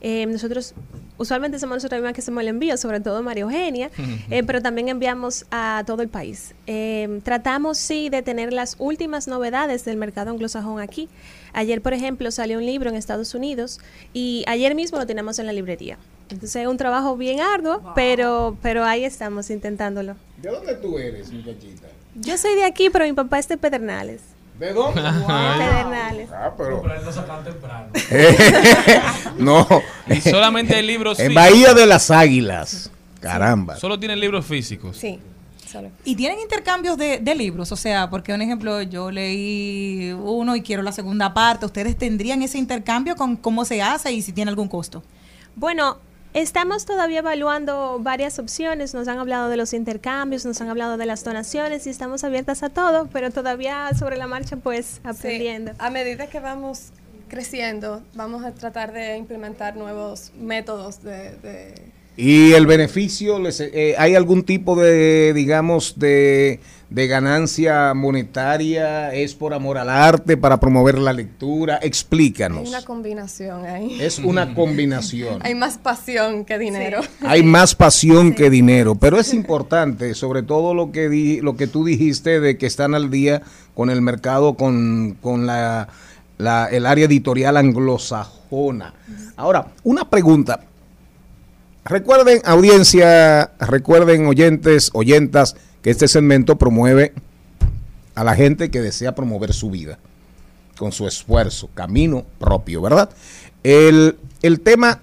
Eh, nosotros usualmente somos nosotros mismas que hacemos el envío, sobre todo María Eugenia, <laughs> eh, pero también enviamos a todo el país. Eh, tratamos, sí, de tener las últimas novedades del mercado anglosajón aquí. Ayer, por ejemplo, salió un libro en Estados Unidos y ayer mismo lo tenemos en la librería. Entonces es un trabajo bien arduo, pero, pero ahí estamos intentándolo. ¿De dónde tú eres, muchachita? Yo soy de aquí, pero mi papá es de Pedernales. ¿De dónde? <laughs> Pedernales. Ah, pero. No sacan temprano. <laughs> no. Y solamente hay libros En. Bahía de las Águilas. Caramba. Solo tienen libros físicos. Sí. Y tienen intercambios de, de libros, o sea, porque un ejemplo, yo leí uno y quiero la segunda parte, ¿ustedes tendrían ese intercambio con cómo se hace y si tiene algún costo? Bueno, estamos todavía evaluando varias opciones. Nos han hablado de los intercambios, nos han hablado de las donaciones y estamos abiertas a todo, pero todavía sobre la marcha, pues, aprendiendo. Sí, a medida que vamos creciendo, vamos a tratar de implementar nuevos métodos de... de- ¿Y el beneficio, les- eh, hay algún tipo de, digamos, de, de ganancia monetaria? ¿Es por amor al arte, para promover la lectura? Explícanos. una combinación ahí. Es una combinación. <laughs> Hay más pasión que dinero. Hay más pasión que dinero, pero es importante, sobre todo lo que di- lo que tú dijiste de que están al día con el mercado, con, con la, la- el área editorial anglosajona. Ahora, una pregunta. Recuerden, audiencia, recuerden, oyentes, oyentas, que este segmento promueve a la gente que desea promover su vida con su esfuerzo, camino propio, ¿verdad? El, el tema,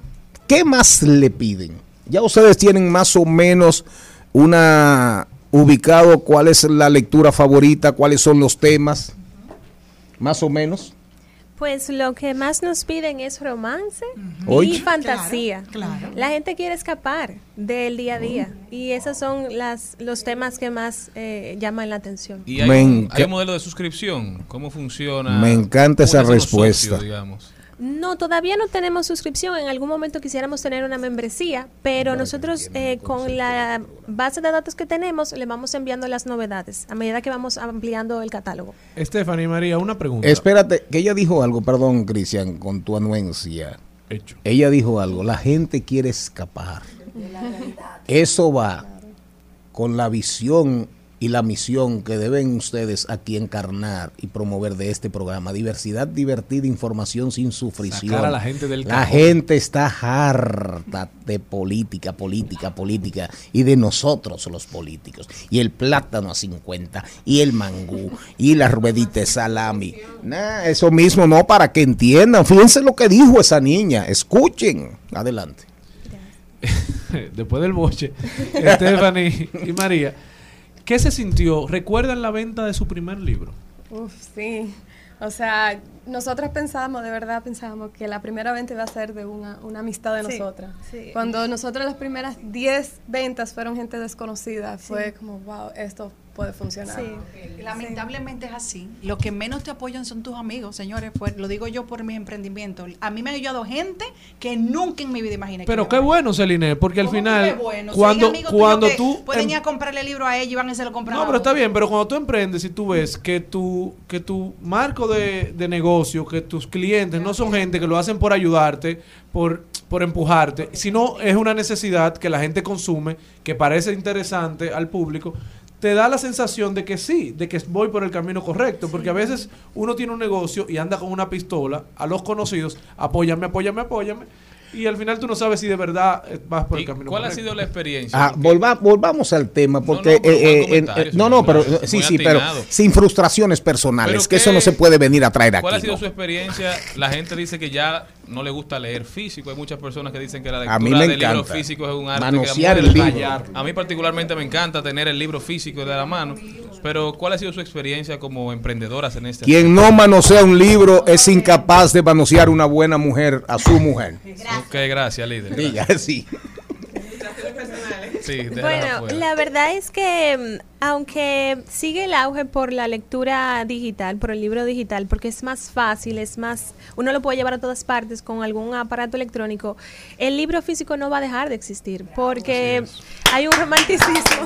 ¿qué más le piden? Ya ustedes tienen más o menos una ubicado cuál es la lectura favorita, cuáles son los temas, más o menos. Pues lo que más nos piden es romance y fantasía. Claro, La gente quiere escapar del día a día y esos son las, los temas que más eh, llaman la atención. ¿Y hay, un, enca- hay un modelo de suscripción? ¿Cómo funciona? Me encanta ¿Cómo esa respuesta. socios, digamos? No, todavía no tenemos suscripción. En algún momento quisiéramos tener una membresía, pero nosotros eh, con la base de datos que tenemos le vamos enviando las novedades a medida que vamos ampliando el catálogo. Stephanie María, una pregunta. Espérate, que ella dijo algo, perdón, Cristian, con tu anuencia. Hecho. Ella dijo algo, la gente quiere escapar. Eso va con la visión y la misión que deben ustedes aquí encarnar y promover de este programa. Diversidad divertida, información sin sufrición. Sacar a la gente del La cajón. gente está harta de política, política, política y de nosotros los políticos. Y el plátano a 50 y el mangú y la ruedita de salami. Nah, eso mismo no para que entiendan. Fíjense lo que dijo esa niña. Escuchen. Adelante. <laughs> Después del boche, Stephanie y María, ¿qué se sintió? ¿Recuerdan la venta de su primer libro? Uf, sí. O sea, nosotros pensábamos, de verdad pensábamos que la primera venta iba a ser de una, una amistad de Sí, nosotras. sí. Cuando nosotros las primeras 10 ventas fueron gente desconocida, fue como, wow, esto puede funcionar. Lamentablemente es así. Lo que menos te apoyan son tus amigos, señores. Pues, lo digo yo por mis emprendimientos. A mí me han ayudado gente que nunca en mi vida imaginé. Pero qué bueno, Celine, porque al ¿Cómo final, bueno? Si cuando, tuyos cuando tú... Pueden em- ir a comprarle libro a ellos y van y se lo compran No, a pero está bien, pero cuando tú emprendes y tú ves que tu, que tu marco de, de negocio, que tus clientes no son gente que lo hacen por ayudarte, por, por empujarte, sino es una necesidad que la gente consume, que parece interesante al público, te da la sensación de que sí, de que voy por el camino correcto, porque a veces uno tiene un negocio y anda con una pistola a los conocidos, apóyame, apóyame, apóyame, y al final tú no sabes si de verdad eh, vas por el camino ¿Cuál ha sido la experiencia? Ah, volva- volvamos al tema, porque... no, pero eh, eh, eh, no, no, pero señor, sí, sí, pero sin frustraciones personales, que eso no se puede venir a traer aquí. ¿Cuál ha sido ¿no? su experiencia? La gente dice que ya no le gusta leer físico. Hay muchas personas que dicen que la lectura A mí me del libro encanta. físico es un arte Manosear que el libro. A mí particularmente me encanta tener el libro físico de la mano. Pero ¿cuál ha sido su experiencia como emprendedoras en este Quien no manosea un libro es incapaz de manosear una buena mujer a su mujer. Ok, gracias, líder. Diga, sí. Sí, Bueno, la verdad es que mm, aunque sigue el auge por la lectura digital, por el libro digital, porque es más fácil, es más, uno lo puede llevar a todas partes con algún aparato electrónico, el libro físico no va a dejar de existir, porque hay un romanticismo.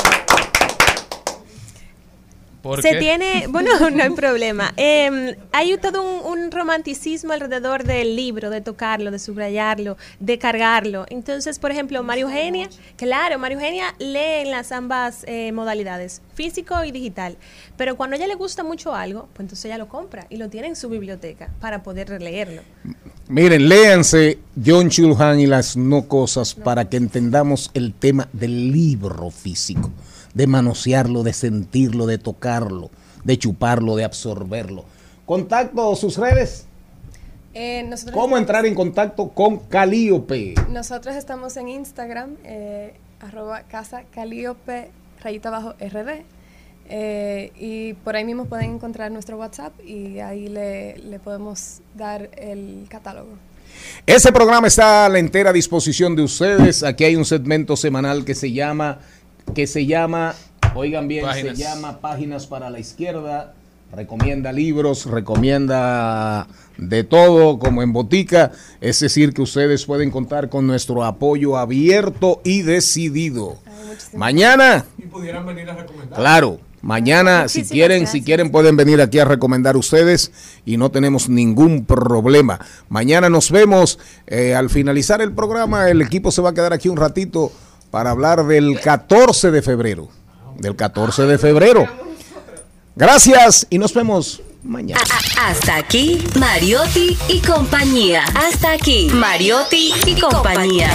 ¿Por Se qué? tiene, <laughs> bueno, <laughs> no hay problema. Eh, hay todo un, un romanticismo alrededor del libro, de tocarlo, de subrayarlo, de cargarlo. Entonces, por ejemplo, María Eugenia, claro, María Eugenia lee en las ambas eh, modalidades, físico y digital. Pero cuando a ella le gusta mucho algo, pues entonces ella lo compra y lo tiene en su biblioteca para poder releerlo. Miren, léanse John Chulhan y las no cosas para que entendamos el tema del libro físico, de manosearlo, de sentirlo, de tocarlo, de chuparlo, de absorberlo. Contacto, sus redes. Eh, nosotros, ¿Cómo entrar en contacto con Calíope? Nosotros estamos en Instagram, eh, arroba casa calíope, rayita abajo RD. eh, y por ahí mismo pueden encontrar nuestro WhatsApp y ahí le, le podemos dar el catálogo. Ese programa está a la entera disposición de ustedes. Aquí hay un segmento semanal que se llama, que se llama, oigan bien, Páginas. se llama Páginas para la Izquierda. Recomienda libros, recomienda de todo, como en botica. Es decir, que ustedes pueden contar con nuestro apoyo abierto y decidido. Mañana, Y pudieran venir a recomendar. Claro, mañana si quieren, si quieren pueden venir aquí a recomendar ustedes y no tenemos ningún problema. Mañana nos vemos. eh, al finalizar el programa, el equipo se va a quedar aquí un ratito para hablar del 14 de febrero. Del 14 de febrero. Gracias y nos vemos mañana. Hasta aquí, Mariotti y compañía. Hasta aquí, Mariotti y compañía.